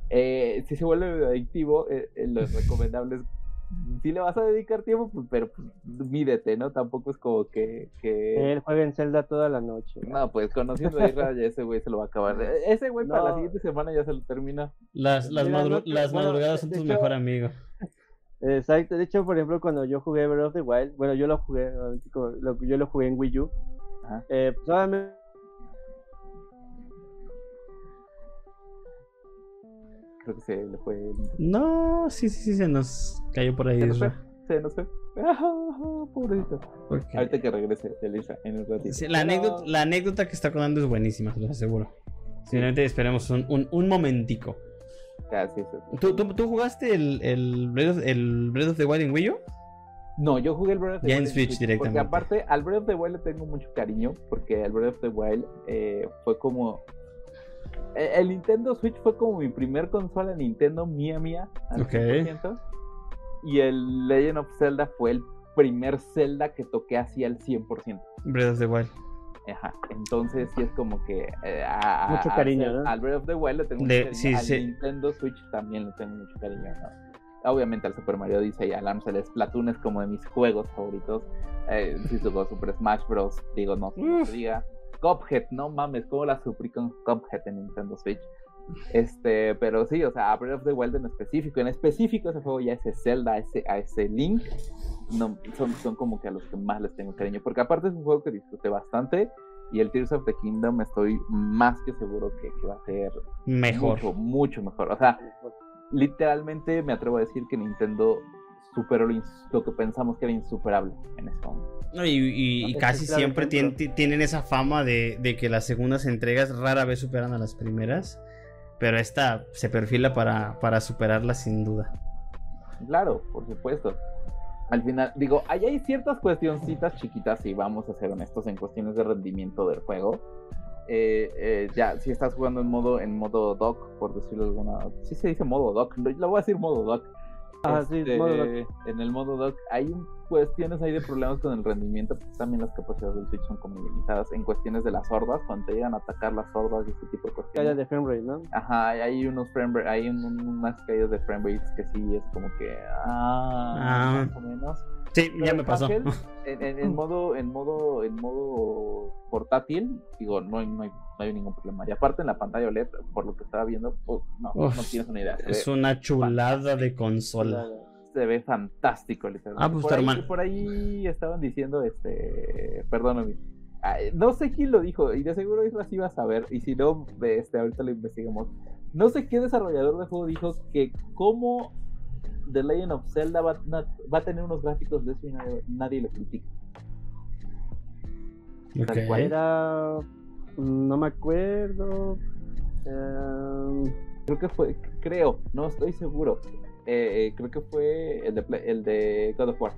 eh, si se vuelve adictivo, eh, eh, lo recomendable es. Si le vas a dedicar tiempo, pues, pero pues, mídete, ¿no? Tampoco es como que. que... Él juega en Zelda toda la noche. No, pues conociendo a Isra, ya ese güey se lo va a acabar. Ese güey para la siguiente semana ya se lo termina. Las, las, Mira, madru- no te- las bueno, madrugadas son tu hecho- mejor amigo. Exacto, de hecho, por ejemplo, cuando yo jugué Breath of the Wild, bueno, yo lo jugué, yo lo jugué en Wii U, Ajá. eh, pues obviamente Creo que se le fue. el. No, sí, sí, sí, se nos cayó por ahí. Se nos fue. Se nos fue. Ah, pobrecito. Ok. Ahorita que regrese el Isra en un ratito. Sí, la, anécdota, la anécdota que está contando es buenísima, te lo aseguro. Simplemente esperemos un, un, un momentico. Ah, sí, sí, sí. ¿Tú, tú, tú jugaste el, el, Breath of, el Breath of the Wild en Wii U? No, yo jugué el Breath of the Ya en Wild Switch directamente. Porque aparte, al Breath of the Wild le tengo mucho cariño. Porque el Breath of the Wild eh, fue como. El Nintendo Switch fue como mi primer consola Nintendo mía mía. Al Ok. 100%, y el Legend of Zelda fue el primer Zelda que toqué así al 100%. Breath of the Wild. Ajá. Entonces sí es como que eh, a- Mucho cariño, al- ¿no? Al Breath of the Wild le tengo mucho cariño. sí, al sí. Nintendo Switch también le tengo mucho cariño. ¿no? Obviamente al Super Mario Odyssey y al Amstel Splatoon es como de mis juegos favoritos. Eh, sí jugó Super Smash Bros. Digo, no, no se diga. Cuphead, no mames, cómo la sufrí con Cuphead en Nintendo Switch. Este, pero sí, o sea, Breath of the Wild en específico, en específico ese juego ya ese Zelda, a ese, a ese Link, no, son, son como que a los que más les tengo cariño, porque aparte es un juego que disfruté bastante y el Tears of the Kingdom estoy más que seguro que, que va a ser Mejor. mucho, mucho mejor. O sea, literalmente me atrevo a decir que Nintendo superó lo, que pensamos que era insuperable en ese momento. No, Y, y- y casi claro siempre tienen esa fama de, de que las segundas entregas rara vez superan a las primeras. Pero esta se perfila para, para superarla sin duda. Claro, por supuesto. Al final, digo, ahí hay ciertas cuestioncitas chiquitas, y vamos a ser honestos, en cuestiones de rendimiento del juego. Eh, eh, ya, si estás jugando en modo, en modo dock, por decirlo de alguna. Sí se dice modo dock, lo, lo voy a decir modo dock. Ah, sí, Este, modo dock. En el modo dock hay un- cuestiones ahí de problemas con el rendimiento, pues también las capacidades del Switch son como limitadas. En cuestiones de las hordas, cuando te llegan a atacar las hordas y ese tipo de cuestiones. Caída de frame rate, ¿no? Ajá, hay unos frame rate- hay un- un- unas caídas de frame rates que sí es como que ah, Ah. más o menos. Sí, ya me pasó. Ángel, en, en- en modo, en modo, en modo portátil, digo, no hay, no hay, no hay ningún problema. Y aparte en la pantalla OLED, por lo que estaba viendo, uf, no, Uf, no tienes una idea. Es una chulada de consola. Se ve fantástico, literalmente. Ah, pues por, ahí, hermano. por ahí estaban diciendo, este, perdóname. No sé quién lo dijo, y de seguro eso así va a saber. Y si no, este, ahorita lo investigamos. No sé qué desarrollador de juego dijo que cómo The Legend of Zelda va, a tener unos gráficos de eso y nadie, nadie lo critica. Ok. Tal cual. Era. No me acuerdo. Em, Creo que fue, creo, no estoy seguro. Eh, eh, creo que fue el de, el de God of War.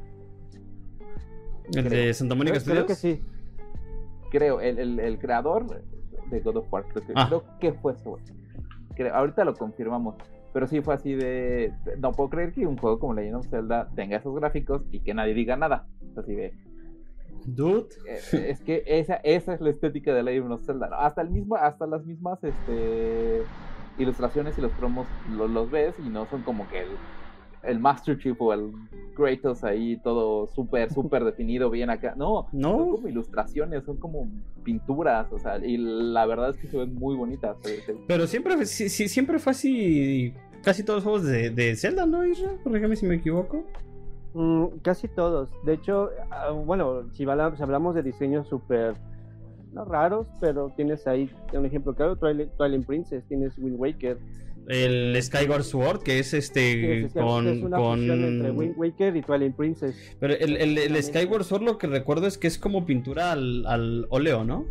El de Santa Mónica creo, creo que sí. Creo, el, el, el creador de God of War, creo que, Ah. creo que fue ese. Creo- ahorita lo confirmamos. Pero sí fue así de. No puedo creer que un juego como Legend of Zelda tenga esos gráficos y que nadie diga nada. Así de. Dude. eh, es que esa, esa es la estética de Legend of Zelda. ¿no? Hasta el mismo, hasta las mismas este, ilustraciones y los promos lo- los ves y no son como que el, el Master Chief o el Kratos ahí todo súper, súper definido, bien acá. No, No. son como ilustraciones, son como pinturas, o sea, y la verdad es que se ven muy bonitas. Pero siempre, sí, sí, siempre fue así. Casi todos los juegos de, de Zelda, ¿no, Isra? Corrígeme si me equivoco. Mm, casi todos. De hecho, ah, bueno, si, hablamos de diseño súper no raros, pero tienes ahí un ejemplo claro, Twilight, Twilight Princess, tienes Wind Waker. El Skyward Sword, que es este es, es con... una con... entre Wind Waker y Twilight Princess. Pero el, el, el Skyward Sword lo que recuerdo es que es como pintura al, al óleo, ¿no?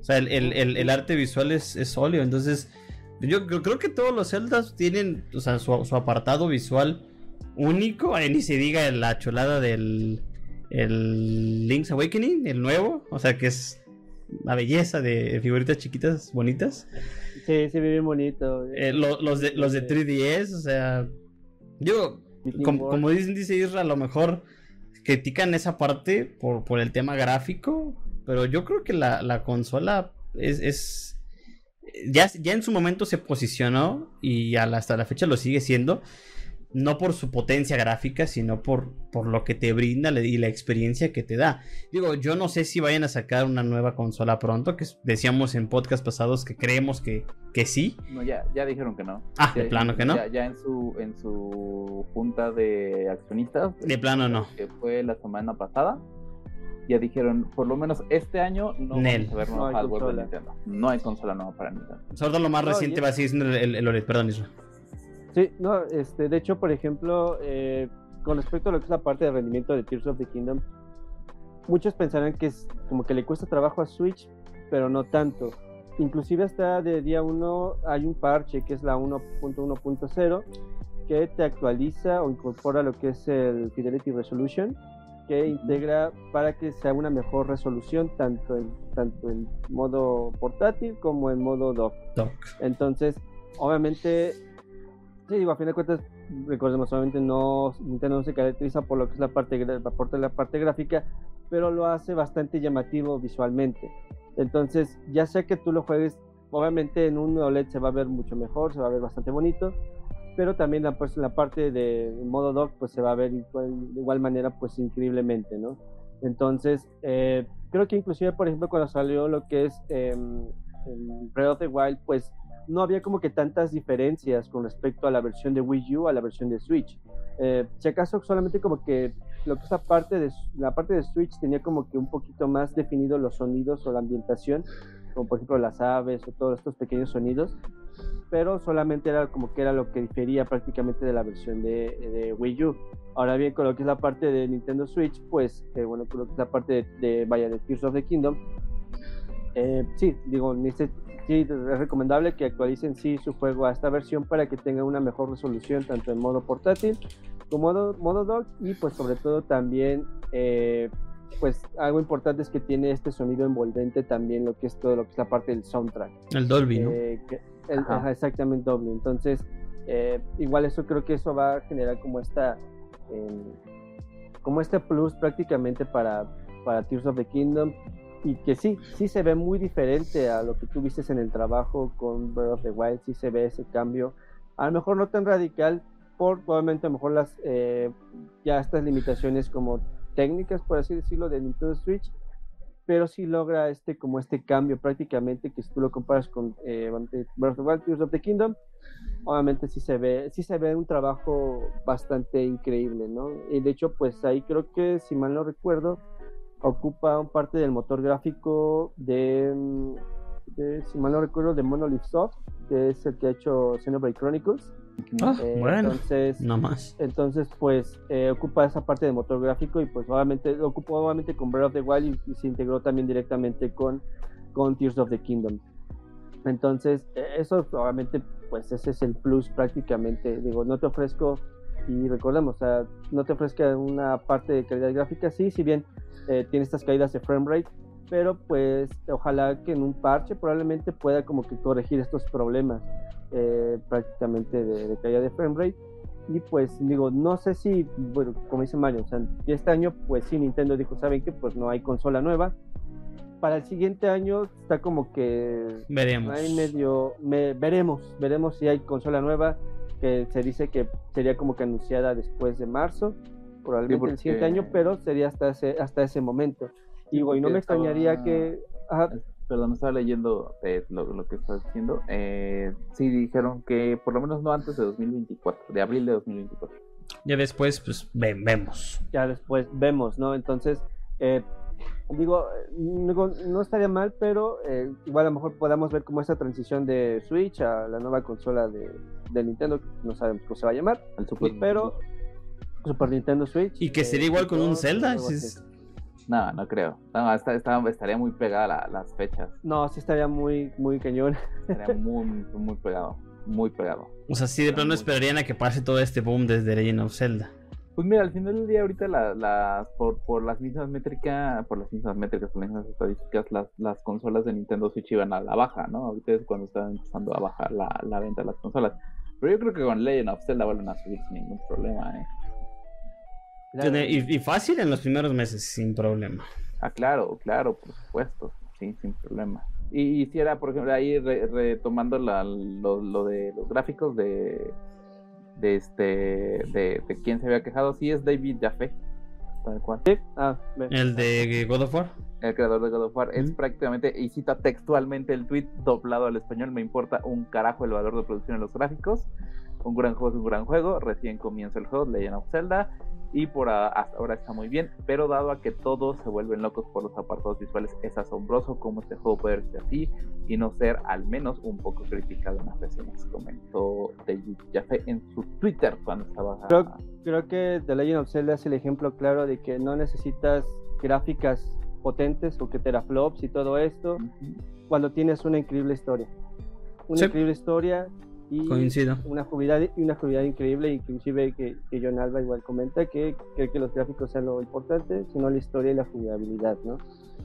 O sea, el, el, el arte visual es, es, óleo. Entonces, yo creo que todos los Zeldas tienen o sea, su, su apartado visual único. Ahí ni se diga la chulada del el Link's Awakening, el nuevo. O sea, que es la belleza de figuritas chiquitas, bonitas. Sí, se ve bien bonito. Eh, lo, los, de, los de 3DS, o sea, yo, como, como dicen, dice Isra, a lo mejor critican esa parte por, por el tema gráfico, pero yo creo que la, la consola es, es ya, ya, en su momento se posicionó y hasta la fecha lo sigue siendo. No por su potencia gráfica, sino por, por lo que te brinda y la experiencia que te da. Digo, yo no sé si vayan a sacar una nueva consola pronto, que decíamos en podcast pasados que creemos que, que sí. No, ya, ya dijeron que no. Ah, ya, de plano que no. Ya, ya, en su en su junta de accionistas. De plano no. Que fue la semana pasada ya dijeron, por lo menos este año no Nel. vamos a ver nuevo no hardware de Nintendo. No hay consola nueva para Nintendo. Sobre todo lo más No, reciente y- va a ser el, el OLED, perdón, Isra. Sí, no, este, de hecho, por ejemplo, eh, con respecto a lo que es la parte de rendimiento de Tears of the Kingdom, muchos pensarán que es como que le cuesta trabajo a Switch, pero no tanto. Inclusive hasta de día 1 hay un parche que es la 1.1.0 que te actualiza o incorpora lo que es el Fidelity Resolution que integra para que sea una mejor resolución tanto en, tanto en modo portátil como en modo dock. Doc. Entonces, obviamente, sí, digo, a fin de cuentas, recordemos, obviamente no, Nintendo no se caracteriza por lo que es la parte, por la parte gráfica, pero lo hace bastante llamativo visualmente. Entonces, ya sea que tú lo juegues, obviamente en un OLED se va a ver mucho mejor, se va a ver bastante bonito, pero también la, pues, la parte de modo dock pues se va a ver igual, de igual manera pues increíblemente, ¿no? Entonces, eh, creo que inclusive, por ejemplo, cuando salió lo que es eh, Breath of the Wild, pues no había como que tantas diferencias con respecto a la versión de Wii U a la versión de Switch. Eh, si acaso solamente como que lo que es la parte de la parte de Switch tenía como que un poquito más definido los sonidos o la ambientación, como por ejemplo las aves o todos estos pequeños sonidos, pero solamente era como que era lo que difería prácticamente de la versión de, de Wii U. Ahora bien, con lo que es la parte de Nintendo Switch, pues eh, bueno, con lo que es la parte de, de, vaya, de Tears of the Kingdom, eh, sí, digo, sí, es recomendable que actualicen sí su juego a esta versión para que tenga una mejor resolución tanto en modo portátil como modo, modo dock y pues sobre todo también eh, pues algo importante es que tiene este sonido envolvente también lo que es todo lo que es la parte del soundtrack El Dolby, ¿no? eh, que- el- Ajá. ajá, exactamente doble entonces eh, igual eso creo que eso va a generar como esta em, como este plus prácticamente para para Tears of the Kingdom. Y que sí, sí se ve muy diferente a lo que tú viste en el trabajo con Breath of the Wild, sí se ve ese cambio, a lo mejor no tan radical, por probablemente a lo mejor las eh, ya estas limitaciones como técnicas, por así decirlo, de Nintendo Switch, pero sí logra este como este cambio prácticamente que si tú lo comparas con eh, Breath of Wild, Tears of the Kingdom, obviamente sí se ve, sí se ve un trabajo bastante increíble, ¿no? Y de hecho, pues ahí creo que, si mal no recuerdo, ocupa parte del motor gráfico de, mm, de, si mal no recuerdo, de Monolith Soft, que es el que ha hecho Xenoblade Chronicles. Ah, Eh, bueno, Entonces, no más. entonces pues eh, ocupa esa parte de motor gráfico y pues obviamente lo ocupó obviamente con Breath of the Wild y, y se integró también directamente con, con Tears of the Kingdom. Entonces, eh, eso obviamente, pues ese es el plus prácticamente. Digo, no te ofrezco, y recordemos, o sea, no te ofrezca una parte de calidad gráfica, sí, si bien eh, tiene estas caídas de frame rate, pero pues ojalá que en un parche probablemente pueda como que corregir estos problemas eh, prácticamente de, de caída de frame rate. Y pues digo, no sé si, bueno, como dice Mario, o sea, este año pues sí Nintendo dijo, ¿saben qué? Pues no hay consola nueva. Para el siguiente año está como que Veremos. Ahí medio, me, veremos, veremos si hay consola nueva, que se dice que sería como que anunciada después de marzo, probablemente porque- el siguiente año, pero sería hasta ese, hasta ese momento. Sí, Digo, y no me extrañaría que... ajá, Perdón, estaba leyendo eh, lo, lo que estás diciendo. Eh, sí, dijeron que por lo menos no antes de 2024, de abril de 2024. Ya después, pues ve- vemos. ya después vemos, ¿no? Entonces, eh, digo, no, no estaría mal, pero eh, igual a lo mejor podamos ver como esa transición de Switch a la nueva consola de, de Nintendo, no sabemos cómo se va a llamar, El Super pero Super Nintendo Switch. Y que eh, sería igual con un Zelda. es- No, no creo. No, estaría muy pegada la- las fechas. No, sí estaría muy, muy cañón. Estaría muy, muy pegado. Muy pegado. O sea, sí, de plano esperarían a que pase todo este boom desde Legend of Zelda. Pues mira, al final del día ahorita la- las por, por las mismas métricas, por las mismas métricas, por las mismas estadísticas, las, las consolas de Nintendo Switch iban a la baja, ¿no? Ahorita es cuando están empezando a bajar la, la venta de las consolas. Pero yo creo que con Legend of Zelda vuelven a subir sin ningún problema, ¿eh? Y, y fácil en los primeros meses, sin problema. Ah, claro, claro, por supuesto, sí, sin problema. Y, y si era, por ejemplo, ahí re- retomando la- lo, lo de los gráficos de, de este, de, de quién se había quejado, sí es David Jaffe, tal cual. Sí, ah, ve. El de God of War. el creador de God of War, es prácticamente, y cita textualmente el tweet doblado al español, me importa un carajo el valor de producción en los gráficos, un gran juego es un gran juego, recién comienza el juego, Legend of Zelda, y por a- hasta ahora está muy bien, pero dado a que todos se vuelven locos por los apartados visuales, es asombroso cómo este juego puede verse así y no ser al menos un poco criticado en las reseñas, comentó David Jaffe en su Twitter cuando estaba... Creo- Creo que The Legend of Zelda es el ejemplo claro de que no necesitas gráficas potentes o que teraflops y todo esto Ujú. cuando tienes una increíble historia. Una Sí. increíble historia y Coincido. una jugabilidad, y una jugabilidad increíble, inclusive que, que John Alba igual comenta que cree que los gráficos sean lo importante, sino la historia y la jugabilidad, ¿no?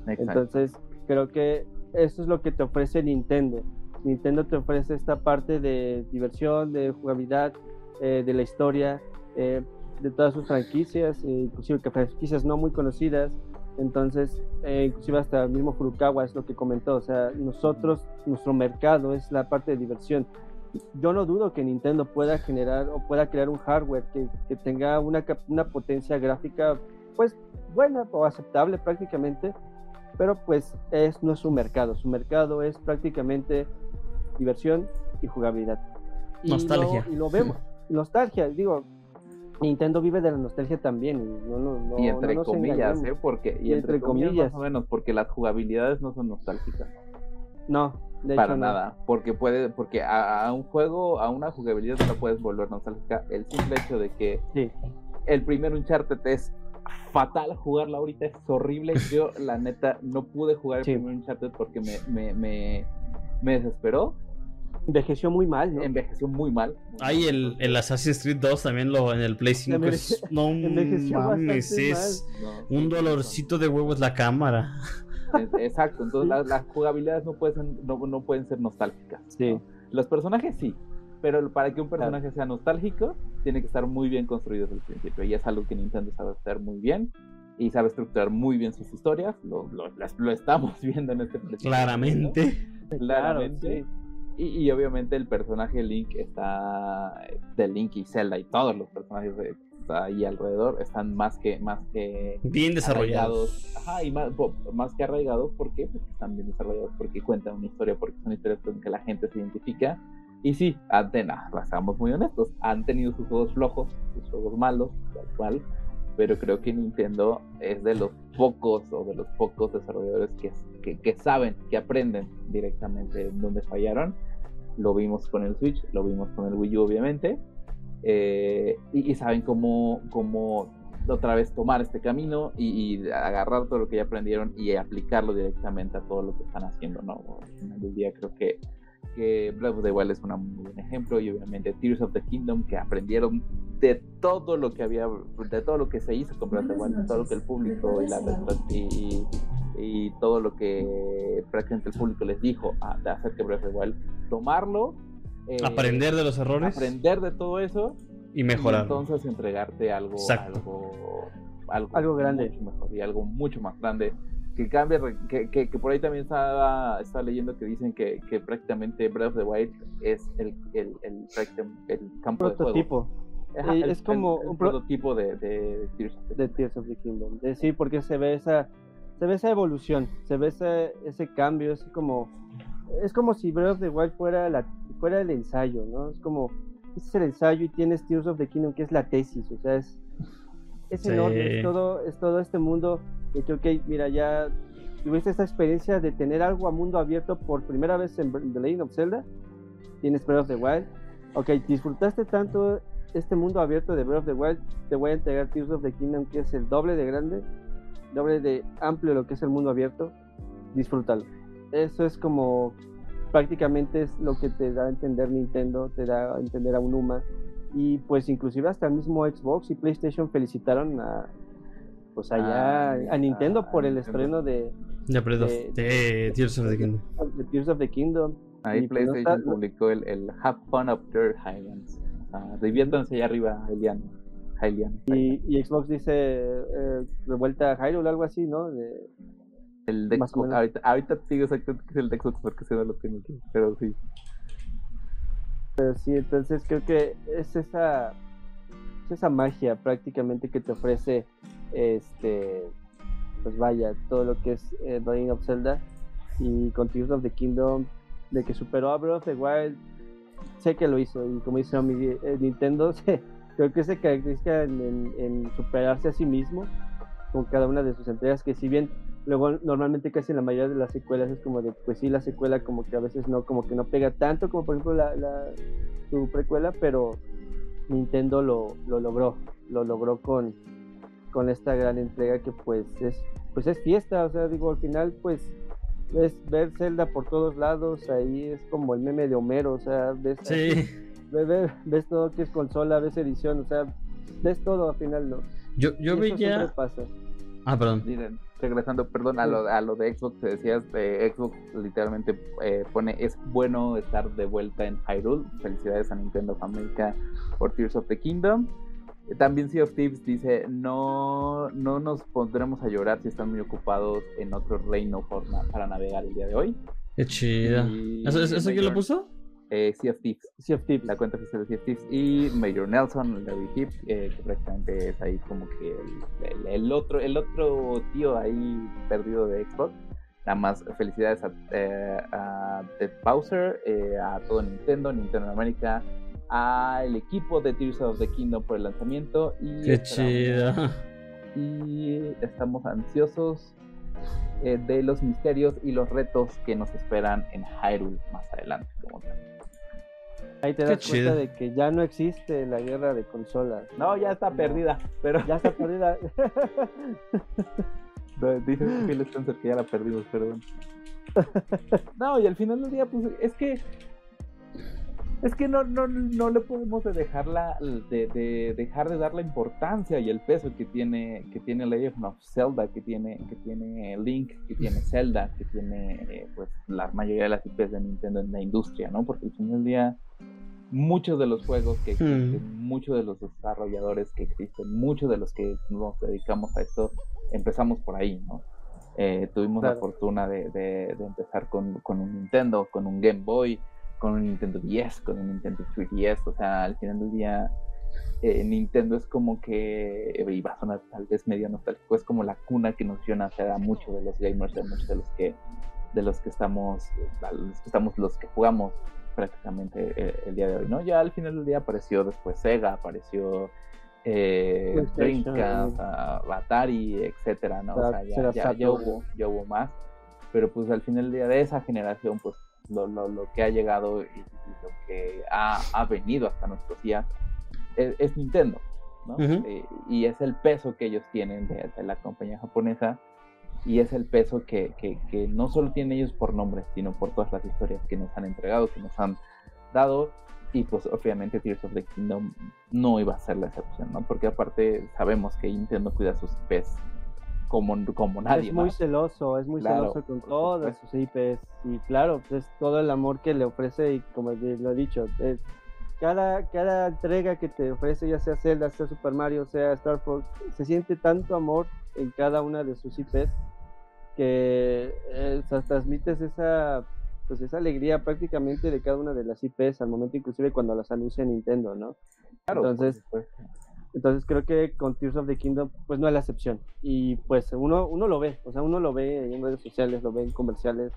Exacto. Entonces, creo que eso es lo que te ofrece Nintendo. Nintendo te ofrece esta parte de diversión, de jugabilidad, eh, de la historia, eh, de todas sus franquicias, eh, inclusive que franquicias no muy conocidas. Entonces, eh, inclusive hasta el mismo Furukawa es lo que comentó. O sea, nosotros, nuestro mercado es la parte de diversión. Yo no dudo que Nintendo pueda generar o pueda crear un hardware que, que tenga una, cap- una potencia gráfica, pues buena o aceptable prácticamente, pero pues es, no es su mercado, su mercado es prácticamente diversión y jugabilidad. Y Nostalgia. lo- Y lo, vemos, nostalgia, digo, Nintendo vive de la nostalgia también, y no, no, no- y entre comillas. ¿eh? Porque, y, Y entre, entre comillas, comillas. más o menos, porque las jugabilidades no son nostálgicas. No, de para hecho no. nada, porque puede, porque a, a un juego, a una jugabilidad no la puedes volver nostálgica. El simple hecho de que Sí, el primer Uncharted es fatal jugarlo ahorita, es horrible. Yo, la neta, no pude jugar el Sí. primer Uncharted porque me, me, me, me desesperó. envejeció muy mal, ¿no? Envejeció muy mal. Hay el, el Assassin's Creed 2 también lo en el Play 5 es, Enveje- no envejeció mames, es No, un dolorcito de huevos la cámara. Exacto, entonces las, las jugabilidades no pueden, ser, no, no pueden ser nostálgicas. Sí. ¿no? Los personajes sí, pero para que un personaje sea nostálgico, tiene que estar muy bien construido desde el principio. Y es algo que Nintendo sabe hacer muy bien y sabe estructurar muy bien sus historias. Lo, lo, las- lo estamos viendo en este preciso Claramente. Claramente. sí. Y, y obviamente el personaje Link está de Link y Zelda y todos los personajes de, ahí alrededor están más que más que Bien desarrollados. Ajá, y más, más que arraigados. Porque están bien desarrollados, porque cuentan una historia, porque son historias con que la gente se identifica. Y sí, Antena, seamos muy honestos, han tenido sus juegos flojos, sus juegos malos, tal cual, pero creo que Nintendo es de los pocos o de los pocos desarrolladores que, que, que saben, que aprenden directamente en dónde fallaron. Lo vimos con el Switch, lo vimos con el Wii U, obviamente, eh, y, saben cómo, cómo otra vez tomar este camino y, y agarrar todo lo que ya aprendieron y aplicarlo directamente a todo lo que están haciendo, ¿no? Al final día creo que, que Breath of the Wild es un muy buen ejemplo y obviamente Tears of the Kingdom que aprendieron de todo lo que había, de todo lo que se hizo con Breath of the Wild, de todo lo que el público y, la, y, todo lo que prácticamente el público les dijo de hacer que Breath of the Wild, tomarlo, eh, Aprender de los errores aprender de todo eso y mejorar. y entonces entregarte algo, Exacto. algo, algo, Algo grande. mucho mejor y algo mucho más grande. Que cambie, re- que, que, que por ahí también estaba, estaba leyendo que dicen que, que prácticamente Breath of the Wild es el, el, el, el campo de juego. prototipo Ajá, Eh, el- es como el- el un pro- prototipo de, de Tears of the de Tears of the Kingdom. De- sí, porque se ve esa se ve esa evolución, se ve ese, ese cambio, es como es como si Breath of the Wild fuera la fuera el ensayo, ¿no? Es como ese es el ensayo y tienes Tears of the Kingdom que es la tesis, o sea, es es Sí. enorme, es todo es todo este mundo de que, ok, mira, ya tuviste esa experiencia de tener algo a mundo abierto por primera vez en The Legend of Zelda, tienes Breath of the Wild, ok, disfrutaste tanto este mundo abierto de Breath of the Wild, te voy a entregar Tears of the Kingdom, que es el doble de grande, doble de amplio lo que es el mundo abierto, disfrútalo. Eso es como prácticamente es lo que te da a entender Nintendo, te da a entender a Unuma. Y pues inclusive hasta el mismo Xbox y PlayStation felicitaron a pues allá Ah, a Nintendo a por el estreno de, De Breath of- de- de Tears of the Kingdom. de Tears of the Kingdom. Ahí Y pues no PlayStation está- publicó el, el Have Fun Up There Highlands. Diviértanse allá arriba, Hylian. Hylian. Y, y Xbox dice eh, revuelta a Hyrule o algo así, ¿no? De- El de ahorita, ahorita digo exactamente qué es el de Xbox porque se no lo tengo aquí. Pero sí. Pero sí, entonces creo que es esa, es esa magia prácticamente que te ofrece, este, pues vaya, todo lo que es eh, Legend of Zelda y con Tears of the Kingdom, de que superó a Breath of the Wild, sé que lo hizo y como dice eh, Nintendo, creo que se caracteriza en, en- en superarse a sí mismo con cada una de sus entregas, que si bien luego normalmente casi la mayoría de las secuelas es como de, pues sí, la secuela como que a veces no, como que no pega tanto como por ejemplo la, la- su precuela, pero Nintendo lo, lo logró, lo logró con, con esta gran entrega que pues es, pues es fiesta, o sea, digo, al final pues es ver Zelda por todos lados, ahí es como el meme de Homero, o sea, ves, Sí. ves, ves- ves todo que es consola, ves edición, o sea, ves todo al final, ¿no? Yo, yo veía. pasa. Ah, perdón. Miren, regresando, perdón, a lo, a lo de Xbox, te decías, de Xbox literalmente eh, pone, es bueno estar de vuelta en Hyrule. Felicidades a Nintendo of America por Tears of the Kingdom. También Sea of Thieves dice, no, no nos pondremos a llorar si están muy ocupados en otro reino por para navegar el día de hoy. Qué chido. Y ¿Eso, eso, eso quién lo puso? Eh, sea of Thieves Sea of Thieves. la cuenta oficial de Sea of Thieves y Major Nelson, Larry Hip, eh, que prácticamente es ahí como que el, el- el otro el otro tío ahí perdido de Xbox. Nada más felicidades a, eh, a Ted Bowser, eh, a todo Nintendo, Nintendo América, al equipo de Tears of the Kingdom por el lanzamiento y Qué esperamos- chido. y estamos ansiosos eh, de los misterios y los retos que nos esperan en Hyrule más adelante. Como tal. Ahí te Qué das cuenta chido. de que ya no existe la guerra de consolas. No, ya está No. perdida, pero Ya está perdida. Dice Phil Spencer que ya la perdimos, perdón. No, y al final del día, pues es que. Es que no, no, no le podemos de dejarla, de, de dejar de dar la importancia y el peso que tiene, que tiene Legend of Zelda, que tiene, que tiene Link, que tiene Zelda, que tiene eh, pues la mayoría de las IPs de Nintendo en la industria, ¿no? Porque al final del día, muchos de los juegos que existen, muchos de los desarrolladores que existen, muchos de los que nos dedicamos a esto, empezamos por ahí, ¿no? Eh, tuvimos la fortuna de, de- de empezar con, con un Nintendo, con un Game Boy, con un Nintendo 10, con un Nintendo 3DS, o sea, al final del día eh, Nintendo es como que, eh, y va a sonar tal vez medio nostálgico, es como la cuna que nos dio nacer a muchos de los gamers, de muchos de los que de los que estamos, los que estamos, los que jugamos prácticamente eh, el día de hoy, ¿no? Ya al final del día apareció después Sega, apareció eh. Dreamcast, ah, Atari, etcétera, ¿no? O sea, ya, ya, ya hubo, ya hubo más, pero pues al final del día de esa generación, pues lo, lo, lo que ha llegado y, y lo que ha, ha venido hasta nuestros días es, es Nintendo, ¿no? Ujú. Eh, y es el peso que ellos tienen de, de la compañía japonesa y es el peso que, que, que no solo tienen ellos por nombre, sino por todas las historias que nos han entregado, que nos han dado. Y pues obviamente Tears of the Kingdom no iba a ser la excepción, ¿no? Porque aparte sabemos que Nintendo cuida sus IPs como, como nadie es muy más. celoso, es muy Claro, celoso con todas sus IPs. Y claro, pues es todo el amor que le ofrece y como lo he dicho, es cada, cada entrega que te ofrece, ya sea Zelda, sea Super Mario, sea Star Fox, se siente tanto amor en cada una de sus IPs que eh, o sea, transmites esa pues esa alegría prácticamente de cada una de las IPs al momento inclusive cuando las anuncia Nintendo, ¿no? Claro, entonces- supuesto. Entonces creo que con Tears of the Kingdom pues no es la excepción. Y pues uno, uno lo ve, o sea, uno lo ve en redes sociales, lo ve en comerciales.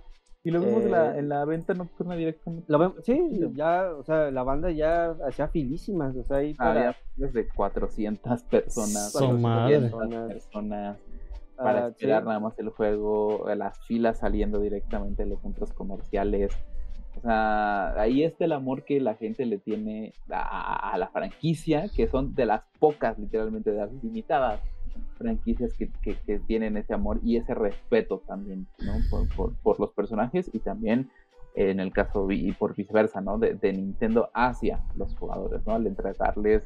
Y lo vimos en, la, eh, en la venta nocturna directamente. Lo ven, sí, ya, o sea, la banda ya hacía filísimas, o sea, ahí para... Había desde 400 personas. Su madre. 400 personas. para Ah, esperar sí. nada más el juego, las filas saliendo directamente de los centros comerciales. O sea, ahí está el amor que la gente le tiene a, la franquicia, que son de las pocas, literalmente, de las limitadas franquicias que, tienen ese amor y ese respeto también. Por, los personajes y también eh, en el caso y por viceversa, ¿no? De, Nintendo hacia los jugadores, ¿no? Al entregarles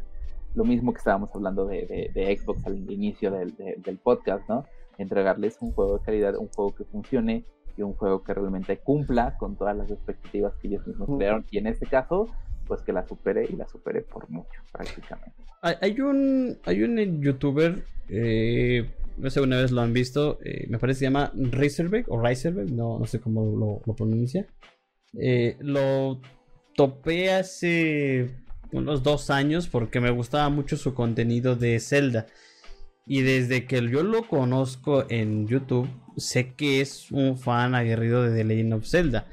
lo mismo que estábamos hablando de, Xbox al inicio del, de- del podcast, ¿no? Entregarles un juego de calidad, un juego que funcione y un juego que realmente cumpla con todas las expectativas que ellos mismos crearon y en este caso, pues que la supere y la supere por mucho, prácticamente. Hay, hay un hay un youtuber, eh, no sé una vez lo han visto, eh, me parece que se llama Razorback o Razorback, no, no sé cómo lo, lo pronuncia. Eh, lo topé hace unos dos años porque me gustaba mucho su contenido de Zelda. Y desde que yo lo conozco en YouTube, sé que es un fan aguerrido de The Legend of Zelda.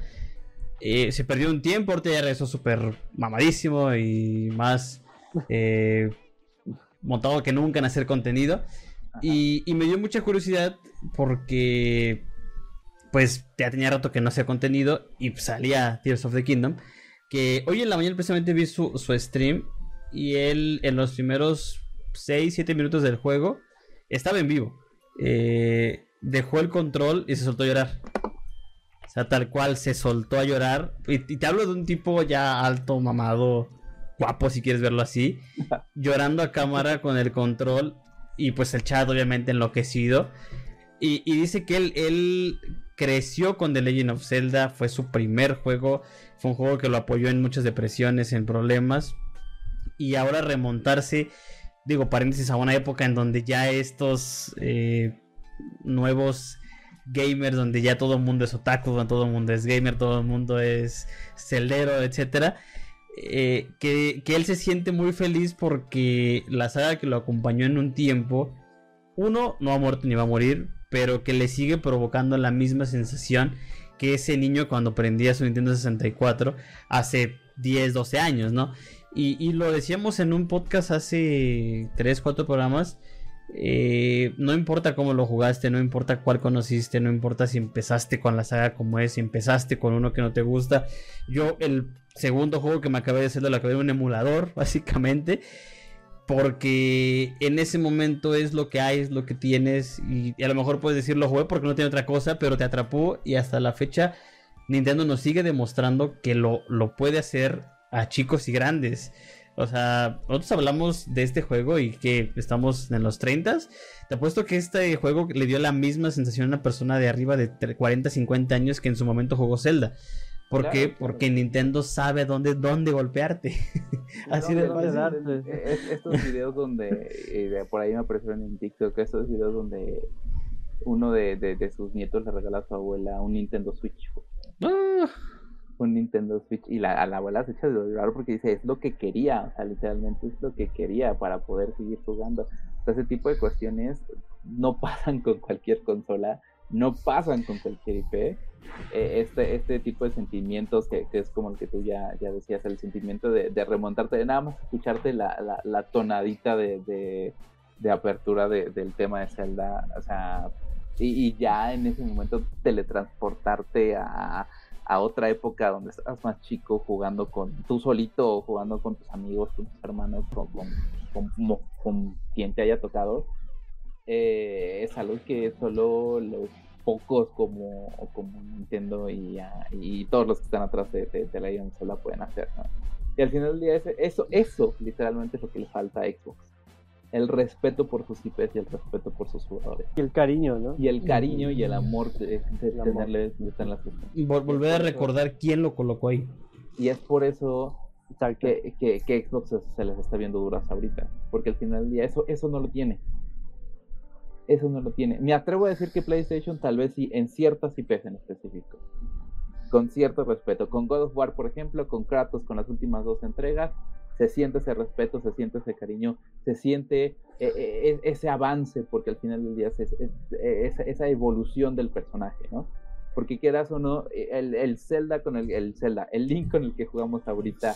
Eh, se perdió un tiempo, ahorita ya regresó súper mamadísimo y más eh, montado que nunca en hacer contenido. Y, y me dio mucha curiosidad porque pues ya tenía rato que no hacía contenido y salía Tears of the Kingdom. Que hoy en la mañana precisamente vi su, su stream y él en los primeros 6, 7 minutos del juego estaba en vivo. Eh, dejó el control y se soltó a llorar. O sea, tal cual se soltó a llorar. Y, y te hablo de un tipo ya alto, mamado, guapo si quieres verlo así. llorando a cámara con el control. Y pues el chat obviamente enloquecido. Y, y dice que él, él creció con The Legend of Zelda. Fue su primer juego. Fue un juego que lo apoyó en muchas depresiones, en problemas. Y ahora remontarse, digo, paréntesis, a una época en donde ya estos eh, nuevos gamers, donde ya todo el mundo es otaku, donde todo el mundo es gamer, todo el mundo es celdero, etcétera. eh, que, que él se siente muy feliz porque la saga que lo acompañó en un tiempo, uno, no ha muerto ni va a morir, pero que le sigue provocando la misma sensación que ese niño cuando prendía su Nintendo 64 hace 10, 12 años, ¿no? Y, lo decíamos en un podcast hace 3, 4 programas. eh, no importa cómo lo jugaste, no importa cuál conociste, no importa si empezaste con la saga como es, si empezaste con uno que no te gusta. Yo, el segundo juego que me acabé de hacer lo acabé en un emulador, básicamente. Porque en ese momento es lo que hay, es lo que tienes. Y, y a lo mejor puedes decir lo jugué porque no tiene otra cosa, pero te atrapó. Y hasta la fecha, Nintendo nos sigue demostrando que lo, lo puede hacer a chicos y grandes. O sea, nosotros hablamos de este juego y que estamos en los 30. Te apuesto que este juego le dio la misma sensación a una persona de arriba de 40, 50 años que en su momento jugó Zelda. ¿Por Claro, qué? claro. Porque Nintendo sabe dónde, dónde golpearte. Así de fácil. no, fácil. darte. Eh, es- Estos videos donde, eh, por ahí me aparecieron en TikTok, estos videos donde uno de, de- de sus nietos le regala a su abuela un Nintendo Switch. Ah, Un Nintendo Switch. Y la, a la abuela se echa de llorar porque dice, es lo que quería. O sea, literalmente es lo que quería para poder seguir jugando. O sea, ese tipo de cuestiones no pasan con cualquier consola, no pasan con cualquier IP. Eh, este, este tipo de sentimientos que, que es como el que tú ya, ya decías, el sentimiento de, de remontarte, de nada más escucharte la, la, la tonadita de, de, de apertura de- del tema de Zelda, o sea, y, y ya en ese momento teletransportarte a, a otra época donde estás más chico jugando con tú solito o jugando con tus amigos, con tus hermanos, con, con, con, con quien te haya tocado, eh, es algo que solo los pocos como, como Nintendo y, ah, y todos los que están atrás de, de, de la consola pueden hacer. ¿no? Y al final del día, eso, eso literalmente es lo que le falta a Xbox. El respeto por sus IPs y el respeto por sus jugadores. Y el cariño, ¿no? Y el cariño y el amor de, de El amor. tenerle, de tenerlas volver a recordar quién lo colocó ahí. Y es por eso que, que, que Xbox se, se les está viendo duras ahorita. Porque al final del día eso, eso no lo tiene. Eso no lo tiene. Me atrevo a decir que PlayStation tal vez sí en ciertas IPs en específico. Con cierto respeto. Con God of War, por ejemplo, con Kratos, con las últimas dos entregas, se siente ese respeto, se siente ese cariño, se siente eh, eh, ese avance, porque al final del día es, es- es- esa, esa evolución del personaje, ¿no? porque quieras o no, eh, el, el Zelda con el, el Zelda, el Link con el que jugamos ahorita,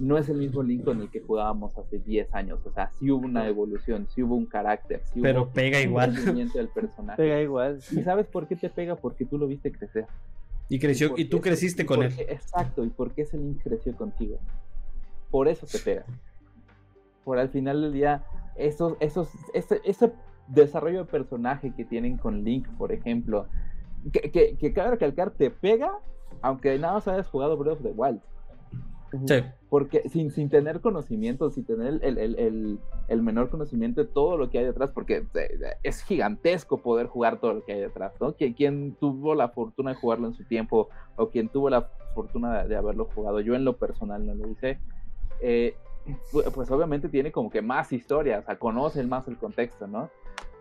no es el mismo Link con el que jugábamos hace 10 años. O sea, sí hubo una evolución, sí hubo un carácter, sí Pero hubo pega un igual. crecimiento del personaje. Pega igual. ¿Y sabes por qué te pega? Porque tú lo viste crecer. Y creció, y tú creciste y con él. Exacto, y por qué ese Link creció contigo. Por eso te pega. Por al final del día, esos, esos, ese, ese desarrollo de personaje que tienen con Link, por ejemplo, que, que, que cabe recalcar, te pega, aunque nada más hayas jugado Breath of the Wild. Sí. Porque sin, sin tener conocimiento, sin tener el, el- el- el menor conocimiento de todo lo que hay detrás, porque eh, es gigantesco poder jugar todo lo que hay detrás, ¿no? Quien, quien tuvo la fortuna de jugarlo en su tiempo, o quien tuvo la fortuna de, de haberlo jugado, yo en lo personal no lo hice, eh, pu- pues obviamente tiene como que más historia, o sea, conocen más el contexto, ¿no?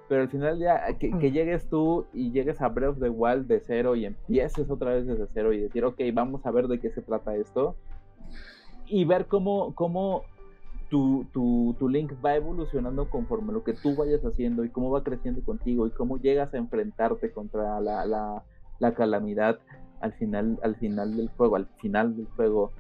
Pero al final ya que, que llegues tú y llegues a Breath of the Wild de cero y empieces otra vez desde cero y decir, ok, vamos a ver de qué se trata esto y ver cómo, cómo tu, tu, tu Link va evolucionando conforme lo que tú vayas haciendo y cómo va creciendo contigo y cómo llegas a enfrentarte contra la, la, la calamidad al final, al final del juego, al final del juego.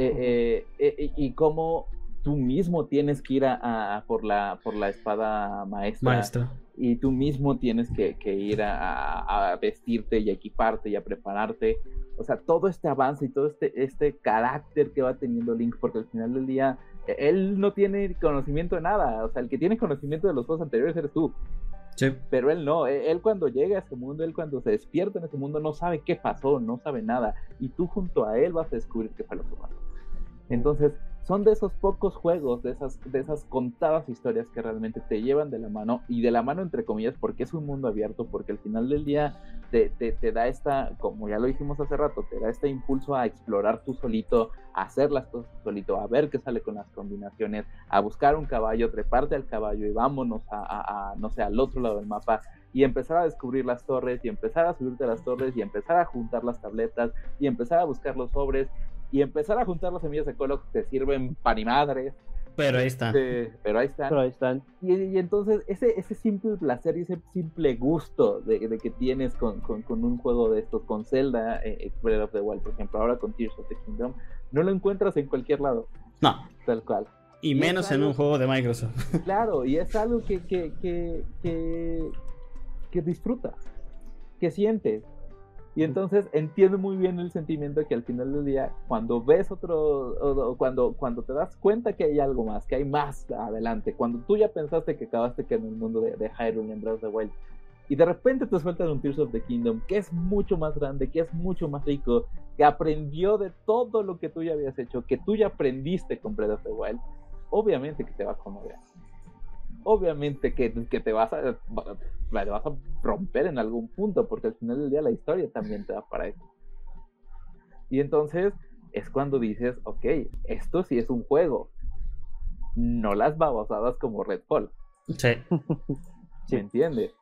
Eh, eh, eh, y cómo tú mismo tienes que ir a, a por, la, por la espada maestra Maestro. y tú mismo tienes que, que ir a, a- vestirte y a equiparte y a prepararte. O sea, todo este avance y todo este, este carácter que va teniendo Link, porque al final del día eh, él no tiene conocimiento de nada. O sea, el que tiene conocimiento de los juegos anteriores eres tú, Sí. pero él no. Él, él cuando llega a ese mundo, él cuando se despierta en ese mundo, no sabe qué pasó, no sabe nada. Y tú junto a él vas a descubrir qué fue lo que pasó. Entonces, son de esos pocos juegos, de esas, de esas contadas historias que realmente te llevan de la mano, y de la mano entre comillas, porque es un mundo abierto, porque al final del día te, te, te da esta, como ya lo dijimos hace rato, te da este impulso a explorar tú solito, a hacer las cosas solito, a ver qué sale con las combinaciones, a buscar un caballo, treparte al caballo y vámonos a, no sé, al otro lado del mapa y empezar a descubrir las torres y empezar a subirte a las torres y empezar a juntar las tabletas y empezar a buscar los sobres y empezar a juntar las semillas de colo que te sirven pan y madres. Pero ahí está. Este, pero ahí están. Pero ahí están. Y, y entonces ese, ese simple placer y ese simple gusto de, de que tienes con, con- con un juego de estos, con Zelda, eh, eh, Breath of the Wild, por ejemplo, ahora con Tears of the Kingdom, no lo encuentras en cualquier lado, No. tal cual. Y menos en un juego de Microsoft. Claro, y es algo que, que, que, que, que disfrutas, que sientes. Y entonces entiendo muy bien el sentimiento que al final del día, cuando ves otro, cuando, cuando te das cuenta que hay algo más, que hay más adelante, cuando tú ya pensaste que acabaste que en el mundo de, de Hyrule en Breath of the Wild, y de repente te sueltan un Tears of the Kingdom, que es mucho más grande, que es mucho más rico, que aprendió de todo lo que tú ya habías hecho, que tú ya aprendiste con Breath of the Wild, obviamente que te va a conmover. Obviamente que, que te vas a la vas a romper en algún punto, porque al final del día la historia también te da para eso. Y entonces es cuando dices, ok, esto sí es un juego, no las babosadas como Redfall, Sí. Sí. ¿me entiendes?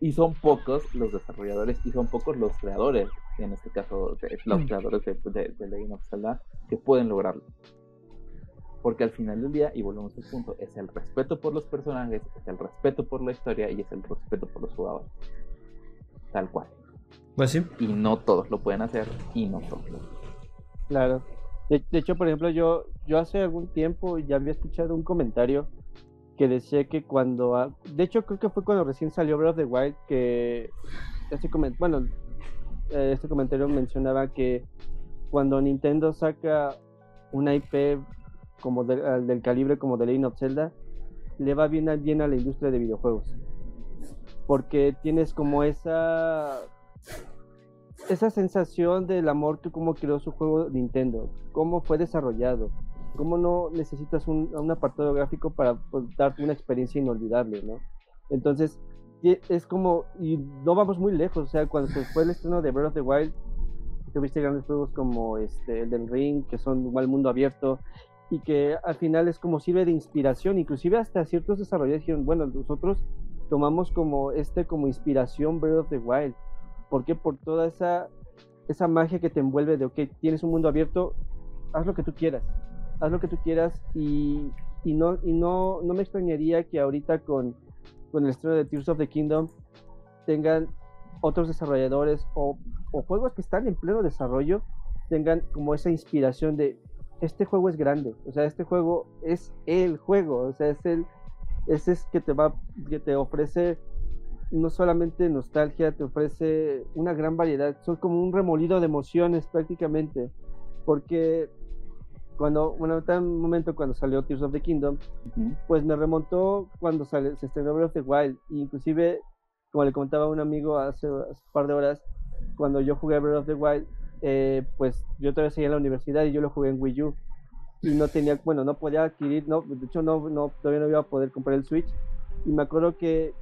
Y son pocos los desarrolladores y son pocos los creadores, en este caso los creadores de, de, de Legend of Zelda, que pueden lograrlo. Porque al final del día, y volvemos al punto, es el respeto por los personajes, es el respeto por la historia y es el respeto por los jugadores. Tal cual. Pues sí. Y no todos lo pueden hacer y no todos lo Claro. De, de hecho, por ejemplo, yo, yo hace algún tiempo ya había escuchado un comentario que decía que cuando... a- De hecho, creo que fue cuando recién salió Breath of the Wild que... Este comen- bueno, eh, este comentario mencionaba que cuando Nintendo saca una IP como del calibre como de Legend of Zelda, le va bien a, bien a la industria de videojuegos. Porque tienes como esa esa sensación del amor que cómo creó su juego Nintendo, cómo fue desarrollado, cómo no necesitas un, un apartado gráfico para pues, darte una experiencia inolvidable, ¿no? Entonces, es como, y no vamos muy lejos, o sea, cuando se fue el estreno de Breath of the Wild, tuviste grandes juegos como este, el del Ring, que son igual mundo abierto, y que al final es como sirve de inspiración, inclusive hasta ciertos desarrolladores dijeron, bueno, nosotros tomamos como este como inspiración Breath of the Wild, ¿Por qué? Por toda esa, esa magia que te envuelve de, ok, tienes un mundo abierto, haz lo que tú quieras, haz lo que tú quieras. Y, y, no, y no, no me extrañaría que ahorita con, con el estreno de Tears of the Kingdom tengan otros desarrolladores o, o juegos que están en pleno desarrollo tengan como esa inspiración de este juego es grande, o sea, este juego es el juego, o sea, es el ese es que te va que te ofrece no solamente nostalgia, te ofrece una gran variedad, son como un remolido de emociones prácticamente, porque cuando, bueno, en un momento cuando salió Tears of the Kingdom, pues me remontó cuando sale, se estrenó Breath of the Wild, inclusive, como le contaba a un amigo hace, un par de horas, cuando yo jugué Breath of the Wild, eh, pues yo todavía seguía en la universidad y yo lo jugué en Wii U, y no tenía, bueno, no podía adquirir, no, de hecho no, no, todavía no iba a poder comprar el Switch, y me acuerdo que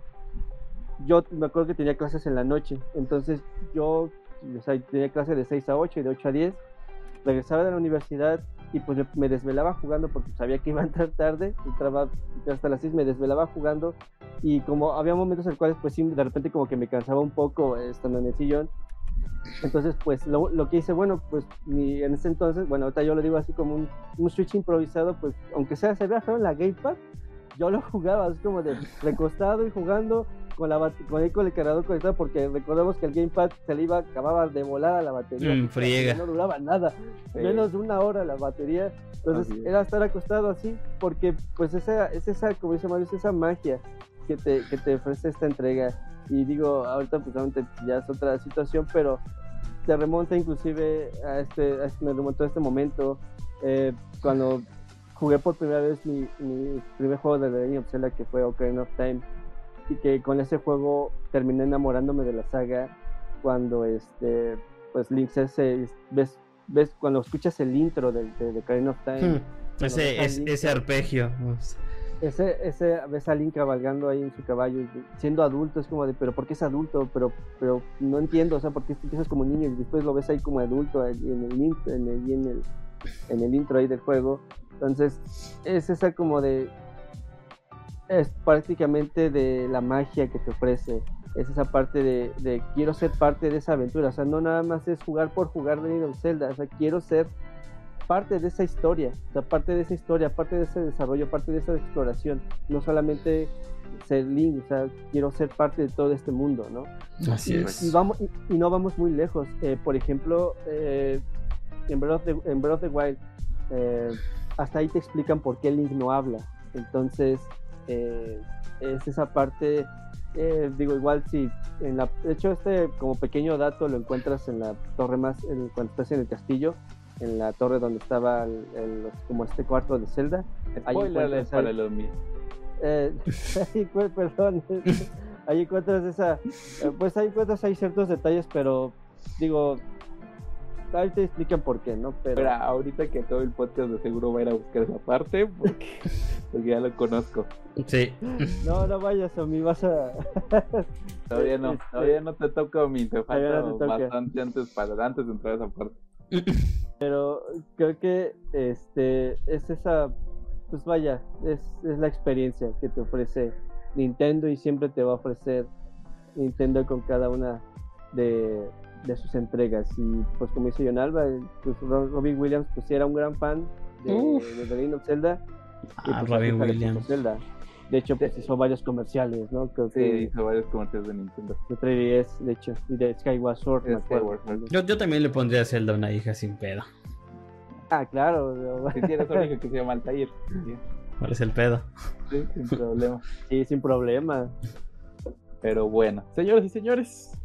yo me acuerdo que tenía clases en la noche, entonces yo o sea, tenía clases de 6 a 8 y de 8 a 10, regresaba de la universidad y pues me desvelaba jugando porque sabía que iba a entrar tarde, entraba hasta las 6, me desvelaba jugando. Y como había momentos en los cuales pues sí, de repente como que me cansaba un poco estando en el sillón, entonces pues lo, lo que hice, bueno, pues ni en ese entonces, bueno, ahorita yo lo digo así como un, un switch improvisado, pues aunque sea se vea feo en la gamepad, yo lo jugaba así como de recostado y jugando con la con el, con el cargador conectado porque recordemos que el gamepad se le iba acababa de volar a la batería mm, friega. no duraba nada sí. menos de una hora la batería entonces era estar acostado así porque pues esa es esa como dice Mario es esa magia que te, que te ofrece esta entrega y digo ahorita pues ya es otra situación pero te remonta inclusive a este, a este me remontó a este momento eh, cuando jugué por primera vez mi, mi primer juego de The Legend of Zelda que fue Ocarina of Time y que con ese juego terminé enamorándome de la saga cuando este pues Link ese ves ves cuando escuchas el intro de, de, de Ocarina of Time hmm. ese es, ese arpegio ese ese ves a Link cabalgando ahí en su caballo siendo adulto es como de pero por qué es adulto pero pero no entiendo o sea por qué empiezas como niño y después lo ves ahí como adulto en el intro en el, en el intro ahí del juego entonces es esa como de es prácticamente de la magia que te ofrece. Es esa parte de, de, quiero ser parte de esa aventura. O sea, no nada más es jugar por jugar de Zelda. O sea, quiero ser parte de esa historia. O sea, parte de esa historia, parte de ese desarrollo, parte de esa exploración. No solamente ser Link, o sea, quiero ser parte de todo este mundo, ¿no? Así y, es. Y, vamos, y, y, no vamos muy lejos. Eh, por ejemplo, eh, en, Breath of the, en Breath of the Wild, eh, hasta ahí te explican por qué Link no habla. Entonces, es esa parte, digo, igual si, en la, de hecho este como pequeño dato lo encuentras en la torre más, en, cuando estás en el castillo, en la torre donde estaba el, el, como este cuarto de Zelda. Spoiler para los míos. Eh, perdón, ahí encuentras esa, eh, pues ahí encuentras hay ciertos detalles, pero digo, ahí te explican por qué, ¿no? Pero... pero, ahorita que todo el podcast de seguro va a ir a buscar esa parte porque, porque ya lo conozco. Sí. No, no vayas a mí, vas a. todavía no, todavía no te toca mi, te falta no te bastante antes para antes de entrar a esa parte. Pero creo que este es esa, pues vaya, es, es la experiencia que te ofrece Nintendo y siempre te va a ofrecer Nintendo con cada una de, de sus entregas. Y pues como dice John Alba, pues Robin Williams pues era un gran fan de, de The Legend of Zelda. Ah, pues, Robin Williams. Zelda. De hecho, pues hizo varios comerciales, ¿no? Creo sí, que hizo varios comerciales de Nintendo. De 3DS, de hecho, y de Skyward Sword. De Skyward Sword. Yo, yo también le pondría a Zelda una hija sin pedo. Ah, claro. Si tienes una hija que se llama Altair. ¿Cuál es el pedo? Sí, sin problema. sí, sin problema. Pero bueno, señores y señores,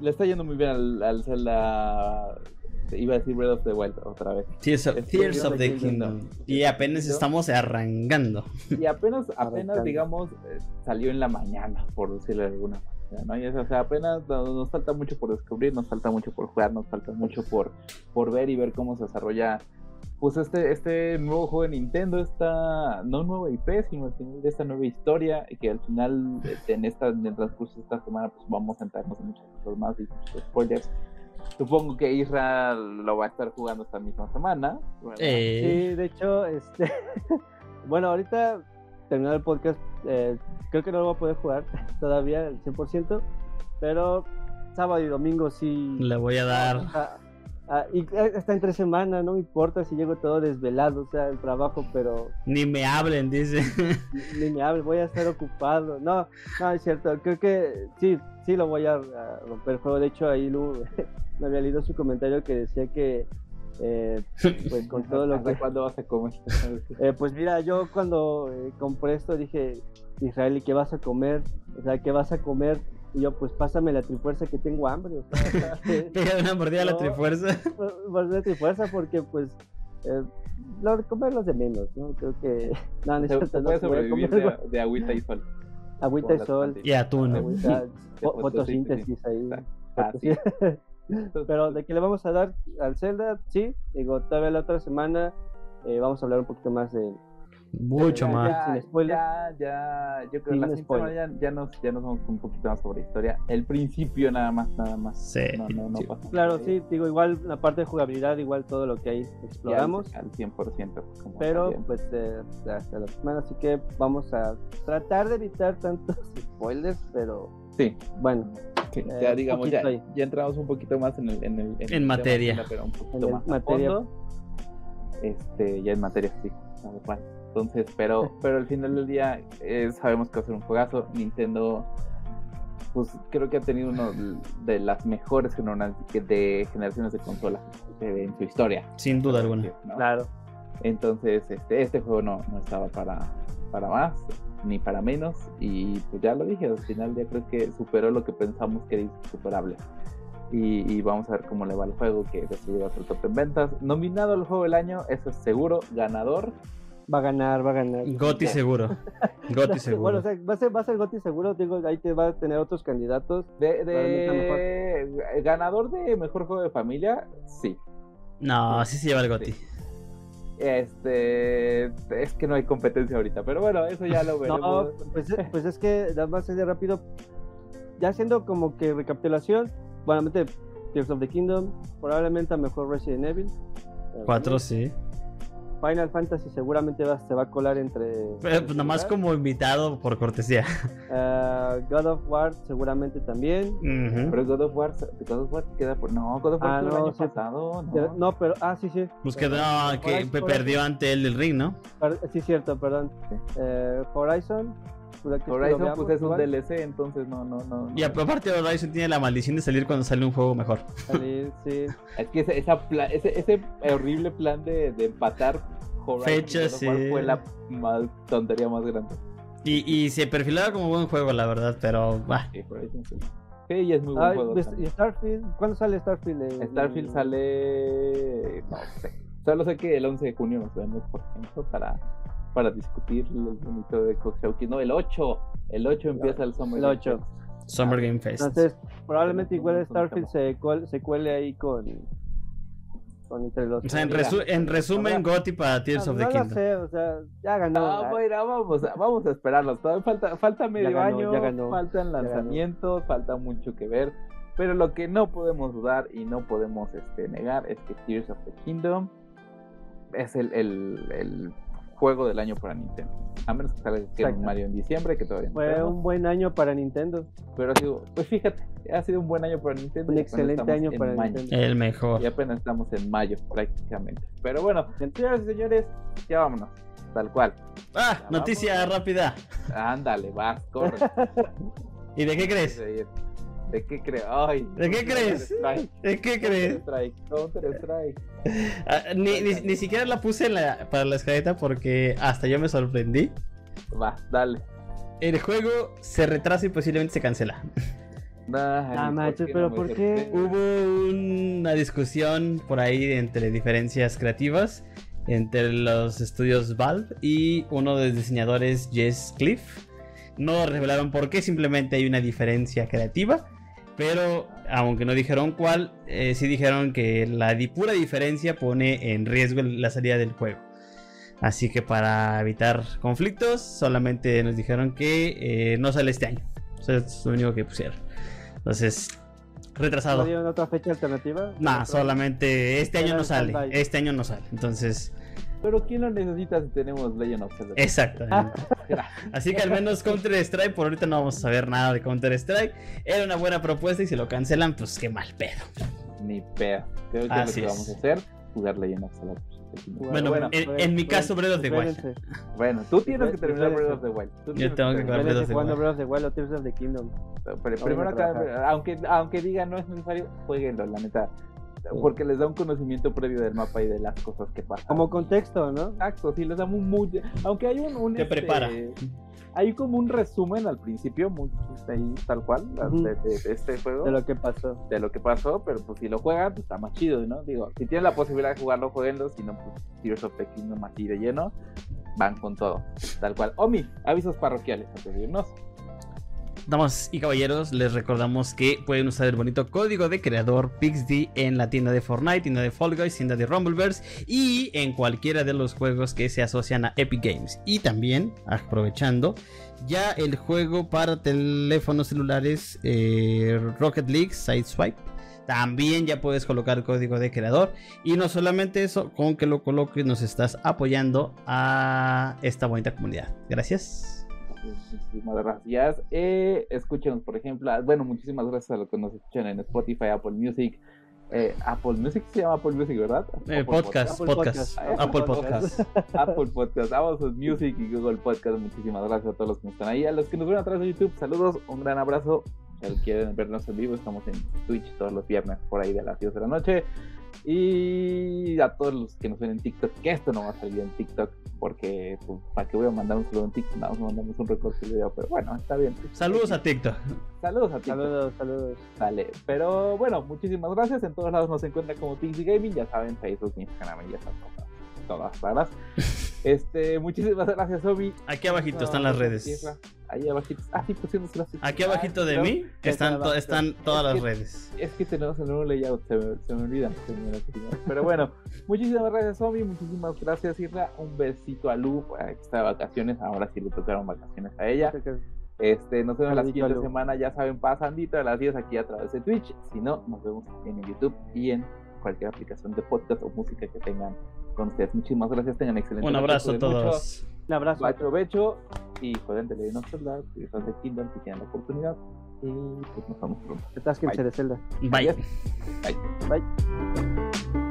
le está yendo muy bien al, al Zelda. Iba a decir Breath of the Wild otra vez. Tears of, Tears of the Kingdom. Kingdom. Y apenas estamos arrancando. Y apenas, apenas digamos, eh, salió en la mañana, por decirlo de alguna manera. ¿no? Y es, o sea, apenas nos, nos falta mucho por descubrir, nos falta mucho por jugar, nos falta mucho por, por ver y ver cómo se desarrolla pues este, este nuevo juego de Nintendo, esta no nueva IP, sino esta nueva historia, que al final, en, esta, en el transcurso de esta semana, pues vamos a entrarnos en muchas cosas más y muchos spoilers. Supongo que Isra lo va a estar jugando esta misma semana. Eh... Sí, de hecho, este bueno, ahorita terminado el podcast, eh, creo que no lo voy a poder jugar todavía al 100%, pero sábado y domingo sí. Le voy a dar. Ah, y eh, está entre semana, no me importa si llego todo desvelado, o sea, el trabajo, pero Ni me hablen, dice. ni me hable, voy a estar ocupado. No, no, es cierto, creo que sí, sí lo voy a, a romper el juego. De hecho, ahí Lu me había leído su comentario que decía que, eh, pues con todo lo ¿Hasta que... cuándo vas a comer? Eh, pues mira, yo cuando eh, compré esto dije, Israel, ¿y qué vas a comer? O sea, ¿qué vas a comer? Y yo, pues pásame la trifuerza que tengo hambre. O sea, Pega una mordida a la No. trifuerza. pues la trifuerza porque pues eh, lo de comer los de menos, ¿no? Creo que... No, no es Se, se no puede se voy a sobrevivir comer de, de agüita y sol. agüita y sol. Y atún. agüita, fotosíntesis ahí. Ah, sí. Pero de que le vamos a dar al Zelda, sí, digo, todavía la otra semana eh, vamos a hablar un poquito más de... Mucho Ya, más. ya. sin spoiler. Ya, ya, yo creo Sin que la siguiente spoiler. semana ya, ya nos, ya nos vamos un poquito más sobre historia. El principio nada más, nada más. Sí. No, no, no pasa Claro, nada. sí, digo, igual la parte de jugabilidad, igual todo lo que ahí exploramos. Al, al 100%. como Pero también. pues eh, hasta la semana, así que vamos a tratar de evitar tantos spoilers, pero Sí, bueno, sí, Eh, ya un digamos, ya, ahí. ya entramos un poquito más en el, en el, en el tema materia. Pero un poquito En más materia. Este, ya en materia, sí. Entonces, pero, pero al final del día eh, sabemos que va a ser un juegazo. Nintendo, pues creo que ha tenido uno de las mejores generaciones de generaciones de consolas eh, en su historia. Sin duda alguna. ¿no? claro. Entonces, este, este juego no, no estaba para, para más, ni para menos. Y pues ya lo dije, al final ya creo que superó lo que pensamos que era insuperable. Y, y vamos a ver cómo le va el juego, que se lleva el top en ventas. Nominado al juego del año, eso es seguro. Ganador, Va a ganar, va a ganar. Goti seguro. Goti seguro. Bueno, o sea, va a ser, va a ser Goti seguro, digo, ahí te va a tener otros candidatos. de, ganador de mejor juego de familia, sí. No, así se lleva el Goti. Este es que no hay competencia ahorita, pero bueno, eso ya lo veremos. No, pues, es- pues es que nada más de rápido, ya haciendo como que recapitulación, bueno, Tears of the Kingdom, probablemente a mejor Resident Evil. Cuatro, sí. Final Fantasy seguramente va, se va a colar entre. Pero, pues nomás como invitado por cortesía. Eh, God of War seguramente también. Pero God of War, God of War queda por. No, God of War Ah, quedó no, el año sí. pasado. No. No, pero. Ah, sí, sí. Pues que, no, Horizon- que Horizon- perdió ante el del ring, ¿no? Sí, cierto, perdón. Eh, Horizon. Aquí lo Horizon, veamos pues es un igual, DLC, entonces no, no, no. Y no. aparte Horizon tiene la maldición de salir cuando sale un juego mejor. salir, sí. Es que ese, esa pla- ese, ese horrible plan de, de empatar Horizon War sí. fue la más, tontería más grande. Y, y se perfilaba como buen juego, la verdad, pero bah, Sí, Horizon sí. Sí, y es muy buen Ah, juego. pues. ¿Y Starfield? ¿Cuándo sale Starfield? eh? Starfield sale. No sé. Solo sé que el 11 de junio nos vemos, por ejemplo, para, para discutir el bonito de Coxhauki. No, el 8. El 8 empieza el Summer El Game 8. Fest. Summer Game Fest. Entonces, probablemente igual Starfield se, cuel- se cuele ahí con. con entre los. O sea, en, resu- en resumen, Goti para Tears No, of the no lo Kingdom. sé, o sea, ya ganó. Ah, ah, bueno, vamos, a- vamos a esperarlos. Todavía falta, falta medio ganó, año, ya ganó, faltan lanzamientos, falta mucho que ver. Pero lo que no podemos dudar y no podemos este, negar es que Tears of the Kingdom es el, el, el juego del año para Nintendo. A menos que salga. Mario en diciembre, que todavía no Fue un buen año para Nintendo. Pero ha sido, pues fíjate, ha sido un buen año para Nintendo. Un excelente año para mayo. Nintendo. El mejor. Y apenas estamos en mayo prácticamente. Pero bueno, señoras y señores, ya vámonos. Tal cual. Ah, Ya noticia vámonos. rápida. Ándale, vas, corre. ¿Y de qué crees? ¿De qué crees? Ay, ¿De qué crees? ¿De qué crees? Counter-Strike, Counter-Strike. Ah, ni, ni, ni siquiera la puse en la- para la escaleta porque hasta yo me sorprendí. Va, dale. El juego se retrasa y posiblemente se cancela. Ah, ¿por manches, qué pero me ¿por qué? Hubo una discusión por ahí entre diferencias creativas entre los estudios Valve y uno de los diseñadores Jess Cliff. No revelaron por qué, simplemente hay una diferencia creativa. Pero aunque no dijeron cuál, eh, sí dijeron que la pura diferencia pone en riesgo la salida del juego. Así que para evitar conflictos, solamente nos dijeron que eh, no sale este año. Eso es lo único que pusieron. Entonces, retrasado. ¿No dieron otra fecha alternativa? Nah, Otro- solamente este año no sale. Este año no sale. Entonces, Pero ¿quién lo necesita si tenemos Legend of Zelda? exactamente. Así que al menos Counter Strike, por ahorita no vamos a saber nada de Counter Strike. Era una buena propuesta y si lo cancelan, pues qué mal pedo. Ni pedo. Creo que Así lo que es. vamos a hacer, jugar Legend of Zelda. Bueno, Bueno, en, pues, en mi pues, caso, Breath of the Wild. Bueno, tú tienes que terminar Breath of the Wild. Tú Yo tengo que terminar. jugar Breath of the Wild. Breath of the Wild o Tears of the Kingdom. Pero primero a acá, trabajar. aunque, aunque diga no es necesario, jueguenlo, la neta. Porque les da un conocimiento previo del mapa y de las cosas que pasan. Como contexto, ¿no? Exacto, sí, les damos muy... Aunque hay un... un, Te este, prepara. Hay como un resumen al principio, muy este, ahí tal cual, de, de- de este juego. De lo que pasó. de lo que pasó, pero pues si lo juegan, pues está más chido, ¿no? Digo, si tienen la posibilidad de jugarlo, jueguenlo, si no, pues Tears of the Kingdom así de lleno, van con todo, tal cual. Omi, avisos parroquiales antes de irnos. Damas y caballeros, les recordamos que pueden usar el bonito código de creador PixD en la tienda de Fortnite, tienda de Fall Guys, tienda de Rumbleverse y en cualquiera de los juegos que se asocian a Epic Games. Y también, aprovechando, ya el juego para teléfonos celulares eh, Rocket League Sideswipe. También ya puedes colocar código de creador. Y no solamente eso, con que lo coloques nos estás apoyando a esta bonita comunidad. Gracias. Muchísimas gracias. Eh, escúchenos, por ejemplo, ah, bueno, muchísimas gracias a los que nos escuchan en Spotify, Apple Music. Eh, Apple Music se llama Apple Music, ¿verdad? Eh, podcast, Apple podcast. Apple Apple Podcast. Apple Podcast, Amazon Music y Google Podcast. Muchísimas gracias a todos los que están ahí. A los que nos ven a través de YouTube, saludos, un gran abrazo. Si quieren vernos en vivo, estamos en Twitch todos los viernes por ahí de las 10 de la noche. Y a todos los que nos ven en TikTok, que esto no va a salir en TikTok, porque pues, para qué voy a mandar un saludo en TikTok, nada más mandamos un recorte de video, pero bueno, está bien. Saludos a TikTok. Saludos a TikTok. Saludos, saludos. Dale. Pero bueno, muchísimas gracias. En todos lados nos encuentran como Pixie Gaming. Ya saben, Facebook, Instagram y ya están todas, todas raras. Este, muchísimas gracias, Obi. Aquí abajito están las redes. Ahí abajito. Ah, sí, pusimos las Aquí abajito de Ah, mí están, to- todas Es las que- redes. Es que tenemos el nuevo layout, se me, se me olvidan, señoras y señores. Pero bueno, muchísimas gracias, Obi. Muchísimas gracias, Irra. Un besito a Lu, para que está de vacaciones. Ahora sí le tocaron vacaciones a ella. Este, nos vemos la siguiente Lu. semana, ya saben, pasandito a las 10 aquí a través de Twitch. Si no, nos vemos en YouTube y en cualquier aplicación de podcast o música que tengan con ustedes. Muchísimas gracias, tengan excelente Un abrazo a cuiden mucho. todos. Un abrazo. Bacho Becho y pueden de of Zelda, Tears of the Kingdom si tienen la oportunidad. Y pues nos vemos pronto. Bye. de Zelda. Bye. Bye. Bye.